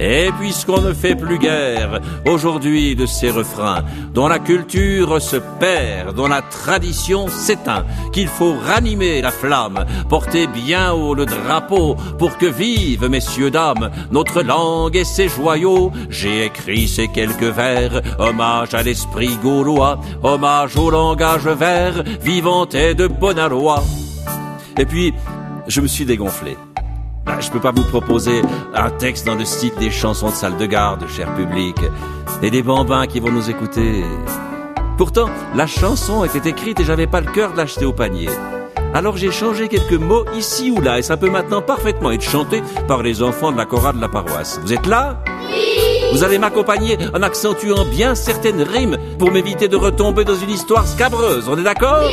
Et puisqu'on ne fait plus guère aujourd'hui de ces refrains, dont la culture se perd, dont la tradition s'éteint, qu'il faut ranimer la flamme, porter bien haut le drapeau, pour que vive, messieurs, dames, notre langue et ses joyaux, j'ai écrit ces quelques vers, hommage à l'esprit gaulois, hommage au langage vert, vivant et de bonne aloi. Et puis, je me suis dégonflé. Ah, je peux pas vous proposer un texte dans le style des chansons de salle de garde, cher public, et des bambins qui vont nous écouter. Pourtant, la chanson était écrite et j'avais pas le cœur de l'acheter au panier. Alors j'ai changé quelques mots ici ou là et ça peut maintenant parfaitement être chanté par les enfants de la chorale de la paroisse. Vous êtes là? Vous allez m'accompagner en accentuant bien certaines rimes pour m'éviter de retomber dans une histoire scabreuse. On est d'accord?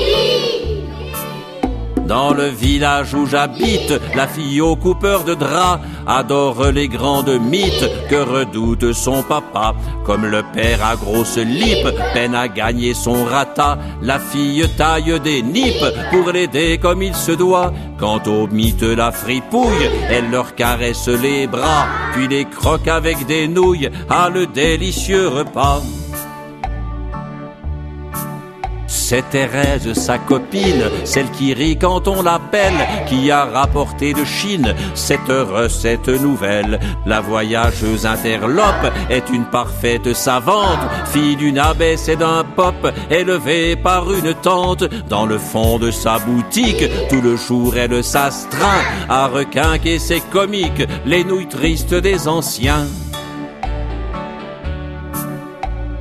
Dans le village où j'habite, la fille au coupeur de draps adore les grandes mythes que redoute son papa. Comme le père à grosse lippe peine à gagner son rata, la fille taille des nippes pour l'aider comme il se doit. Quant aux mythes la fripouille, elle leur caresse les bras, puis les croque avec des nouilles à le délicieux repas. C'est Thérèse, sa copine, celle qui rit quand on l'appelle, qui a rapporté de Chine cette recette nouvelle. La voyageuse interlope est une parfaite savante, fille d'une abbesse et d'un pop, élevée par une tante. Dans le fond de sa boutique, tout le jour elle s'astreint à requinquer ses comiques, les nouilles tristes des anciens.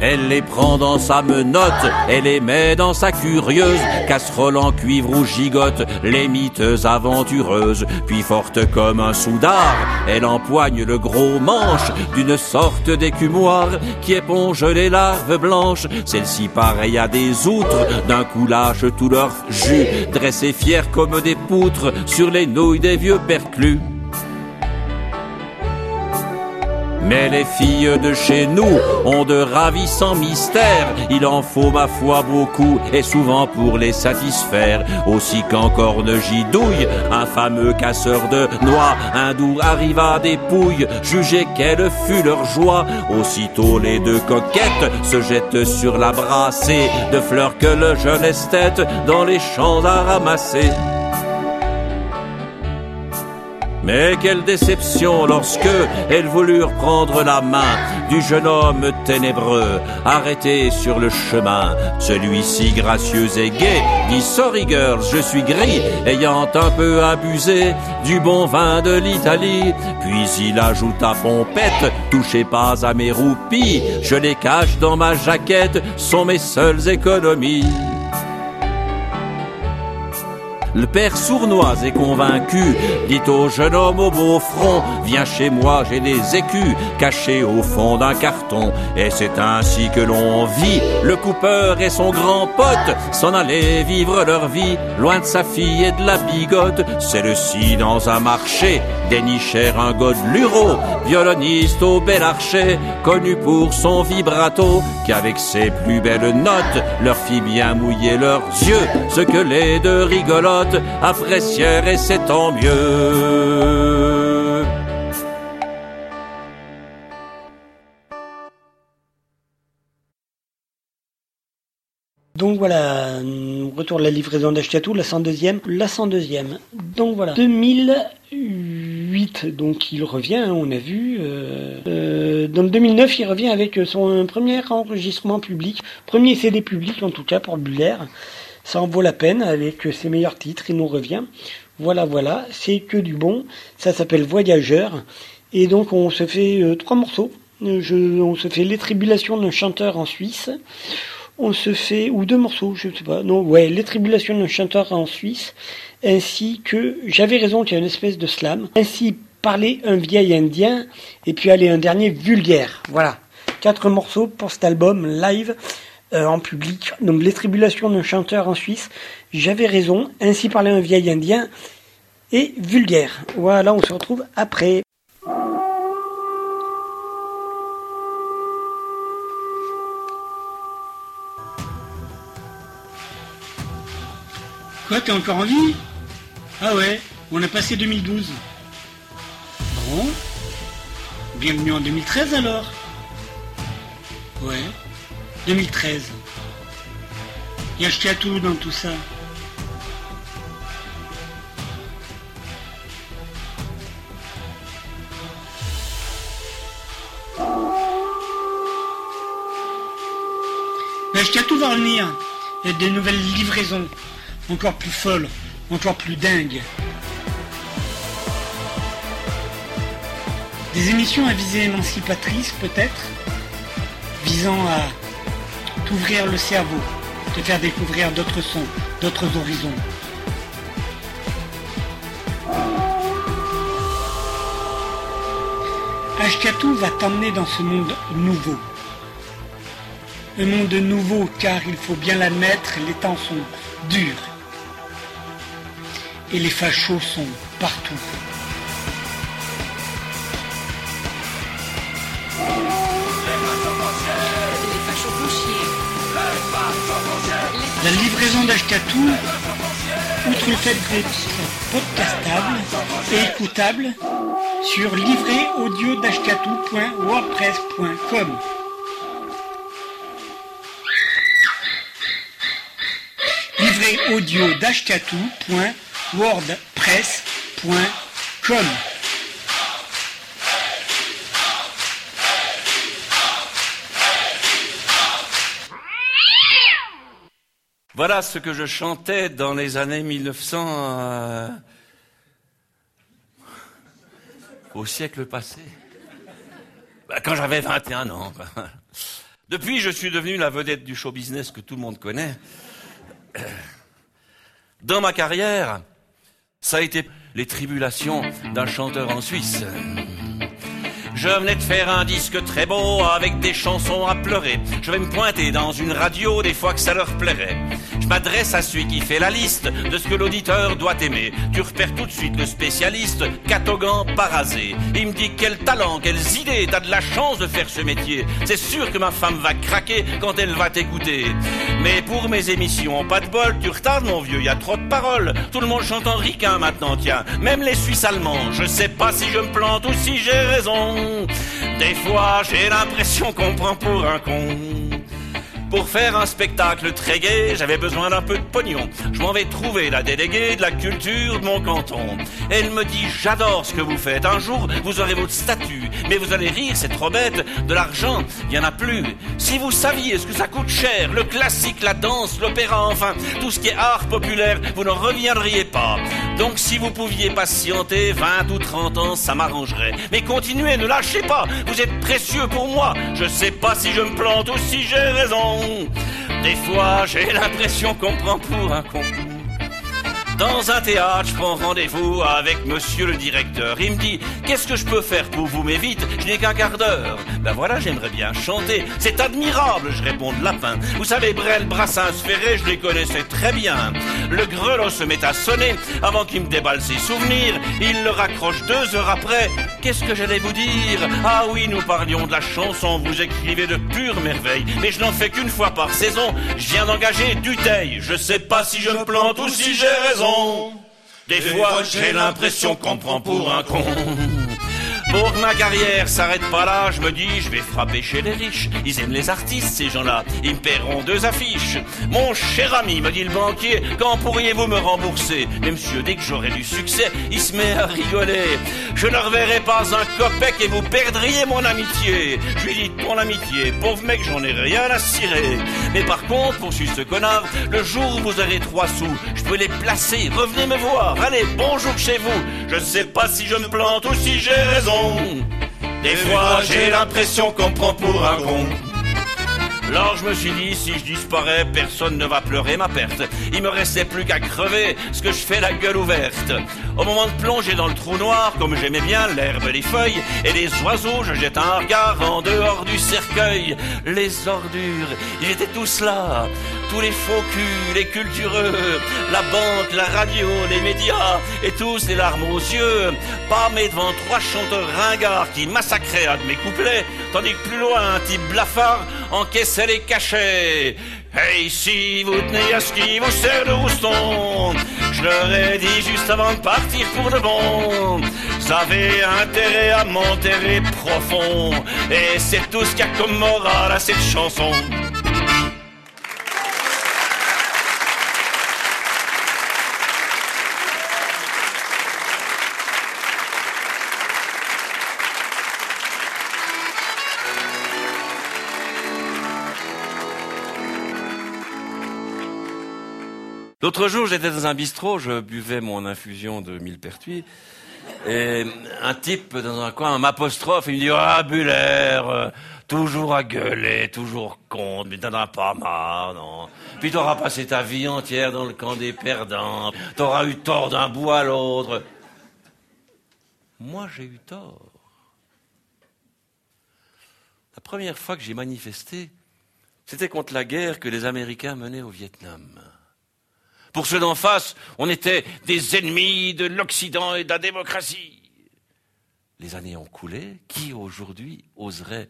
Elle les prend dans sa menotte, elle les met dans sa curieuse casserole en cuivre ou gigote, les miteuses aventureuses. Puis forte comme un soudard, elle empoigne le gros manche d'une sorte d'écumoire qui éponge les larves blanches. Celle-ci pareille à des outres, d'un coup lâche tout leur jus, dressés fiers comme des poutres sur les nouilles des vieux perclus. Mais les filles de chez nous ont de ravissants mystères. Il en faut ma foi beaucoup et souvent pour les satisfaire. Aussi qu'encore ne gidouille un fameux casseur de noix. Un doux arriva des pouilles, jugez quelle fut leur joie. Aussitôt les deux coquettes se jettent sur la brassée de fleurs que le jeune esthète dans les champs a ramassées. Mais quelle déception lorsque elles voulurent prendre la main du jeune homme ténébreux, arrêté sur le chemin. Celui-ci gracieux et gai dit Sorry girls, je suis gris, ayant un peu abusé du bon vin de l'Italie. Puis il ajouta pompette, touchez pas à mes roupies, je les cache dans ma jaquette, sont mes seules économies. Le père sournois est convaincu, dit au jeune homme au beau front, viens chez moi, j'ai des écus cachés au fond d'un carton. Et c'est ainsi que l'on vit, le coupeur et son grand pote s'en allaient vivre leur vie, loin de sa fille et de la bigote. C'est le ci dans un marché, dénichèrent un godeluro, violoniste au bel archer, connu pour son vibrato, qui avec ses plus belles notes leur fit bien mouiller leurs yeux, ce que les deux rigolotes apprécièrent et c'est tant mieux. Donc voilà, retour de la livraison d'Ashkatou, la 102e, la 102e. Donc voilà, 2008, donc il revient, on a vu. Euh, euh, dans 2009, il revient avec son premier enregistrement public, premier CD public en tout cas pour Buller. Ça en vaut la peine avec ses meilleurs titres, il nous revient. Voilà, voilà, c'est que du bon. Ça s'appelle Voyageur. Et donc on se fait euh, trois morceaux. Je, on se fait Les Tribulations d'un chanteur en Suisse on se fait, ou deux morceaux, je sais pas, non, ouais, Les Tribulations d'un chanteur en Suisse, ainsi que, j'avais raison qu'il y a une espèce de slam, ainsi parler un vieil indien, et puis aller un dernier vulgaire, voilà. Quatre morceaux pour cet album live euh, en public, donc Les Tribulations d'un chanteur en Suisse, j'avais raison, ainsi parler un vieil indien, et vulgaire. Voilà, on se retrouve après. Quoi, t'es encore en vie? Ah ouais, on a passé 2012. Bon. Bienvenue en 2013 alors. Ouais, 2013. Il y a tout dans tout ça. Mais tout va revenir. Il y a des nouvelles livraisons encore plus folles, encore plus dingues. Des émissions à visée émancipatrice peut-être, visant à t'ouvrir le cerveau, te faire découvrir d'autres sons, d'autres horizons. Ashkatou va t'emmener dans ce monde nouveau. Un monde nouveau car il faut bien l'admettre, les temps sont durs. Et les fachos sont partout. La livraison d'Ashkatou, outre le fait d'être podcastable et écoutable, sur livréaudio.wordpress.com. Livret audio Voilà ce que je chantais dans les années 1900 euh, au siècle passé. Bah, quand j'avais 21 ans. Depuis, je suis devenu la vedette du show business que tout le monde connaît. Dans ma carrière, ça a été les tribulations d'un chanteur en Suisse. Je venais de faire un disque très beau avec des chansons à pleurer. Je vais me pointer dans une radio des fois que ça leur plairait. Je m'adresse à celui qui fait la liste de ce que l'auditeur doit aimer. Tu repères tout de suite le spécialiste, catogan parasé. Il me dit quel talent, quelles idées, t'as de la chance de faire ce métier. C'est sûr que ma femme va craquer quand elle va t'écouter. Mais pour mes émissions, pas de bol, tu retardes mon vieux, y a trop de paroles. Tout le monde chante en ricain maintenant, tiens. Même les Suisses allemands, je sais pas si je me plante ou si j'ai raison. Des fois, j'ai l'impression qu'on prend pour un con. Pour faire un spectacle très gai, j'avais besoin d'un peu de pognon. Je m'en vais trouver la déléguée de la culture de mon canton. Elle me dit J'adore ce que vous faites. Un jour, vous aurez votre statut. Mais vous allez rire, c'est trop bête. De l'argent, il n'y en a plus. Si vous saviez ce que ça coûte cher, le classique, la danse, l'opéra, enfin, tout ce qui est art populaire, vous n'en reviendriez pas. Donc si vous pouviez patienter 20 ou 30 ans, ça m'arrangerait. Mais continuez, ne lâchez pas. Vous êtes précieux pour moi. Je sais pas si je me plante ou si j'ai raison. Des fois, j'ai l'impression qu'on prend pour un con. Dans un théâtre, je prends rendez-vous avec monsieur le directeur. Il me dit Qu'est-ce que je peux faire pour vous? Mais vite, je n'ai qu'un quart d'heure. Ben voilà, j'aimerais bien chanter. C'est admirable, je réponds de lapin. Vous savez, Brel, Brassens, Ferré, je les connaissais très bien. Le grelot se met à sonner avant qu'il me déballe ses souvenirs. Il le raccroche deux heures après. Qu'est-ce que j'allais vous dire? Ah oui, nous parlions de la chanson, vous écrivez de pure merveille. Mais je n'en fais qu'une fois par saison. Je viens d'engager Duteil. Je sais pas si je me plante ou si j'ai raison. Des fois, j'ai l'impression qu'on prend pour un con. Pour ma carrière s'arrête pas là, je me dis, je vais frapper chez les riches. Ils aiment les artistes, ces gens-là. Ils me paieront deux affiches. Mon cher ami, me dit le banquier, quand pourriez-vous me rembourser? Mais monsieur, dès que j'aurai du succès, il se met à rigoler. Je ne reverrai pas un copec et vous perdriez mon amitié. Je lui dis, ton amitié, pauvre mec, j'en ai rien à cirer. Mais par contre, poursuit ce connard, le jour où vous aurez trois sous, je peux les placer. Revenez me voir. Allez, bonjour chez vous. Je ne sais pas si je me plante ou si j'ai raison. Des fois, j'ai l'impression qu'on prend pour un con. Alors je me suis dit, si je disparais, personne ne va pleurer ma perte. Il me restait plus qu'à crever, ce que je fais la gueule ouverte. Au moment de plonger dans le trou noir, comme j'aimais bien l'herbe, les feuilles et les oiseaux, je jette un regard en dehors du cercueil. Les ordures, ils étaient tous là. Tous les faux culs, les cultureux, la banque, la radio, les médias, et tous les larmes aux yeux, pâmés devant trois chanteurs ringards qui massacraient un de mes couplets, tandis que plus loin, un type blafard encaissait les cachets. Hey, si vous tenez à ce qui vous sert de rouston, je leur ai dit juste avant de partir pour de bon, vous avez intérêt à m'enterrer profond, et c'est tout ce qu'il y a comme morale à cette chanson. L'autre jour, j'étais dans un bistrot, je buvais mon infusion de millepertuis, et un type dans un coin m'apostrophe, il me dit « Ah, Buller, toujours à gueuler, toujours con, mais t'en as pas marre, non Puis t'auras passé ta vie entière dans le camp des perdants, t'auras eu tort d'un bout à l'autre. » Moi, j'ai eu tort. La première fois que j'ai manifesté, c'était contre la guerre que les Américains menaient au Vietnam. Pour ceux d'en face, on était des ennemis de l'Occident et de la démocratie. Les années ont coulé. Qui aujourd'hui oserait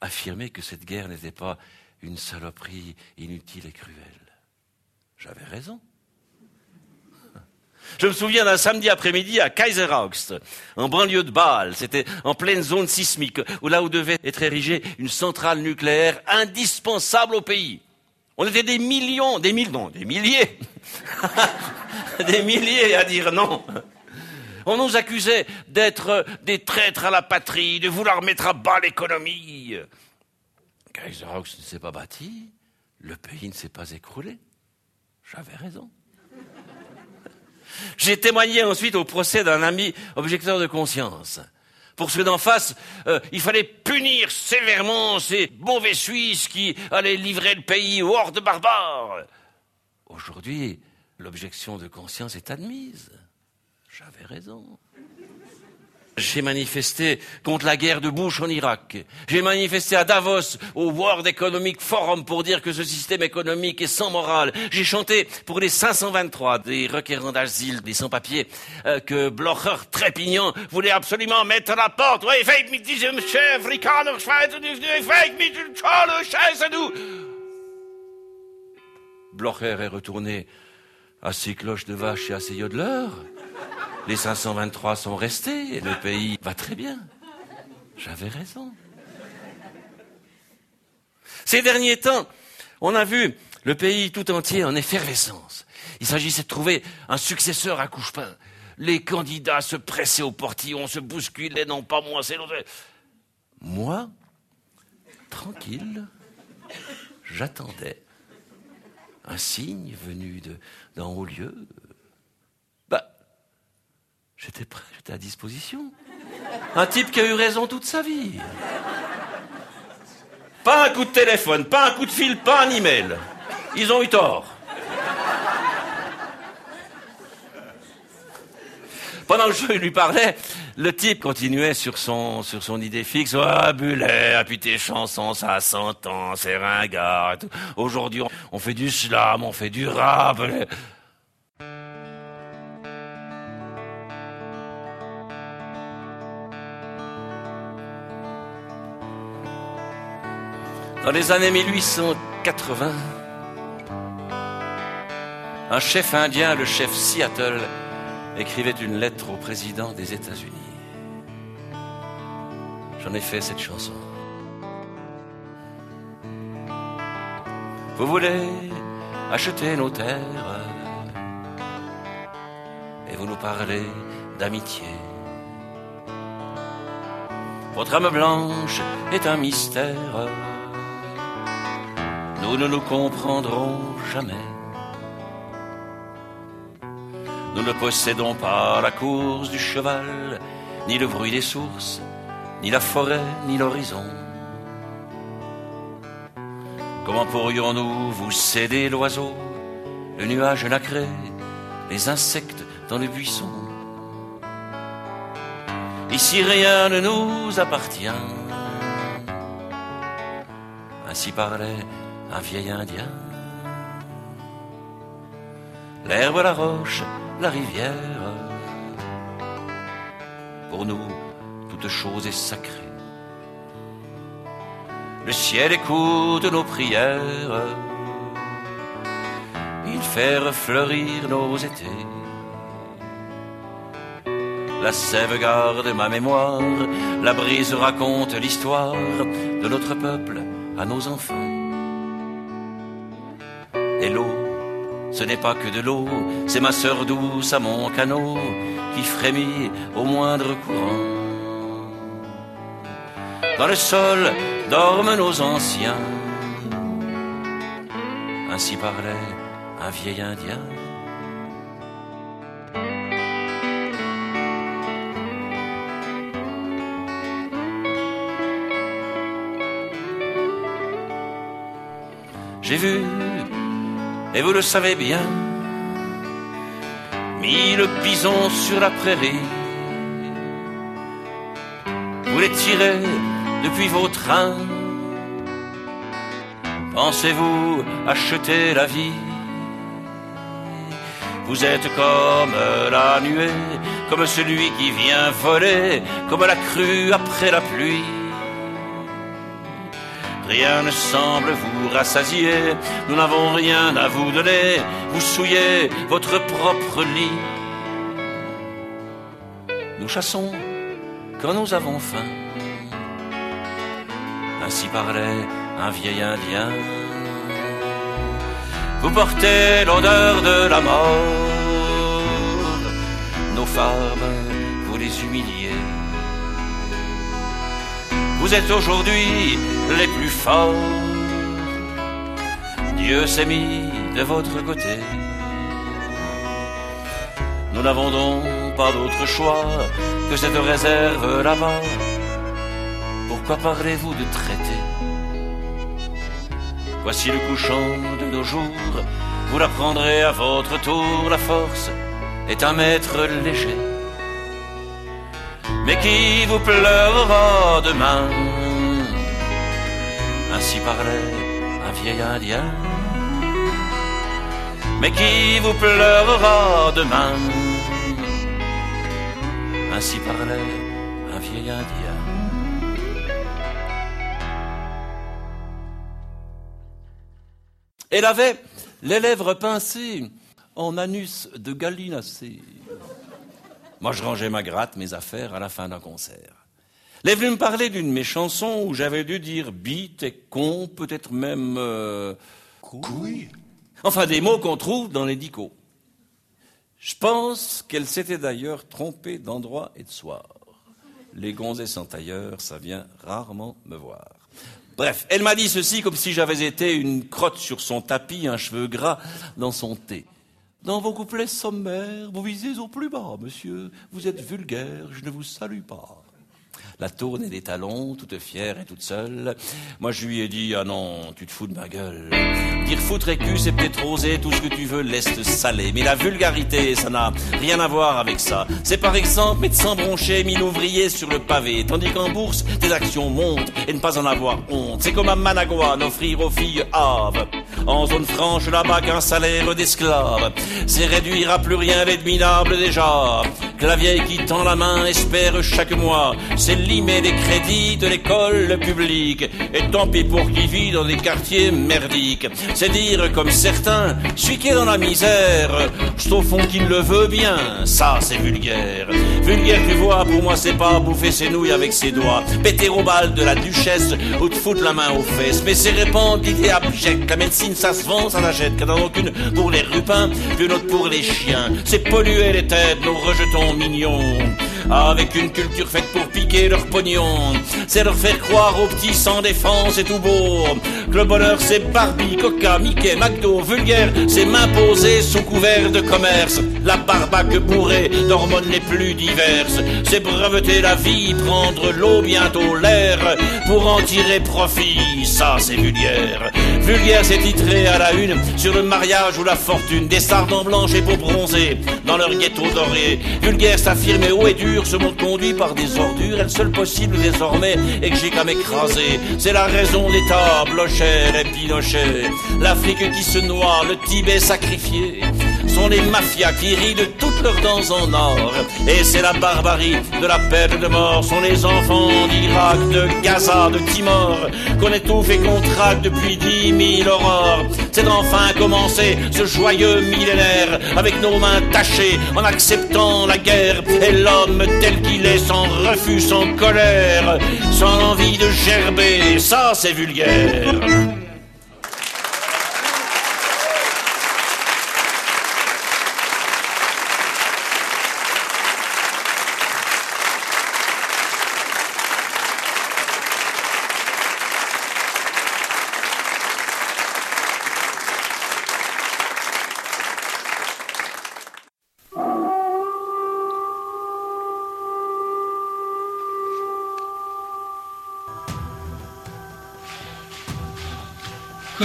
affirmer que cette guerre n'était pas une saloperie inutile et cruelle? J'avais raison. Je me souviens d'un samedi après-midi à Kaiserhaust, en banlieue de Bâle. C'était en pleine zone sismique, où là où devait être érigée une centrale nucléaire indispensable au pays. On était des millions, des millions, des milliers, des milliers à dire non. On nous accusait d'être des traîtres à la patrie, de vouloir mettre à bas l'économie. Kaiserhaus ne s'est pas bâti, le pays ne s'est pas écroulé. J'avais raison. J'ai témoigné ensuite au procès d'un ami objecteur de conscience. Pour ceux d'en face, euh, il fallait punir sévèrement ces mauvais Suisses qui allaient livrer le pays aux hordes barbares. Aujourd'hui, l'objection de conscience est admise. J'avais raison. J'ai manifesté contre la guerre de Bush en Irak. J'ai manifesté à Davos, au World Economic Forum, pour dire que ce système économique est sans morale. J'ai chanté pour les 523 des requérants d'asile, des sans-papiers, euh, que Blocher, trépignant, voulait absolument mettre à la porte. Blocher est retourné à ses cloches de vache et à ses yodeleurs. Les 523 sont restés et le pays va très bien. J'avais raison. Ces derniers temps, On a vu le pays tout entier en effervescence. Il s'agissait de trouver un successeur à Couchepin. Les candidats se pressaient au portillon, se bousculaient, non pas moi, c'est l'autre. Moi, tranquille, j'attendais un signe venu d'en haut lieu. J'étais prêt, j'étais à disposition. Un type qui a eu raison toute sa vie. Pas un coup de téléphone, pas un coup de fil, pas un email. Ils ont eu tort. Pendant que je lui parlais, le type continuait sur son, idée fixe. Ah, Bullet, ah, puis tes chansons, ça a 100 ans, c'est ringard. Aujourd'hui, on fait du slam, on fait du rap. Dans les années 1880, un chef indien, le chef Seattle, écrivait une lettre au président des États-Unis. J'en ai fait cette chanson. Vous voulez acheter nos terres et vous nous parlez d'amitié. Votre âme blanche est un mystère. Nous ne nous comprendrons jamais. Nous ne possédons pas la course du cheval, ni le bruit des sources, ni la forêt, ni l'horizon. Comment pourrions-nous vous céder l'oiseau, le nuage nacré, les insectes dans le buisson Ici rien ne nous appartient. Ainsi parlait un vieil Indien. L'herbe, la roche, la rivière. Pour nous, toute chose est sacrée. Le ciel écoute nos prières. Il fait refleurir nos étés. La sève garde ma mémoire, la brise raconte l'histoire de notre peuple à nos enfants. Ce n'est pas que de l'eau, c'est ma sœur douce à mon canot qui frémit au moindre courant. Dans le sol dorment nos anciens, ainsi parlait un vieil Indien. J'ai vu et vous le savez bien, mille bisons sur la prairie. Vous les tirez depuis vos trains. Pensez-vous acheter la vie? Vous êtes comme la nuée, comme celui qui vient voler, comme la crue après la pluie. Rien ne semble vous rassasier, nous n'avons rien à vous donner, vous souillez votre propre lit. Nous chassons quand nous avons faim. Ainsi parlait un vieil Indien. Vous portez l'odeur de la mort, nos femmes, vous les humiliez. Vous êtes aujourd'hui les plus forts. Dieu s'est mis de votre côté. Nous n'avons donc pas d'autre choix que cette réserve là-bas. Pourquoi parlez-vous de traité Voici le couchant de nos jours. Vous l'apprendrez à votre tour. La force est un maître léger mais qui vous pleurera demain. Ainsi parlait un vieil Indien, mais qui vous pleurera demain? Ainsi parlait un vieil Indien. Elle avait les lèvres pincées en anus de gallinacée. Moi, je rangeais ma gratte, mes affaires, à la fin d'un concert. Elle est venue me parler d'une de mes chansons où j'avais dû dire bite et con, peut-être même euh, couille. Enfin, des mots qu'on trouve dans les dicos. Je pense qu'elle s'était d'ailleurs trompée d'endroit et de soir. Les gonzesses en tailleur, ça vient rarement me voir. Bref, elle m'a dit ceci comme si j'avais été une crotte sur son tapis, un cheveu gras dans son thé. Dans vos couplets sommaires, vous visez au plus bas, monsieur. Vous êtes vulgaire, je ne vous salue pas la tournée des talons, toute fière et toute seule. Moi, je lui ai dit, ah non, tu te fous de ma gueule. Dire foutre écu, c'est peut-être oser, tout ce que tu veux laisse saler. Mais la vulgarité, ça n'a rien à voir avec ça. C'est par exemple médecin bronché, mille ouvriers sur le pavé. Tandis qu'en bourse, tes actions montent et ne pas en avoir honte. C'est comme à Managua, offrir aux filles Havre. En zone franche, là-bas, qu'un salaire d'esclave. C'est réduire à plus rien l'adminable déjà. Que la vieille qui tend la main espère chaque mois. C'est limer les crédits de l'école publique. Et tant pis pour qui vit dans des quartiers merdiques. C'est dire comme certains, celui qui est dans la misère, c'est au fond qu'il le veut bien. Ça, c'est vulgaire. Vulgaire, tu vois, pour moi, c'est pas bouffer ses nouilles avec ses doigts. Péter au bal de la duchesse ou te foutre la main aux fesses. Mais c'est répandre l'idée abjecte. La médecine, ça se vend, ça n'achète. Qu'il n'y en a aucune pour les rupins, qu'une autre pour les chiens. C'est polluer les têtes, nos rejetons mignons. Avec une culture faite pour piquer leur pognon. C'est leur faire croire aux petits sans défense et tout beau. Que le bonheur c'est Barbie, Coca, Mickey, McDo, vulgaire, c'est m'imposer sous couvert de commerce. La barbaque bourrée d'hormones les plus diverses. C'est breveter la vie, prendre l'eau, bientôt l'air, pour en tirer profit. Ça c'est vulgaire. Vulgaire c'est titré à la une sur le mariage ou la fortune. Des sardons blanches et peaux bronzées dans leur ghetto doré. Vulgaire s'affirmer haut et dur, ce monde conduit par des ordures. Et le seul possible désormais est que j'ai qu'à m'écraser. C'est la raison d'État, Blochel et Pinochet. L'Afrique qui se noie, le Tibet sacrifié sont les mafias qui rient de toutes leurs dents en or. Et c'est la barbarie de la peine de mort. Sont les enfants d'Irak, de Gaza, de Timor, qu'on étouffe et qu'on depuis dix mille aurores. C'est d'enfin commencer ce joyeux millénaire avec nos mains tachées en acceptant la guerre et l'homme tel qu'il est sans refus, sans colère, sans envie de gerber. Ça, c'est vulgaire.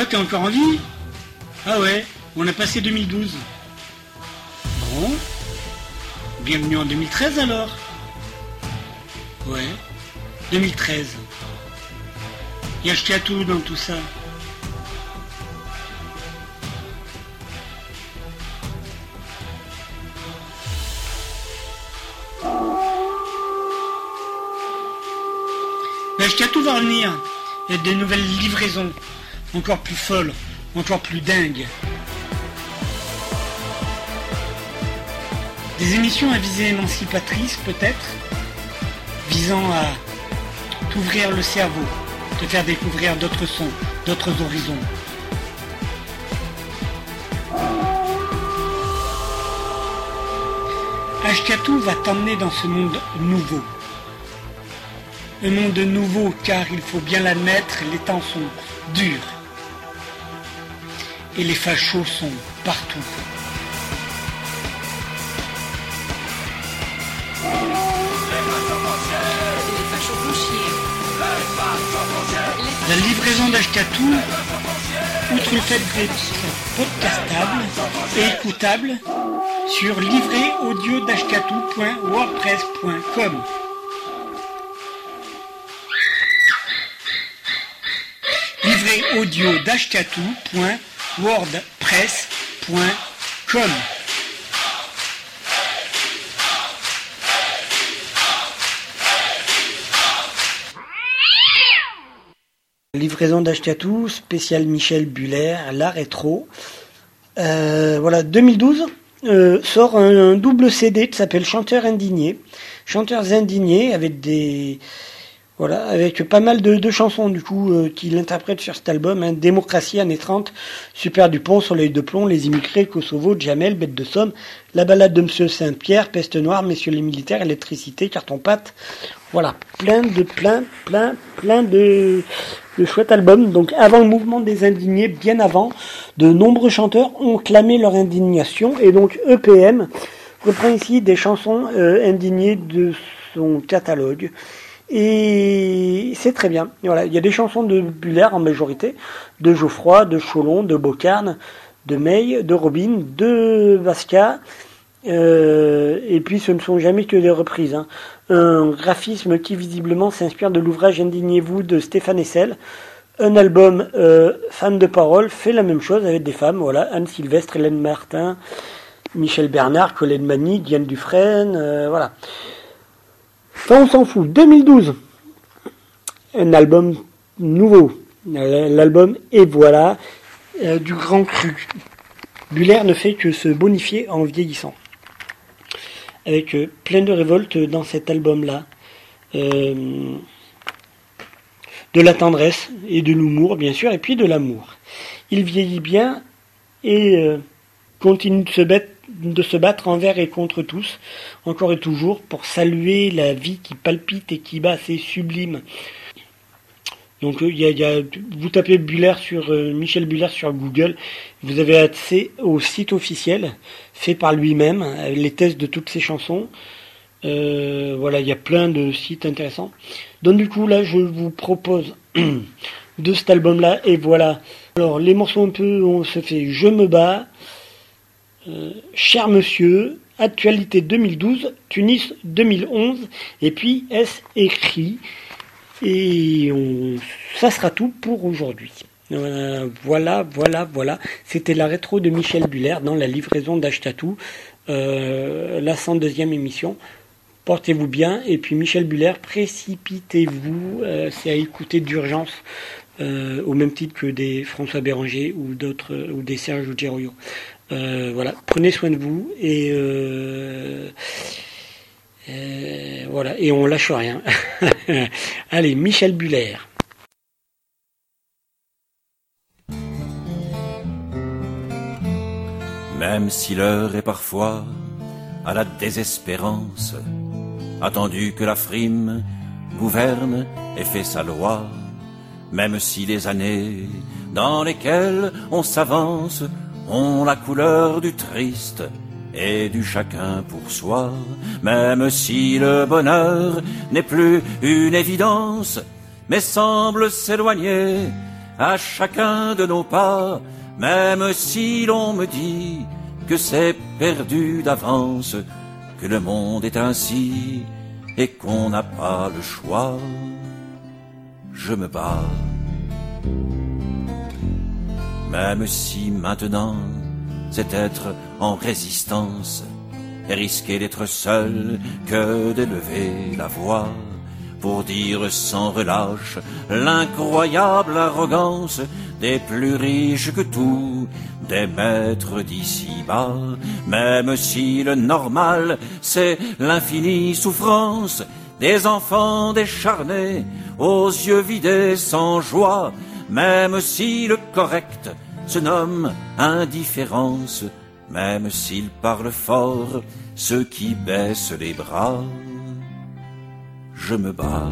T'es encore en vie Ah ouais, on a passé 2012. Bon. Bienvenue en 2013 alors Ouais, 2013. Y'a à tout dans tout ça. tout va revenir. Il y a des nouvelles livraisons encore plus folles, encore plus dingues. Des émissions à visée émancipatrice peut-être, visant à t'ouvrir le cerveau, te faire découvrir d'autres sons, d'autres horizons. Ashkatou va t'emmener dans ce monde nouveau. Un monde nouveau car il faut bien l'admettre, les temps sont durs. Et les fachos sont partout. La livraison d'Ashkatou, outre le fait d'être podcastable et écoutable, sur livréaudio.wordpress.com. audio d'ashkatou.wordpress.com. Livraison d'Ashkatou, spécial Michel Buller, la rétro. Euh, voilà, 2012 euh, sort un, double CD qui s'appelle Chanteurs indignés. Chanteurs indignés avec des Voilà, avec pas mal de, chansons du coup euh, qu'il interprète sur cet album. Hein. Démocratie, années 30, Super Dupont, Soleil de plomb, Les immigrés, Kosovo, Jamel, Bête de Somme, La balade de Monsieur Saint-Pierre, Peste noire, Messieurs les militaires, Électricité, Carton-pâte. Voilà, plein de, plein, plein, plein de, de chouettes albums. Donc avant le mouvement des indignés, bien avant, de nombreux chanteurs ont clamé leur indignation. Et donc EPM reprend ici des chansons euh, indignées de son catalogue. Et c'est très bien. Voilà, il y a des chansons de Buller en majorité, de Geoffroy, de Cholon, de Bocarne, de May, de Robin, de Vasca. Euh, et puis ce ne sont jamais que des reprises. Hein. Un graphisme qui visiblement s'inspire de l'ouvrage Indignez-vous de Stéphane Essel. Un album euh, Femme de parole fait la même chose avec des femmes. Voilà, Anne Sylvestre, Hélène Martin, Michel Bernard, Colette Mani, Diane Dufresne. Euh, voilà. On s'en fout. 2012, un album nouveau. L'album Et voilà, euh, du grand cru. Buller ne fait que se bonifier en vieillissant. Avec euh, plein de révolte dans cet album-là. Euh, de la tendresse et de l'humour, bien sûr, et puis de l'amour. Il vieillit bien et continue de se battre de se battre envers et contre tous, encore et toujours, pour saluer la vie qui palpite et qui bat, c'est sublime. Donc il y a, vous tapez Buller sur euh, Michel Buller sur Google, vous avez accès au site officiel fait par lui-même, les tests de toutes ses chansons. Euh, voilà, il y a plein de sites intéressants. Donc du coup là, je vous propose de cet album-là et voilà. Alors les morceaux un peu, on se fait Je me bats, euh, cher monsieur, actualité 2012, Tunis 2011, et puis est écrit? Et ça sera tout pour aujourd'hui. Euh, voilà, voilà, voilà. C'était la rétro de Michel Buller dans la livraison d'Achetatou, euh, la 102e émission. Portez-vous bien. Et puis Michel Buller, précipitez-vous. C'est à écouter d'urgence. au même titre que des François Béranger ou d'autres ou des Serge ou euh, voilà, prenez soin de vous et euh, euh, voilà, et on lâche rien. Allez, Michel Buller. Même si l'heure est parfois à la désespérance, attendu que la frime gouverne et fait sa loi, même si les années dans lesquelles on s'avance la couleur du triste et du chacun pour soi, même si le bonheur n'est plus une évidence, mais semble s'éloigner à chacun de nos pas, même si l'on me dit que c'est perdu d'avance, que le monde est ainsi et qu'on n'a pas le choix. Je me bats même si maintenant c'est être en résistance et risquer d'être seul que d'élever la voix pour dire sans relâche l'incroyable arrogance des plus riches que tout, des maîtres d'ici-bas, même si le normal c'est l'infinie souffrance des enfants décharnés, aux yeux vidés sans joie, même si le correct se nomme indifférence, même s'il parle fort, ceux qui baissent les bras, je me bats.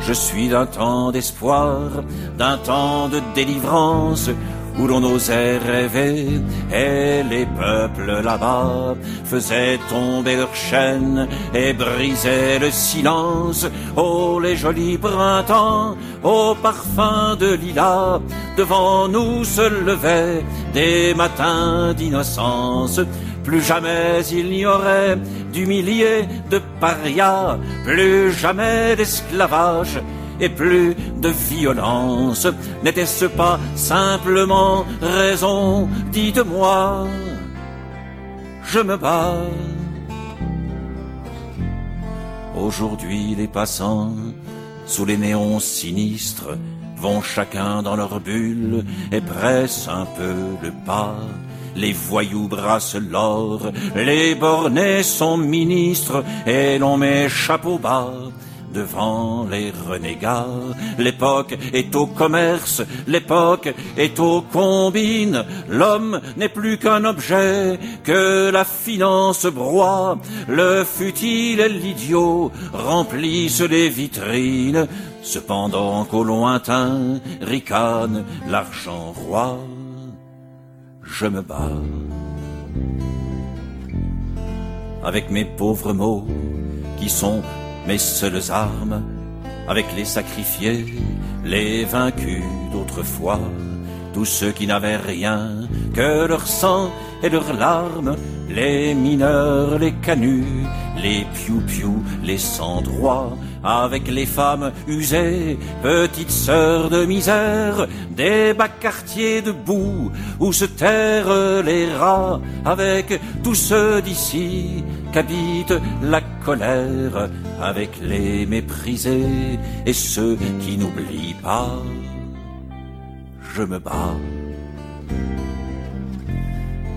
Je suis d'un temps d'espoir, d'un temps de délivrance, où l'on osait rêver, et les peuples là-bas faisaient tomber leurs chaînes et brisaient le silence. Oh les jolis printemps, au parfum de lilas, devant nous se levaient des matins d'innocence. Plus jamais il n'y aurait d'humiliés, de parias, plus jamais d'esclavage et plus de violence. N'était-ce pas simplement raison? Dites-moi, je me bats. Aujourd'hui les passants, sous les néons sinistres, vont chacun dans leur bulle et pressent un peu le pas les voyous brassent l'or, les bornés sont ministres et l'on met chapeau bas devant les renégats. L'époque est au commerce, l'époque est aux combines. L'homme n'est plus qu'un objet que la finance broie. Le futile et l'idiot remplissent les vitrines, cependant qu'au lointain ricane l'argent roi. Je me bats avec mes pauvres mots qui sont mes seules armes, avec les sacrifiés, les vaincus d'autrefois, tous ceux qui n'avaient rien que leur sang et leurs larmes, les mineurs, les canuts, les piou-piou, les sans-droits, avec les femmes usées, petites sœurs de misère, des bas quartiers de boue, où se terrent les rats, avec tous ceux d'ici qu'habite la avec les méprisés et ceux qui n'oublient pas. Je me bats.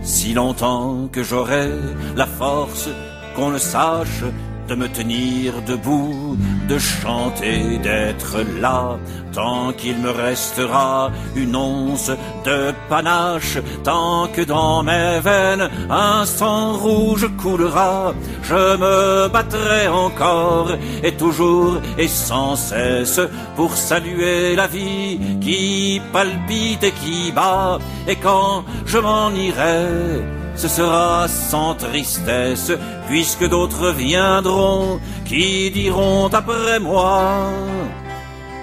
Si longtemps que j'aurai la force qu'on le sache, de me tenir debout, de chanter, d'être là, tant qu'il me restera une once de panache, tant que dans mes veines un sang rouge coulera, je me battrai encore et toujours et sans cesse pour saluer la vie qui palpite et qui bat, et quand je m'en irai, ce sera sans tristesse, puisque d'autres viendront qui diront après moi,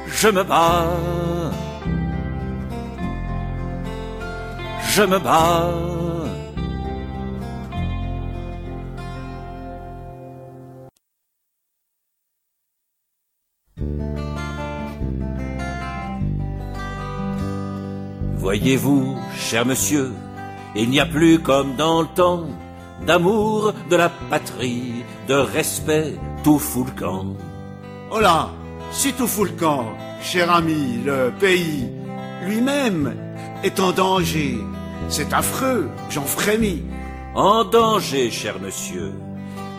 je me bats, je me bats. Voyez-vous, cher monsieur, il n'y a plus comme dans le temps d'amour de la patrie, de respect, tout fout le camp. Oh là, si tout fout le camp, cher ami, le pays lui-même est en danger. C'est affreux, j'en frémis. En danger, cher monsieur,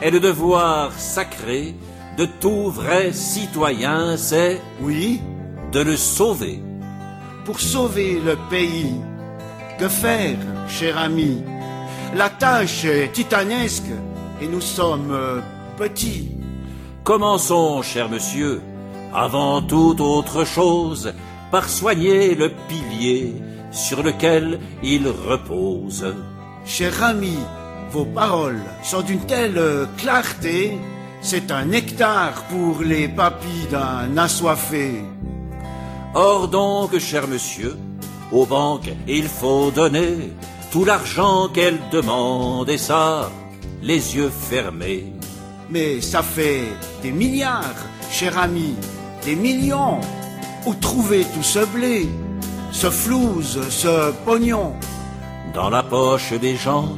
est le devoir sacré de tout vrai citoyen, c'est Oui, de le sauver. pour sauver le pays. Que faire, cher ami La tâche est titanesque et nous sommes euh, petits. Commençons, cher monsieur, avant toute autre chose, par soigner le pilier sur lequel il repose. Cher ami, vos paroles sont d'une telle euh, clarté, c'est un nectar pour les papilles d'un assoiffé. Or donc, cher monsieur, aux banques il faut donner tout l'argent qu'elles demandent et ça, les yeux fermés. Mais ça fait des milliards, cher ami, des millions. Où trouver tout ce blé, ce flouze, ce pognon? Dans la poche des gens,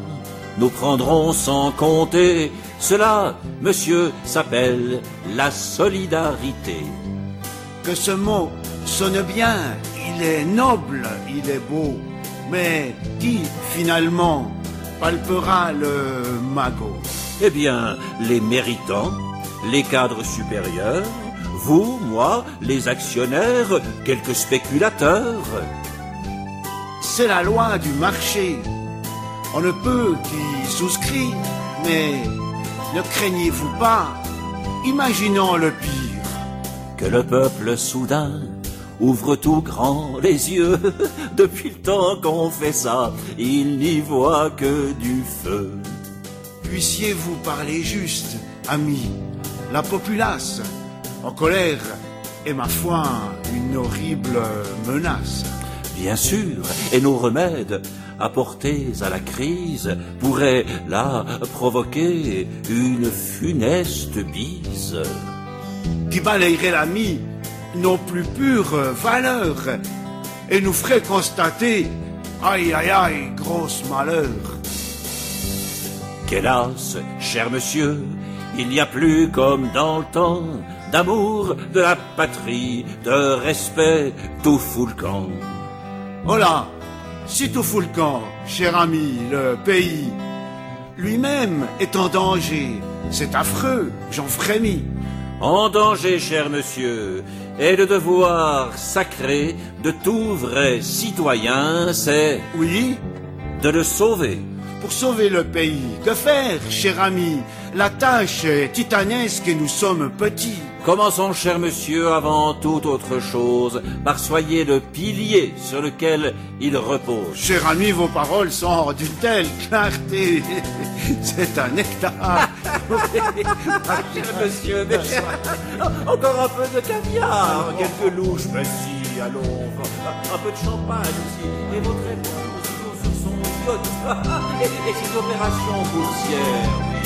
nous prendrons sans compter. Cela, monsieur, s'appelle la solidarité. Que ce mot sonne bien, il est noble, il est beau. Mais qui, finalement, palpera le magot? Eh bien, les méritants, les cadres supérieurs, vous, moi, les actionnaires, quelques spéculateurs. C'est la loi du marché. On ne peut qu'y souscrire, mais ne craignez-vous pas? Imaginons le pire. Que le peuple soudain ouvre tout grand les yeux. Depuis le temps qu'on fait ça, il n'y voit que du feu. Puissiez-vous parler juste, ami La populace, en colère, est ma foi une horrible menace. Bien sûr, et nos remèdes apportés à la crise pourraient là provoquer une funeste bise. qui balayerait l'ami nos plus pures valeurs et nous ferait constater, aïe aïe aïe, grosse malheur. Qu'hélas, cher monsieur, il n'y a plus comme dans le temps d'amour de la patrie, de respect tout fout le camp. Oh là, si tout fout le camp, cher ami, le pays lui-même est en danger. C'est affreux, j'en frémis. En danger, cher monsieur, et le devoir sacré de tout vrai citoyen, c'est... Oui De le sauver. Pour sauver le pays, que faire, cher ami La tâche est titanesque et nous sommes petits. Commençons, cher monsieur, avant toute autre chose, par soyez le pilier sur lequel il repose. Cher ami, vos paroles sont d'une telle clarté. C'est un nectar. cher monsieur, mais... encore un peu de caviar, quelques louches, mais si, allons, un peu de champagne aussi, et votre épouse sur son yacht, et, et ses opérations boursières,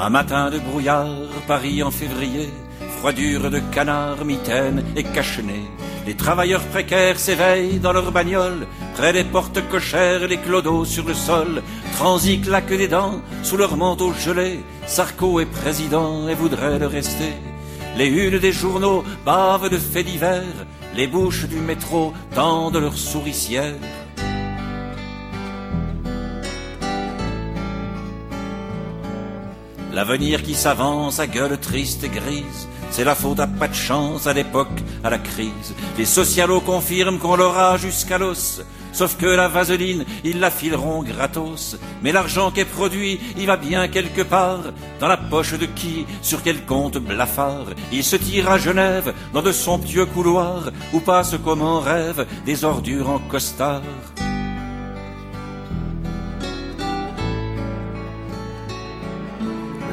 Un matin de brouillard, Paris en février, froidure de canard, mitaine et cachenet. Les travailleurs précaires s'éveillent dans leurs bagnoles, près des portes cochères, les clodos sur le sol. Transi claquent des dents sous leur manteau gelé. Sarko est président et voudrait le rester. Les unes des journaux bavent de faits divers. Les bouches du métro tendent leurs souricières. L'avenir qui s'avance à gueule triste et grise, c'est la faute à pas de chance à l'époque, à la crise. Les socialos confirment qu'on l'aura jusqu'à l'os. Sauf que la vaseline, ils la fileront gratos. Mais l'argent qui est produit, il va bien quelque part. Dans la poche de qui, sur quel compte blafard Il se tire à Genève, dans de somptueux couloirs, où passent comme en rêve des ordures en costard.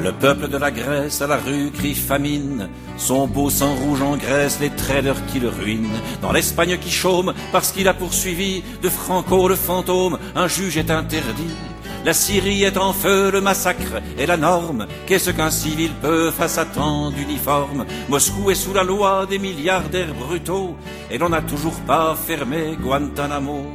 Le peuple de la Grèce à la rue crie famine. Son beau sang rouge engraisse les traders qui le ruinent. Dans l'Espagne qui chôme parce qu'il a poursuivi de Franco le fantôme, un juge est interdit. La Syrie est en feu, le massacre est la norme. Qu'est-ce qu'un civil peut face à tant d'uniformes? Moscou est sous la loi des milliardaires brutaux et l'on n'a toujours pas fermé Guantanamo.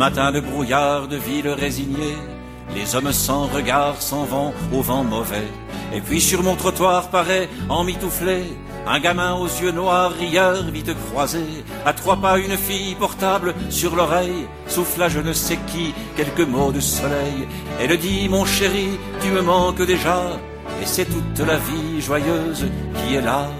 Matin de brouillard de ville résignée, les hommes sans regard s'en vont au vent mauvais. Et puis sur mon trottoir paraît, emmitouflé, un gamin aux yeux noirs, rieur, vite croisé. À trois pas, une fille portable sur l'oreille, souffle à je ne sais qui quelques mots de soleil. Elle dit, mon chéri, tu me manques déjà, et c'est toute la vie joyeuse qui est là.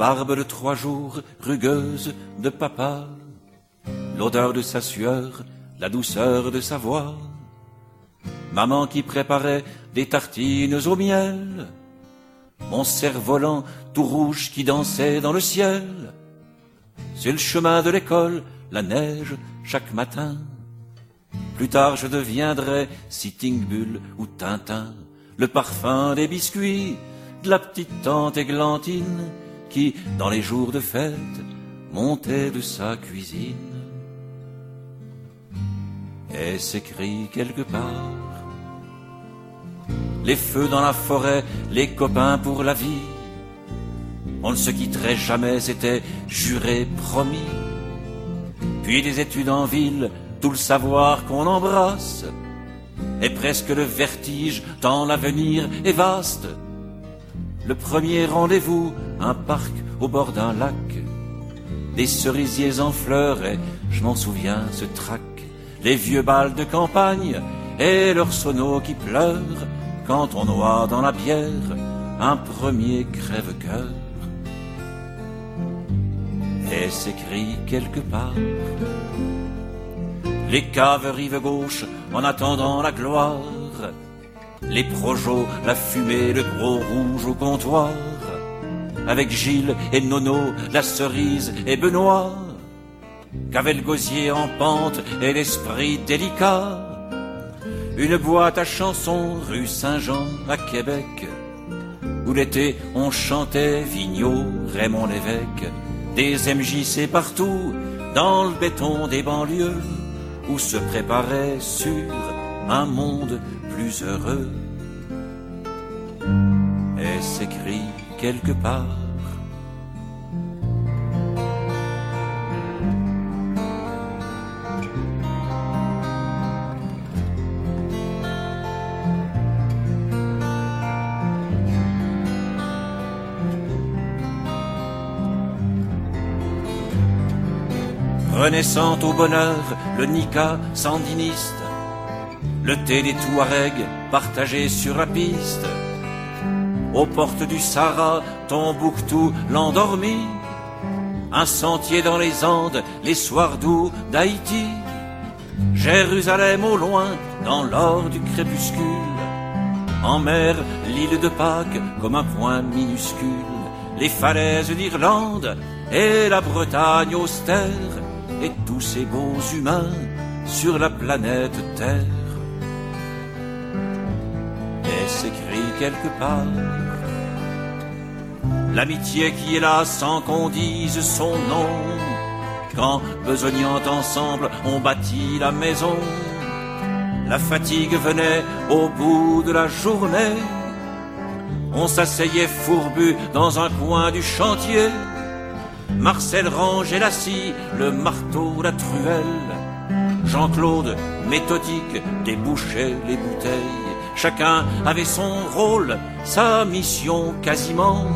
Barbe de trois jours, rugueuse de papa, l'odeur de sa sueur, la douceur de sa voix, maman qui préparait des tartines au miel, mon cerf-volant tout rouge qui dansait dans le ciel, sur le chemin de l'école, la neige chaque matin. Plus tard je deviendrai Sitting Bull ou Tintin, le parfum des biscuits de la petite tante Églantine qui, dans les jours de fête, montait de sa cuisine et s'écrit quelque part. Les feux dans la forêt, les copains pour la vie. On ne se quitterait jamais, c'était juré, promis. Puis des études en ville, tout le savoir qu'on embrasse, et presque le vertige tant l'avenir est vaste. Le premier rendez-vous, un parc au bord d'un lac. Des cerisiers en fleurs et, je m'en souviens, ce trac. Les vieux balles de campagne et leurs sonos qui pleurent quand on noie dans la bière un premier crève-cœur. Et s'écrit quelque part les caves rive gauche en attendant la gloire, les projos, la fumée, le gros rouge au comptoir, avec Gilles et Nono, la cerise et Benoît, qu'avait le gosier en pente et l'esprit délicat, une boîte à chansons rue Saint-Jean à Québec, où l'été on chantait Vigneault, Raymond l'évêque, des MJC partout, dans le béton des banlieues, où se préparait sur un monde plus heureux. Et s'écrit quelque part. Renaissant au bonheur, le Nika sandiniste, le thé des Touaregs partagé sur la piste, aux portes du Sahara, Tombouctou l'endormi, un sentier dans les Andes, les soirs doux d'Haïti, Jérusalem au loin, dans l'or du crépuscule, en mer, l'île de Pâques comme un point minuscule, les falaises d'Irlande et la Bretagne austère, et tous ces beaux humains sur la planète Terre. Et s'écrit quelque part l'amitié qui est là sans qu'on dise son nom. Quand, besognant ensemble, on bâtit la maison, la fatigue venait au bout de la journée. On s'asseyait fourbu dans un coin du chantier. Marcel rangeait la scie, le marteau, la truelle. Jean-Claude, méthodique, débouchait les bouteilles. Chacun avait son rôle, sa mission quasiment.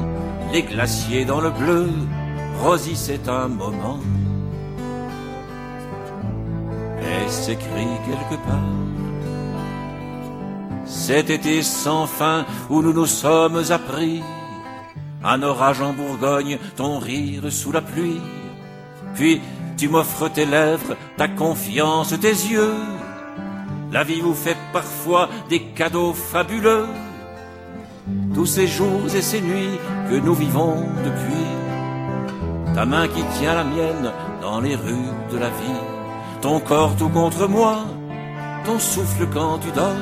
Les glaciers dans le bleu, Rosie c'est un moment. Et s'écrit quelque part. Cet été sans fin où nous nous sommes appris, un orage en Bourgogne, ton rire sous la pluie. Puis tu m'offres tes lèvres, ta confiance, tes yeux. La vie vous fait parfois des cadeaux fabuleux. Tous ces jours et ces nuits que nous vivons depuis. Ta main qui tient la mienne dans les rues de la vie. Ton corps tout contre moi, ton souffle quand tu dors.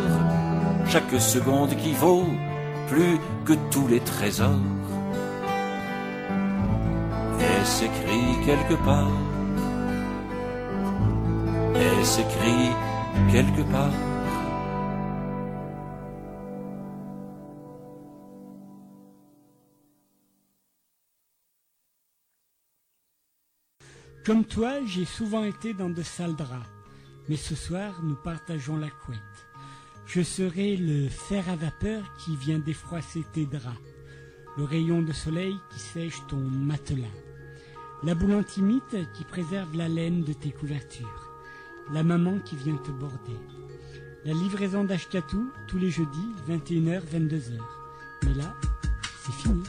Chaque seconde qui vaut plus que tous les trésors. Et s'écrit quelque part. Et s'écrit quelque part. Comme toi, j'ai souvent été dans de sales draps, mais ce soir, nous partageons la couette. Je serai le fer à vapeur qui vient défroisser tes draps, le rayon de soleil qui sèche ton matelas, la boule antimite qui préserve la laine de tes couvertures, la maman qui vient te border. La livraison d'Ashkatou tous les jeudis, 21h, 22h. Mais là, c'est fini.